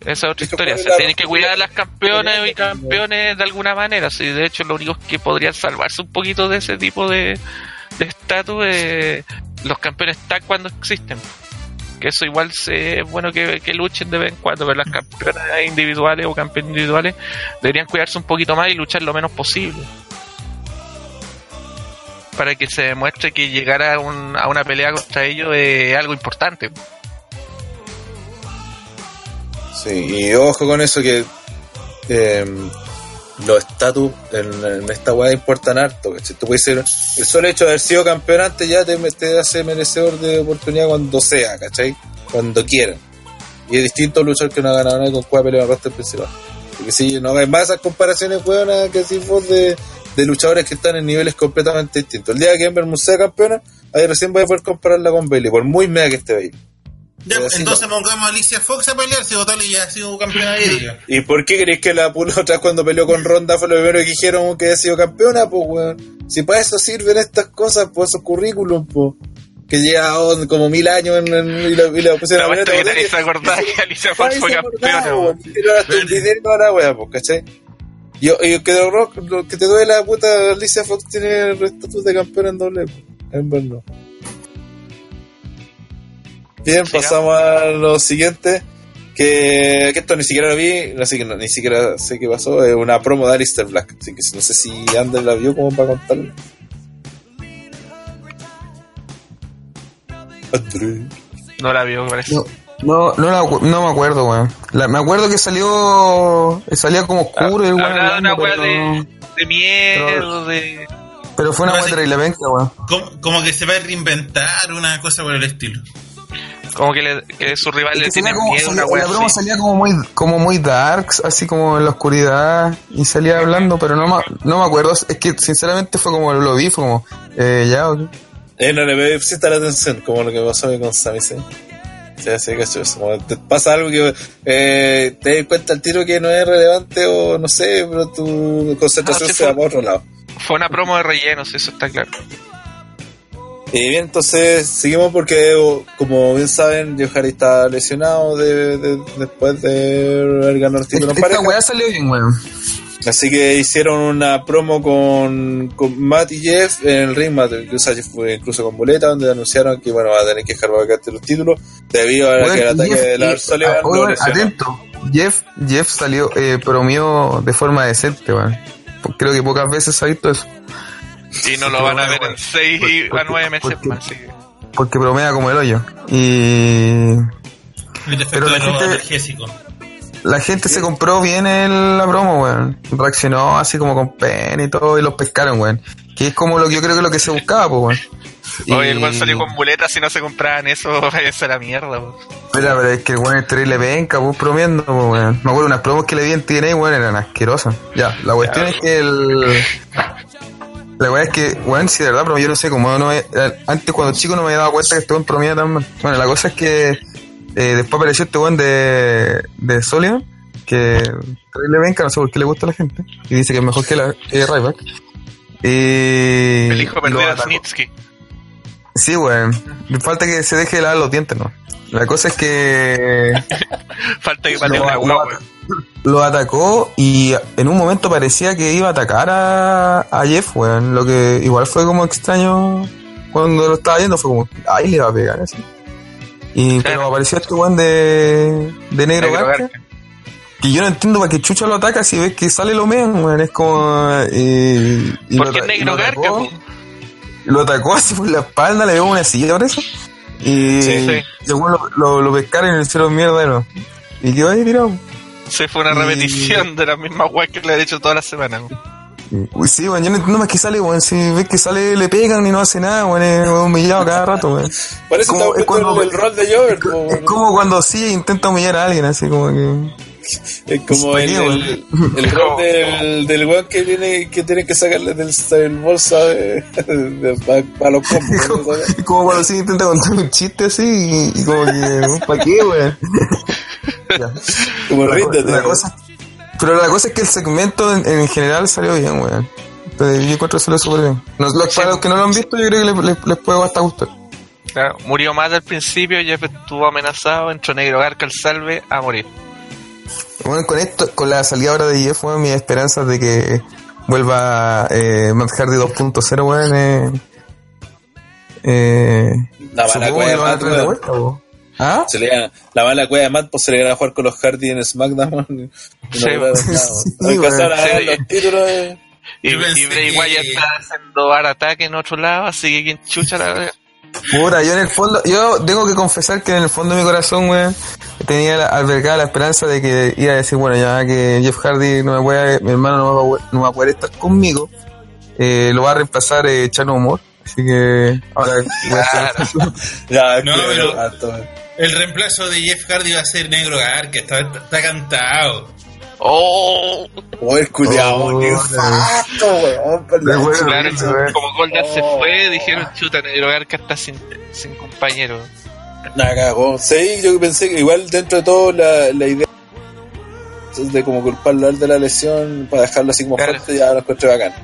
Esa es otra historia. Se la- tienen que cuidar a las campeonas y campeones de alguna manera. Sí, de hecho, lo único que podrían salvarse un poquito de ese tipo de de estatus es los campeones tag cuando existen. Que eso igual es bueno que, que luchen de vez en cuando, pero las campeonas individuales o campeones individuales deberían cuidarse un poquito más y luchar lo menos posible. Para que se demuestre que llegar a, un- a una pelea contra ellos es algo importante. Sí, y ojo con eso que eh, los estatus en, en esta weá importan harto. ¿cachai? Tú puedes ser, el solo hecho de haber sido campeón antes ya te, te hace merecedor de oportunidad cuando sea, ¿cachai? Cuando quieran. Y es distinto luchar que una ganadora con cuál pelea en el principal. Porque si no hay más esas comparaciones, weón, que si vos de, de luchadores que están en niveles completamente distintos. El día que Ember Moon sea campeona, ahí recién voy a poder compararla con Bailey, por muy mea que esté Bailey. Ya, así entonces no. pongamos a Alicia Fox a pelear si Otali ya ha sido campeona de ella. ¿Y por qué crees que la pula otra vez cuando peleó con Ronda fue lo primero que dijeron que había sido campeona? Pues, weón. Si para eso sirven estas cosas, pues esos currículums, pues. Que lleva oh, como mil años en, en- y la, y la pusieron La a que se acordaba que Alicia Fox fue campeona. weón. weón. Y la wea, pues, ¿cachai? Y, y que, lo que te duele la puta Alicia Fox tiene el estatus de campeona en doble, pues. en verdad. Bien, Sigamos. pasamos a lo siguiente. Que, que esto ni siquiera lo vi, así que no, ni siquiera sé qué pasó. Es una promo de Alistair Black. Así que no sé si Ander la vio como para contarlo. No la vio, me parece. no no no, la no me acuerdo weón La- me acuerdo que salió salía como oscuro el weón Hablaba de una pero, de, de miedo, de. pero fue una sí. terrible venga weón Como, como que se va a reinventar una cosa por el estilo. Como que, le, que su rival Es le tiene como, miedo, salía- una la broma así. salía como muy, como muy darks, así como en la oscuridad, y salía hablando, pero no, me- no me acuerdo, es que sinceramente fue como lo vi, fue como, eh, ya, ok. Eh, no le pusiste la atención, como lo que pasó con Sami. Sí, sí, cacho eso. Cuando te pasa algo que eh, te das cuenta al tiro que no es relevante o no sé, pero tu concentración Ah, sí, se va para otro lado. Fue una promo de rellenos, eso está claro. Y bien, entonces seguimos porque, o- como bien saben, Hardy está lesionado de, de- después de haber ganado el título en Esta pareja. weá salió bien, weón. Así que hicieron una promo con, con Matt y Jeff en el ring. Matt, incluso, Jeff fue incluso con boleta, donde anunciaron que bueno va a tener que dejar vacante los títulos debido a Weón, que el ataque Jeff- de Lars Sullivan lo weón, lesionó. atento. Jeff, Jeff salió, eh, bromeó de forma decente, weón. Creo que pocas veces ha visto eso. Y no lo van a ver en 6 a 9 meses porque- más. Porque bromea como el hoyo. Y Pero la gente- la gente se compró bien el, la promo, weón. Reaccionó así como con pena y todo y los pescaron, weón. Que es como lo que yo creo que es lo que se buscaba, pues, weón. Oye, el weón salió con muletas si no se compraban eso, váyanse a la mierda. weón. Espera, pero es que el weón es terrible penca, pues bromeando, pues, weón. Me acuerdo unas promos que le vi en TNA, weón, eran asquerosas. Ya, la cuestión es que el. La weá es que, weón, si de verdad, pero yo no sé cómo no me- Antes cuando chico no me había dado cuenta que estuvo en promedio tan mal. Bueno, la cosa es que eh, después apareció este weón de, de Solion, que terrible penca, no sé por qué le gusta a la gente. Y dice que es mejor que la que Ryback. Y. El hijo lo perdido de atacó. Snitsky. Sí, weón. Me falta que se deje de lavar los dientes, ¿no? La cosa es que Falta que patee Lo- una guagua. Lo atacó y en un momento parecía que iba a atacar a, a Jeff, weón. Lo que igual fue como extraño cuando lo estaba viendo, fue como, ahí le va a pegar así. Y pero apareció este weón de, de negro, Negro Garca, Garca. que yo no entiendo para qué chucha lo ataca si ves que sale lo mean, weón. Es como. Y, y Porque lo, es negro lo Garca, atacó, lo atacó así por la espalda, le dio una silla por eso. Y, Sí, sí. lo, lo, lo pescaron y le hicieron mierda nuevo. Y quedó ahí tirado. Se fue una Y- repetición de las mismas weas que le han hecho toda la semana. Uy, sí, weón, yo no entiendo más que sale, weón. Si ves que sale, le pegan y no hace nada, weón. Es humillado cada rato, weón. Parece que Como- está es cuando- el, el rol de Jover. po, Es como cuando sí intenta humillar a alguien, así como que. Es como ¿Para el, el, weón? el rol del, del weón que tiene que tiene que sacarle del, del bolsa de, para los combos. Como, ¿no? como cuando sí intenta contar un chiste así y, y como que. ¿Para qué, weón? Ya. Como La, ríndete. la cosa, pero la cosa es que el segmento en, en general salió bien, weón. Entonces, yo encuentro que salió súper bien. Nos- los- para los que no lo han visto, yo creo que les, les, les puede hasta gustar. Claro, murió más al principio, Jeff estuvo amenazado, entró negro Garca al salve a morir. Bueno, con esto, con la salida ahora de Jeff, weón, mis esperanzas de que vuelva eh, Matt Hardy 2.0, weón, eh, eh, La van a traer de vuelta, weón. ¿Ah? Se le la mala cueva de Matt pues se le gana a jugar con los Hardy en SmackDown. y no Sí, sí, sí, a los títulos. de- Y, pensé y Bray que- Wyatt está haciendo bar ataque en otro lado, así que quien chucha la Puta, yo en el fondo, yo tengo que confesar que en el fondo de mi corazón, weón, tenía la, albergada la esperanza de que iba a decir, bueno, ya que Jeff Hardy no me puede, mi hermano no va, a- no va a poder estar conmigo, eh, lo va a reemplazar eh, Chano Humor. Así que ahora voy a estar- Ya, No, pero- El reemplazo de Jeff Hardy va a ser Negro Garca, está, está cantado. ¡Oh! Oh, el culiao, Oh, nefasto, weón, Claro, weón. como Goldar se fue, dijeron, chuta, negro Garca está sin, sin compañero. La cagó. Sí, yo pensé que igual dentro de todo la, la idea de como culparlo a él de la lesión para dejarlo así como Claro. fuerte ya lo encontré bacán.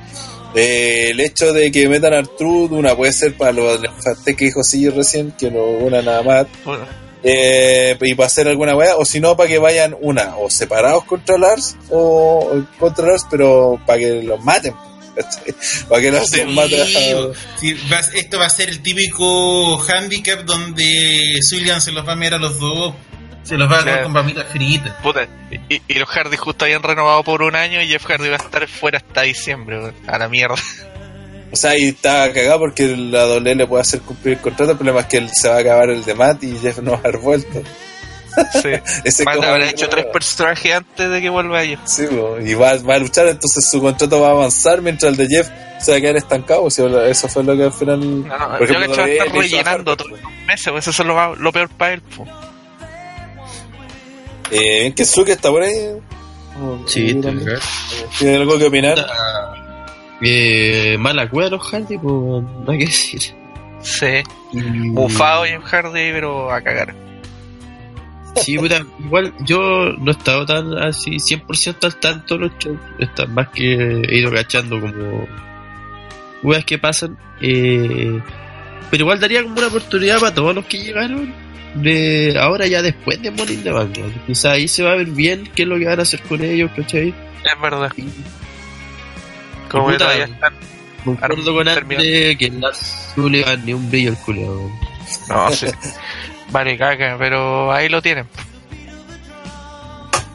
Eh, el hecho de que metan a Artrude, una puede ser para los nefantes que dijo sí recién, que lo una nada más, Bueno, eh, y para hacer alguna weá, o si no, para que vayan una, o separados contra Lars, o, o contra Lars, pero para que los maten. Para que Sí, los mate. a- sí, va- esto va a ser el típico handicap donde Sullivan se los va a mirar a los dos. Se los va a comer Claro. con papitas fritas. puta, y, y los Hardy justo habían renovado por un año y Jeff Hardy va a estar fuera hasta diciembre, a la mierda. O sea, y está cagado porque la doble le puede hacer cumplir el contrato. El problema es que él se va a acabar el de Matt y Jeff no va a haber vuelto. Sí. Ese Matt como- habrá hecho tres personajes antes de que vuelva Jeff. Sí, y va, va a luchar, entonces su contrato va a avanzar mientras el de Jeff se va a quedar estancado. o sea, eso fue lo que al final. No, no, por yo ejemplo, que va a WWE estar rellenando todos los meses, pues eso es lo, peor para él. po. Eh, que Suki está por ahí. Sí, está ¿Tiene algo que opinar? Eh, mala cueva los Hardy, pues nada que decir. Sí, Mm. bufado Jeff Hardy, pero a cagar. Sí, puta, igual yo no he estado tan así 100% al tanto los shows. Está más que he ido cachando como weas que pasan. Eh, pero igual daría como una oportunidad para todos los que llegaron de ahora ya después de Morning the Bank. Quizá ahí se va a ver bien qué es lo que van a hacer con ellos, ¿cachai? Es verdad. Como Puta, que todavía están. Concuerdo con. Ande que en Lars Sullivan ni un brillo el culo. No, sí. Vale, caca, pero ahí lo tienen.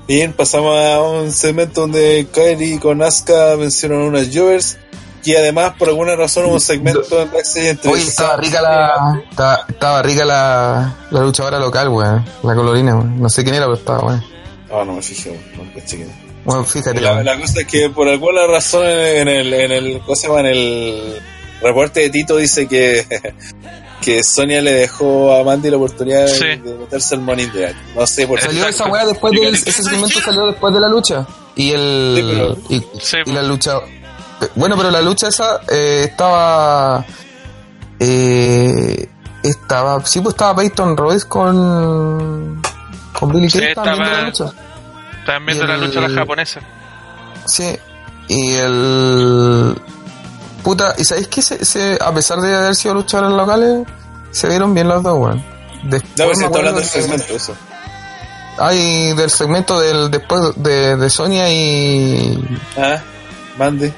Bien, pasamos a un segmento donde Kyrie con Asuka mencionan unas Jovers. Y además, por alguna razón, hubo un segmento en backstage entre Oye, estaba rica la, estaba, estaba rica la, la luchadora local, weón. La colorina, weón. No sé quién era, pero estaba, weón. Ah, no me fijé, no caché quién. Bueno, fíjate, La, weón. la cosa es que por alguna razón en el, en el, ¿cómo se llama? En el reporte de Tito dice que, que Sonia le dejó a Mandy la oportunidad de, Sí. de meterse al the Bank. No sé por qué. Salió esa weá después que- ese segmento salió después de la lucha. Y el, Sí, pero- y, Sí, y la lucha, bueno, pero la lucha esa, eh, estaba, eh, estaba, sí, pues estaba Peyton Royce con, con Billy Sí, Kay, estaban viendo la estaba- lucha. Están viendo Y la el- lucha de la japonesa. Sí, y el. Puta, ¿y sabéis que se, se- a pesar de haber sido luchadores locales, se vieron bien los dos, weón? Después No, pero está hablando del segmento, eso. Ay, del segmento del después de, de Sonia y. Ah, Mandy.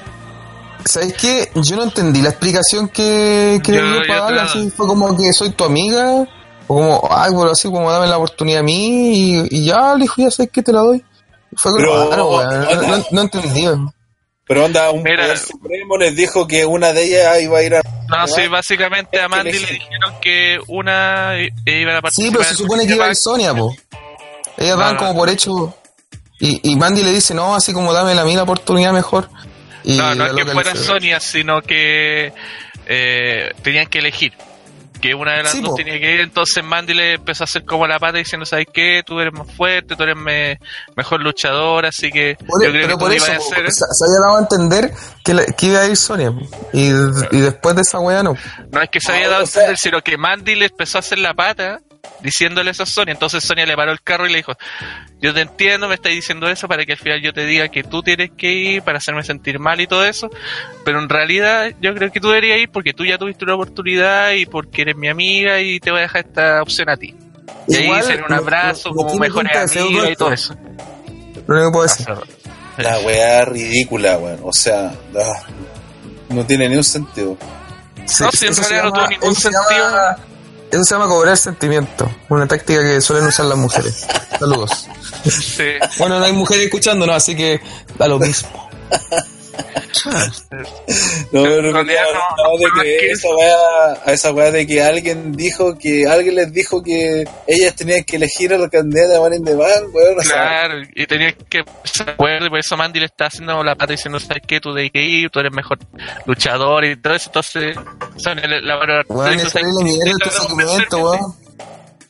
¿Sabéis qué? Yo no entendí la explicación que, que Yo- le dio yo para la así. Fue como que soy tu amiga, o como, ay, bueno, así como dame la oportunidad a mí, y, y ya, le dijo, ya sé que te la doy. Fue como Pero- weón. No, no, no entendí. Pero onda, un Mira. poder supremo les dijo que una de ellas iba a ir a... No, ¿Verdad? sí, básicamente Es a Mandy le- dijeron que una iba a participar. Sí, pero se supone que iba a. Sonia, po. Ellas No, no. como por hecho. Y, y Mandy le dice, no, así como dame la mí la oportunidad mejor. Y No, no es que loca le fuera dice, Sonia, sino que eh, tenían que elegir. Que una de las Sí, dos po. tenía que ir, entonces Mandy le empezó a hacer como la pata diciendo, ¿sabes qué? Tú eres más fuerte, tú eres me- mejor luchador, así que Por- yo creo pero que por tú eso ibas a hacer... se, se había dado a entender que, la- que iba a ir Sonia. Y, y después de esa wea no. No es que se Ah, había dado a entender, sino que Mandy le empezó a hacer la pata diciéndole eso a Sonia. Entonces Sonia le paró el carro y le dijo, yo te entiendo, me estás diciendo eso para que al final yo te diga que tú tienes que ir para hacerme sentir mal y todo eso. Pero en realidad yo creo que tú deberías ir porque tú ya tuviste una oportunidad y porque eres mi amiga y te voy a dejar esta opción a ti. Y ahí sería un no- abrazo no- no como mejores amigas y todo eso. Lo único que puedo decir. La weá ridícula, weón. O sea, no tiene ni un sentido. Sí, No, si en realidad no tuvo ningún sentido. llama- Eso se llama cobrar sentimiento. Una táctica que suelen usar las mujeres. Saludos. Sí. Bueno, no hay mujeres escuchándonos, así que da lo mismo. No, realidad no, no- no, de que esa weá, a esa weá de que alguien dijo que alguien les dijo que ellas tenían que elegir a la candidata de Marín de Van, weón. o sea, Claro, y tenía que se acuerda, y por eso Mandy le está haciendo la pata diciendo, ¿sabes qué? Tú de que ir, tú eres mejor luchador y todo eso. Entonces, le- la valora. Weón, dijo, es "¿Sabes terrible qué? mierda Te este.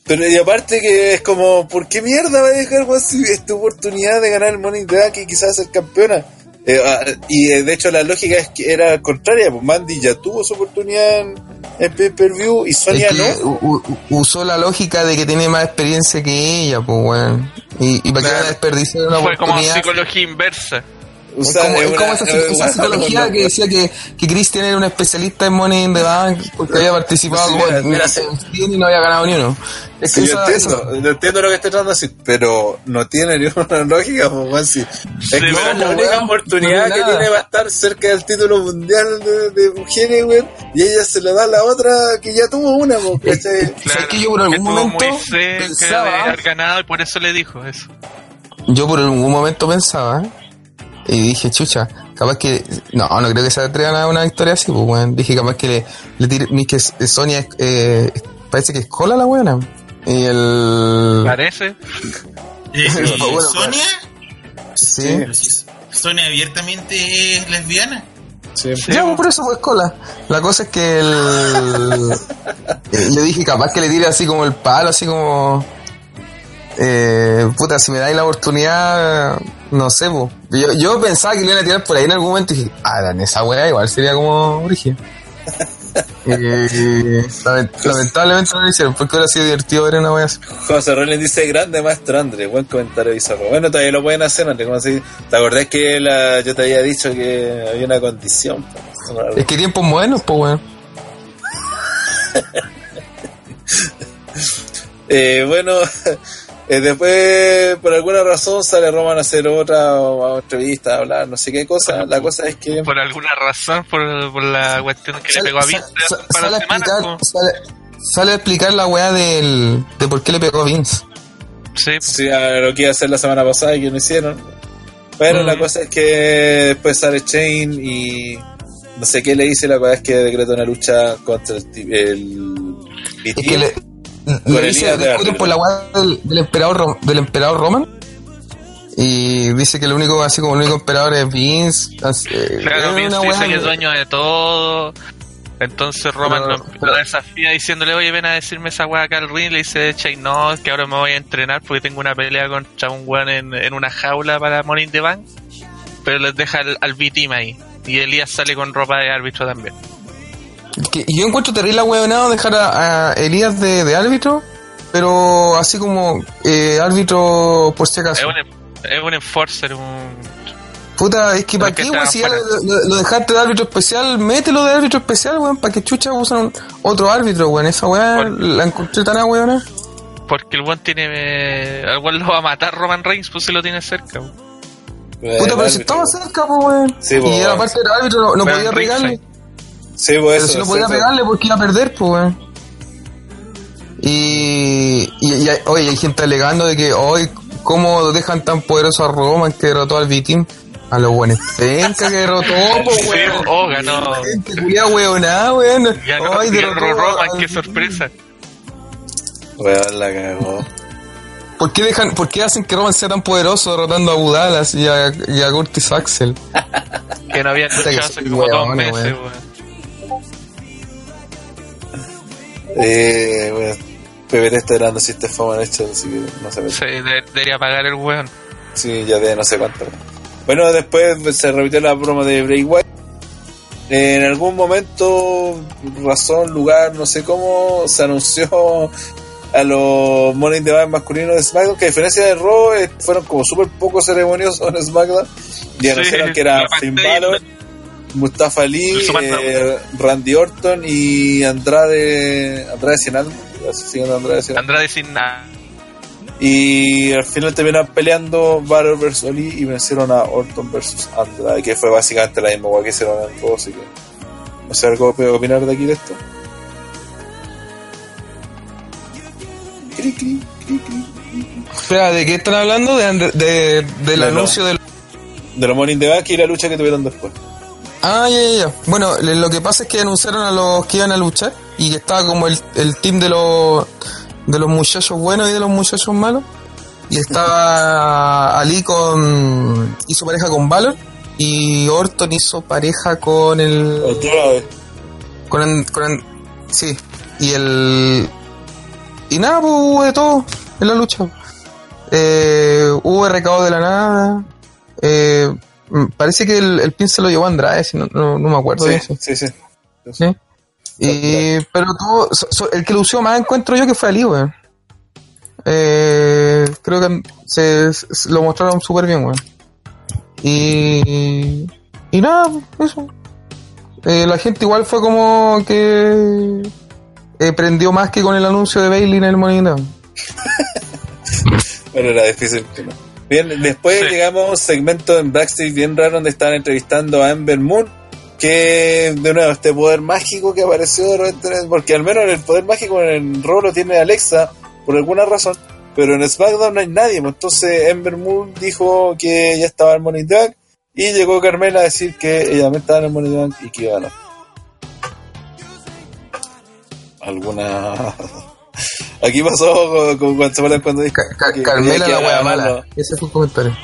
Pero y aparte que es como, ¿por qué mierda va a dejar weón, si es tu oportunidad de ganar el Money in Bank y quizás ser campeona? Eh, ah, y eh, de hecho la lógica es que era contraria, pues Mandy ya tuvo su oportunidad en, en pay-per-view y Sonia Es que no. u- u- usó la lógica de que tiene más experiencia que ella, pues, weón. Y, y para que Claro. desperdiciar una Fue como oportunidad. psicología inversa. Es como, es es esa, es esa una- psicología que decía que, que Christian era un especialista en Money in the Bank porque había participado Sí, como mira, en mira, en 100 y no había ganado ni uno. Es que Sí, yo entiendo, esa- yo entiendo lo que estoy tratando de decir, pero no tiene ninguna lógica, pues, Es la única oportunidad no que nada. tiene va a estar cerca del título mundial de, de mujeres, weón, y ella se le da a la otra que ya tuvo una, ¿cachai? ¿Sabes que yo por algún momento muy pensaba- de haber ganado y por eso le dijo eso. Yo por algún momento pensaba y dije, chucha, capaz que. No, no creo que se atrevan a una victoria así, pues, weón. Dije, capaz que le, le tire. que Sonia eh, parece que es cola la buena. Y el. Parece. Eh, Bueno, ¿y bueno, Sonia, Sí. Si Sonia abiertamente es lesbiana. Sí. Ya, pues, por eso fue cola. La cosa es que el. eh, le dije, capaz que le tire así como el palo, así como. Eh, puta, si me dais la oportunidad, no sé, po. Yo, yo pensaba que le iban a tirar por ahí en algún momento y dije, ah, en esa weá igual sería como origen. Eh, lament- lamentablemente no lo hicieron, porque hubiera sido divertido ver una wea así. José Rollins dice, grande maestro André, buen comentario bizarro. Bueno, todavía lo pueden hacer, André, como. ¿Te acordás que la, yo te había dicho que había una condición? Es que tiempos buenos, pues weón. Eh, bueno, eh, después, por alguna razón, sale Roman a hacer otra o- entrevista, a hablar, no sé qué cosa. La cosa es que... Por alguna razón, por, por la cuestión que le Sale, pegó a Vince sa- para sale la a semana. explicar, como- sale, sale a explicar la weá del, de por qué le pegó a Vince. Sí, Sí, a lo que iba a hacer la semana pasada y que no hicieron. Pero Mm. la cosa es que después sale Chain y no sé qué le dice, la cosa es que decreta una lucha contra el, el Es BT. que le, dice, discuten por la weá del, del emperador del emperador Roman. Y dice que el único, así como el único emperador es Vince. así, eh, Claro, Vince dice que es dueño de todo. Entonces Roman Pero- lo, desafía diciéndole, oye, ven a decirme esa weá acá al ring. Le dice, Che, no, es que ahora me voy a entrenar porque tengo una pelea contra un weón en, en una jaula para Money in the Bank. Pero les deja al, al B-Team ahí. Y Elías sale con ropa de árbitro también. Que yo encuentro terrible huevonado dejar a, a Elías de, de árbitro, pero así como eh, árbitro por si Es acaso. un, es un enforcer, un... Puta, es que para qué, weón, si ya lo, lo- lo dejaste de árbitro especial, mételo de árbitro especial, weón, para que chucha usan un- otro árbitro, weón. Esa weá Por- la encontré tan weón. Porque el weón tiene... eh, al weón lo va a matar Roman Reigns, pues si lo tiene cerca. weón. Puta, pero si estaba cerca, pues, weón. Sí, y po, era weón. parte del árbitro, no, no podía ringside. Sí, pues Pero eso. si no podía pegarle porque iba a perder, pues, weón. Y, y, y hay- oye, hay gente alegando de que hoy, ¿cómo dejan tan poderoso a Roman que derrotó al B-Team? A los buenos penca que derrotó, pues, Sí, weón. oh, ganó. Gente culia weonada, weón. Ganó, Ay, ganó derrotó Roman, al qué sorpresa. Weón, la cagó. ¿Por qué, dejan, ¿Por qué hacen que Roman sea tan poderoso derrotando a Budalas y a, y a Curtis Axel? Que no había Puta que luchado hace como dos meses, weón. weón. Eh, weón. Pepe está grande si este fama en hecho, así que no se ve. Sí, de- debería pagar el weón. Sí, ya de no sé cuánto. Bueno, después se repitió la broma de Bray Wyatt. En algún momento, razón, lugar, no sé cómo, se anunció a los the Bank masculinos de SmackDown, que a diferencia de Raw, eh, fueron como súper poco ceremoniosos en SmackDown. Y Sí, anunciaron que era Finn Balor, Mustafa SmackDown. eh, Randy Orton y Andrade, Andrade se llama Andrade sin nada. Y al final terminaron peleando Balor vs Oli y vencieron a Orton vs Andrade, que fue básicamente la misma que hicieron en todos, así que no sé algo que opinar de aquí de esto. Cri, cri, cri. Espera, ¿de qué están hablando? De, Andre- de- del No, no. anuncio del... De los Morning the Bank y la lucha que tuvieron después. Ah, ya, ya, ya. Bueno, lo que pasa es que anunciaron a los que iban a luchar y que estaba como el, el team de los de los muchachos buenos y de los muchachos malos. Y estaba Ali con... hizo pareja con Valor y Orton hizo pareja con el... Otra vez. Con, an- con an- sí. Y el. Y nada, pues hubo de todo en la lucha. Eh, hubo recado de la nada. Eh, parece que el, el pin se lo llevó Andrade, si no, no, no me acuerdo Sí, de eso. sí, sí. ¿sí? Y, pero todo, so- so- el que lució más encuentro yo que fue Ali, weón. Eh, creo que se, se- lo mostraron súper bien, weón. Y, y nada, eso. Eh, la gente igual fue como que eh, prendió más que con el anuncio de Bailey en el Money Bank. Bueno, era difícil no. Bien, después Sí. llegamos a un segmento en backstage bien raro donde estaban entrevistando a Ember Moon. Que de nuevo, este poder mágico que apareció de repente, porque al menos el poder mágico en el rol lo tiene Alexa por alguna razón, pero en SmackDown no hay nadie. pues, Entonces Ember Moon dijo que ya estaba en Money Bank y llegó Carmela a decir que ella también estaba en el Money Bank y que iba a ganar. Alguna. Aquí pasó con, con- cuando se acuerdan cuando dijo Ca- que- Carmela que la wea mala. Ese fue el comentario.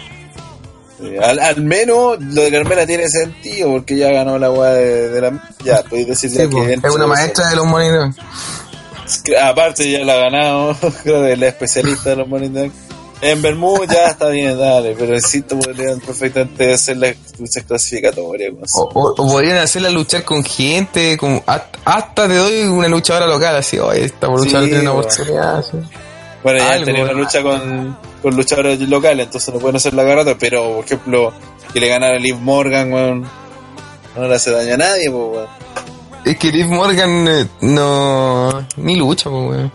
Sí, Al, al menos lo de Carmela tiene sentido porque ya ganó la weá de, de la. Ya, podéis decir ya Sí, po, que es una maestra de los Bank. Aparte, ya la ha ganado, creo que es la especialista de los Bank. En Bermud ya está bien, dale, pero insisto, podrían perfectamente hacer las luchas clasificatorias. O, o- o podrían hacerla luchar con gente, como hasta, te doy una luchadora local, así, oye, esta luchadora Sí, tiene una oportunidad. sí. Bueno, ya Algo, tenía una lucha con, con luchadores locales, entonces no pueden hacer la garata, pero por ejemplo, que le ganara Liv Morgan, weón, no le hace daño a nadie, pues, weón. Es que Liv Morgan eh, no. ni lucha, pues, weón.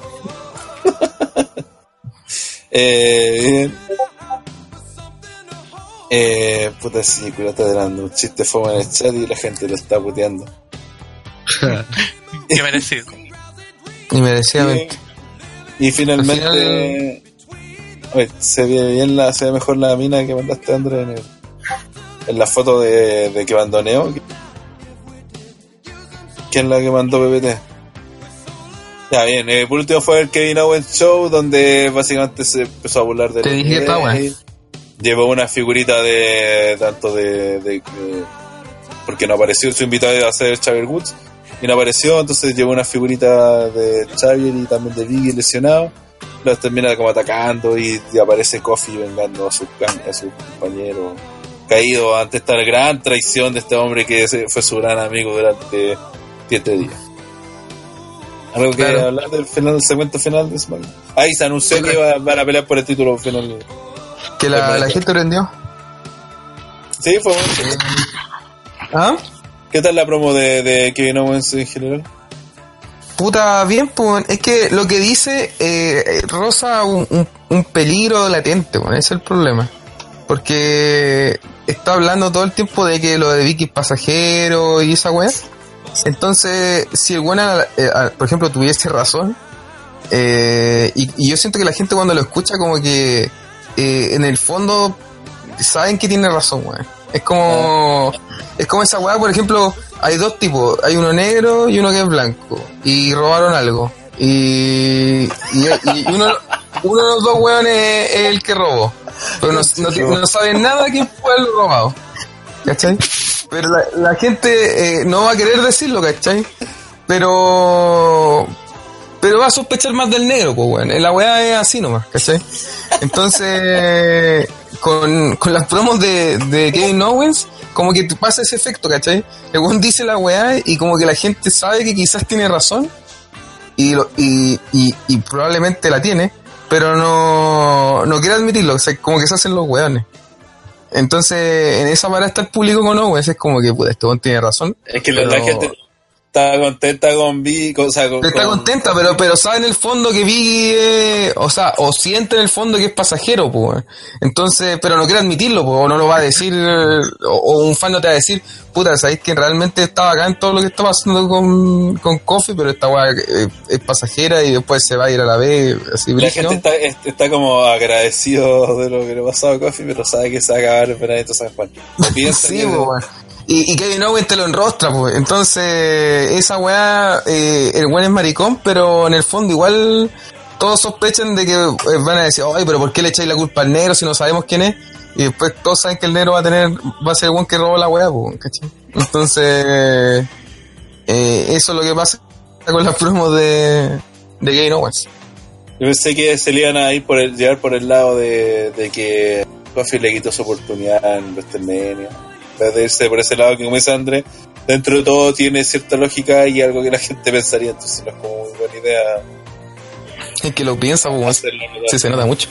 Eh, bien. Eh, puta, sí, cuidado, está dando un chiste fome en el chat y la gente lo está puteando. Qué merecido. Y merecidamente. Y finalmente, Al oye, se ve bien la, se ve mejor la mina que mandaste André en, el- en la foto de, de que abandoneo. ¿Quién es la que mandó PPT? Ya bien, eh, por último fue el Kevin Owens Show donde básicamente se empezó a burlar de Te dije. Llevó una figurita de tanto de, de- de- porque no apareció su invitado a ser Xavier Woods y no apareció, entonces llevó una figurita de Xavier y también de Biggie lesionado. Los termina como atacando y, y aparece Kofi vengando a su, a su compañero caído ante esta gran traición de este hombre que fue su gran amigo durante siete días. ¿Algo que Claro. hablar del final del segmento final de SmackDown? Ahí se anunció Sí, que van a pelear por el título final. Que la, la gente prendió. Sí, fue bueno. ¿Ah? ¿Qué tal la promo de, de Kevin Owens en general? Puta, bien, pues, es que lo que dice eh, eh, rosa un, un- un peligro latente, bueno, ese es el problema. Porque está hablando todo el tiempo de que lo de Vicky es pasajero y esa weá. Entonces, si el buena, por ejemplo, tuviese razón, eh, y, y yo siento que la gente cuando lo escucha como que eh, en el fondo saben que tiene razón, weón. Es como, es como esa weá, por ejemplo, hay dos tipos, hay uno negro y uno que es blanco, y robaron algo. Y, y, y uno, uno de los dos weones es el que robó, pero no, no, no saben nada quién fue el robado. ¿Cachai? Pero la, la gente eh, no va a querer decirlo, ¿cachai? Pero pero va a sospechar más del negro, pues, weón. La weá es así nomás, ¿cachai? Entonces, con, con las promos de, de Kevin Owens, como que te pasa ese efecto, ¿cachai? El weón dice la weá y como que la gente sabe que quizás tiene razón y, y, y probablemente la tiene, pero no, no quiere admitirlo, o sea, como que se hacen los weones. Entonces, en esa parada está el público con Owens, es como que, puta, este tiene razón. Es que pero- la gente está contenta con Vi, con- o sea, con, Está con- contenta, pero, pero sabe en el fondo que Biggie, eh, o sea, o siente en el fondo que es pasajero, pues. Entonces, pero no quiere admitirlo, pues, o no lo va a decir, o, o un fan no te va a decir, puta, sabéis que realmente estaba acá en todo lo que está pasando con, con Coffee, pero esta weá eh, es pasajera y después se va a ir a la B, así, La gente está, es- está como agradecido de lo que le pasó a Coffee, pero sabe que se va a acabar el veranito San Juan. Sí, weón. Y, y Kevin Owens te lo enrostra, pues. Entonces, esa weá, eh, el weón es maricón, pero en el fondo igual todos sospechan de que eh, van a decir, ay, pero ¿por qué le echáis la culpa al negro si no sabemos quién es? Y después todos saben que el negro va a tener, va a ser el weón que robó la weá, pues, ¿cachai? Entonces, eh, eso es lo que pasa con las promos de, de Kevin Owens. Yo pensé que se le iban a ir por el, llevar por el lado de, que Coffee le quitó su oportunidad en WrestleMania. De irse por ese lado que, como dice André, dentro de todo tiene cierta lógica y algo que la gente pensaría, entonces no es como muy buena idea Es que lo piensa, pues, sí se nota mucho.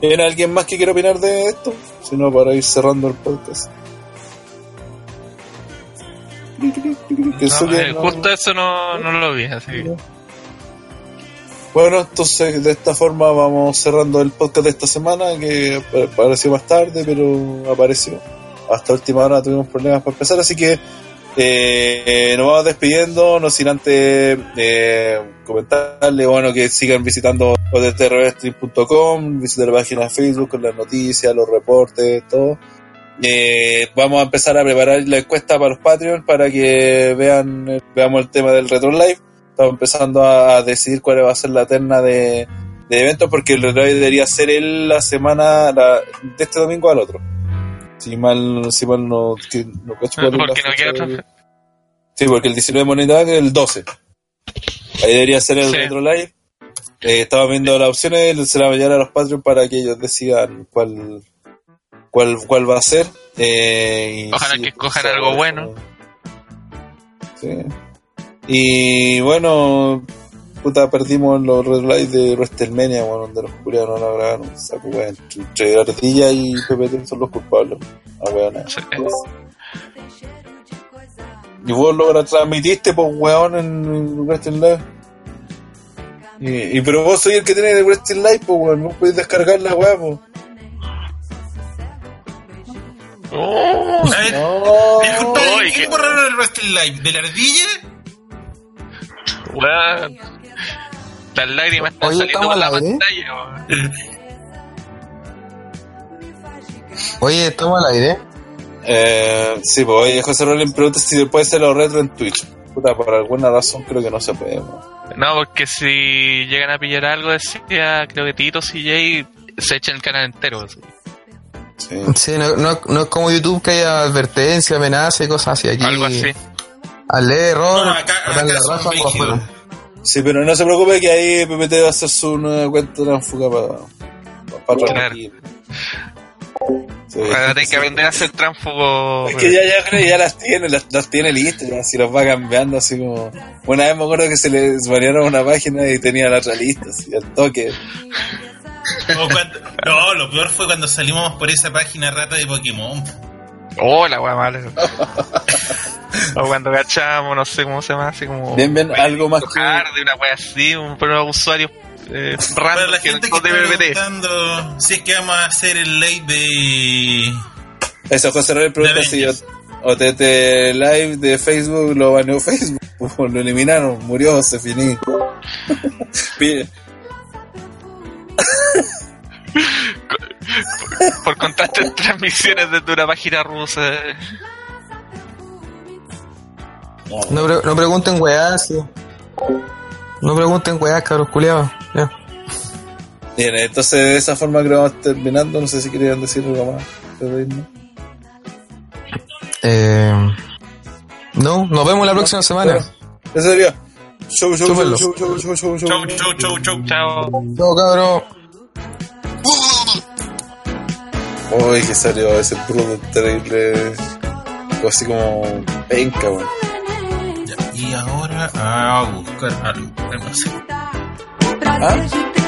¿Tiene alguien más que quiera opinar de esto? Si no, para ir cerrando el podcast. Eso No, que eh, no- Justo eso no, no lo vi, así que. Bueno, entonces de esta forma vamos cerrando el podcast de esta semana que pa- apareció más tarde, pero apareció. Hasta última hora tuvimos problemas para empezar, así que eh, nos vamos despidiendo, no sin antes eh, comentarle, bueno, que sigan visitando odtrwrestling.com, visiten la página de Facebook con las noticias, los reportes, todo. Eh, vamos a empezar a preparar la encuesta para los Patreon para que vean eh, veamos el tema del Retro Live. Estamos empezando a decidir cuál va a ser la terna de, de eventos porque el Live debería ser el, la semana la- de este domingo al otro. Si mal, si mal no, que no cacho la Porque no fe- Sí, porque el 19 de moneda es el 12. Ahí debería ser el Sí. Retro Live. Eh, estaba viendo las opciones, se la voy a a los Patreons para que ellos decidan cuál cuál, cuál va a ser. Eh, Ojalá que escojan algo bueno. Sí. Y bueno, puta, perdimos los Red Lights de WrestleMania, bueno, donde los culiados no la grabaron. Saco, weón. Entre Ardilla y PPT son los culpables. Ah, weón. Sí. Y vos lo transmitiste, pues, weón, en Wrestling Live. Y, y pero vos soy el que tiene el Wrestling Live, pues, weón. Vos podés descargar la weá, pues. Oh, A ver, No. disculpa, Oy, ¿qué qué- borraron el Wrestling Live? ¿De la ardilla? Weón. Las lágrimas están Oye, saliendo por la pantalla, weón. Oye, estamos al aire. Eh, sí, pues, oye, José Rollins pregunta si se puede hacer los retro en Twitch. Puta, por alguna razón creo que no se puede, weón. No, porque si llegan a pillar algo, decía, creo que Tito CJ se echa el canal entero. así. Sí. Sí, no, no, no es como YouTube que haya advertencia, amenaza y cosas así. Aquí, Algo así. Al leer error, No, acá- acá la son raja afuera. Sí, pero no se preocupe que ahí PPT va a hacer su nueva cuenta transfuga para, para Claro. transmitir. Sí. Ahora tenés que aprender a hacer tránsfugo. Es que ya, ya las tiene, las, las tiene listas, ya, si los va cambiando así como... Una vez me acuerdo que se les variaron una página y tenía la otra lista, así al toque. Cuando- no, lo peor fue cuando salimos por esa página rata de Pokémon. Oh, la wea mala. o cuando cachamos, no sé cómo se llama, así como. Bien, bien, algo más que... De una wea así, un pero usuarios eh, Para la que gente que no está de preguntando si es que vamos a hacer el live de... Eso, José Reyes pregunta De si. OTT Live de Facebook lo baneó Facebook, lo eliminaron, murió, se finí. Pi- Por constantes transmisiones desde una página rusa. No, pre- no pregunten weás, sí. No pregunten weás, cabros culiados. Bien, entonces de esa forma creo que vamos terminando, no sé si querían decir algo más. Eh, no, nos vemos la próxima semana. Eso sería. Show, show, show, Chúpenlo. show, show, show, show, show. Chau, chau, chau, chau. Chao. Chao, Uy, que salió ese bruto terrible. Así como penca, weón. Y ahora a buscar algo. No sé. ¿Ah?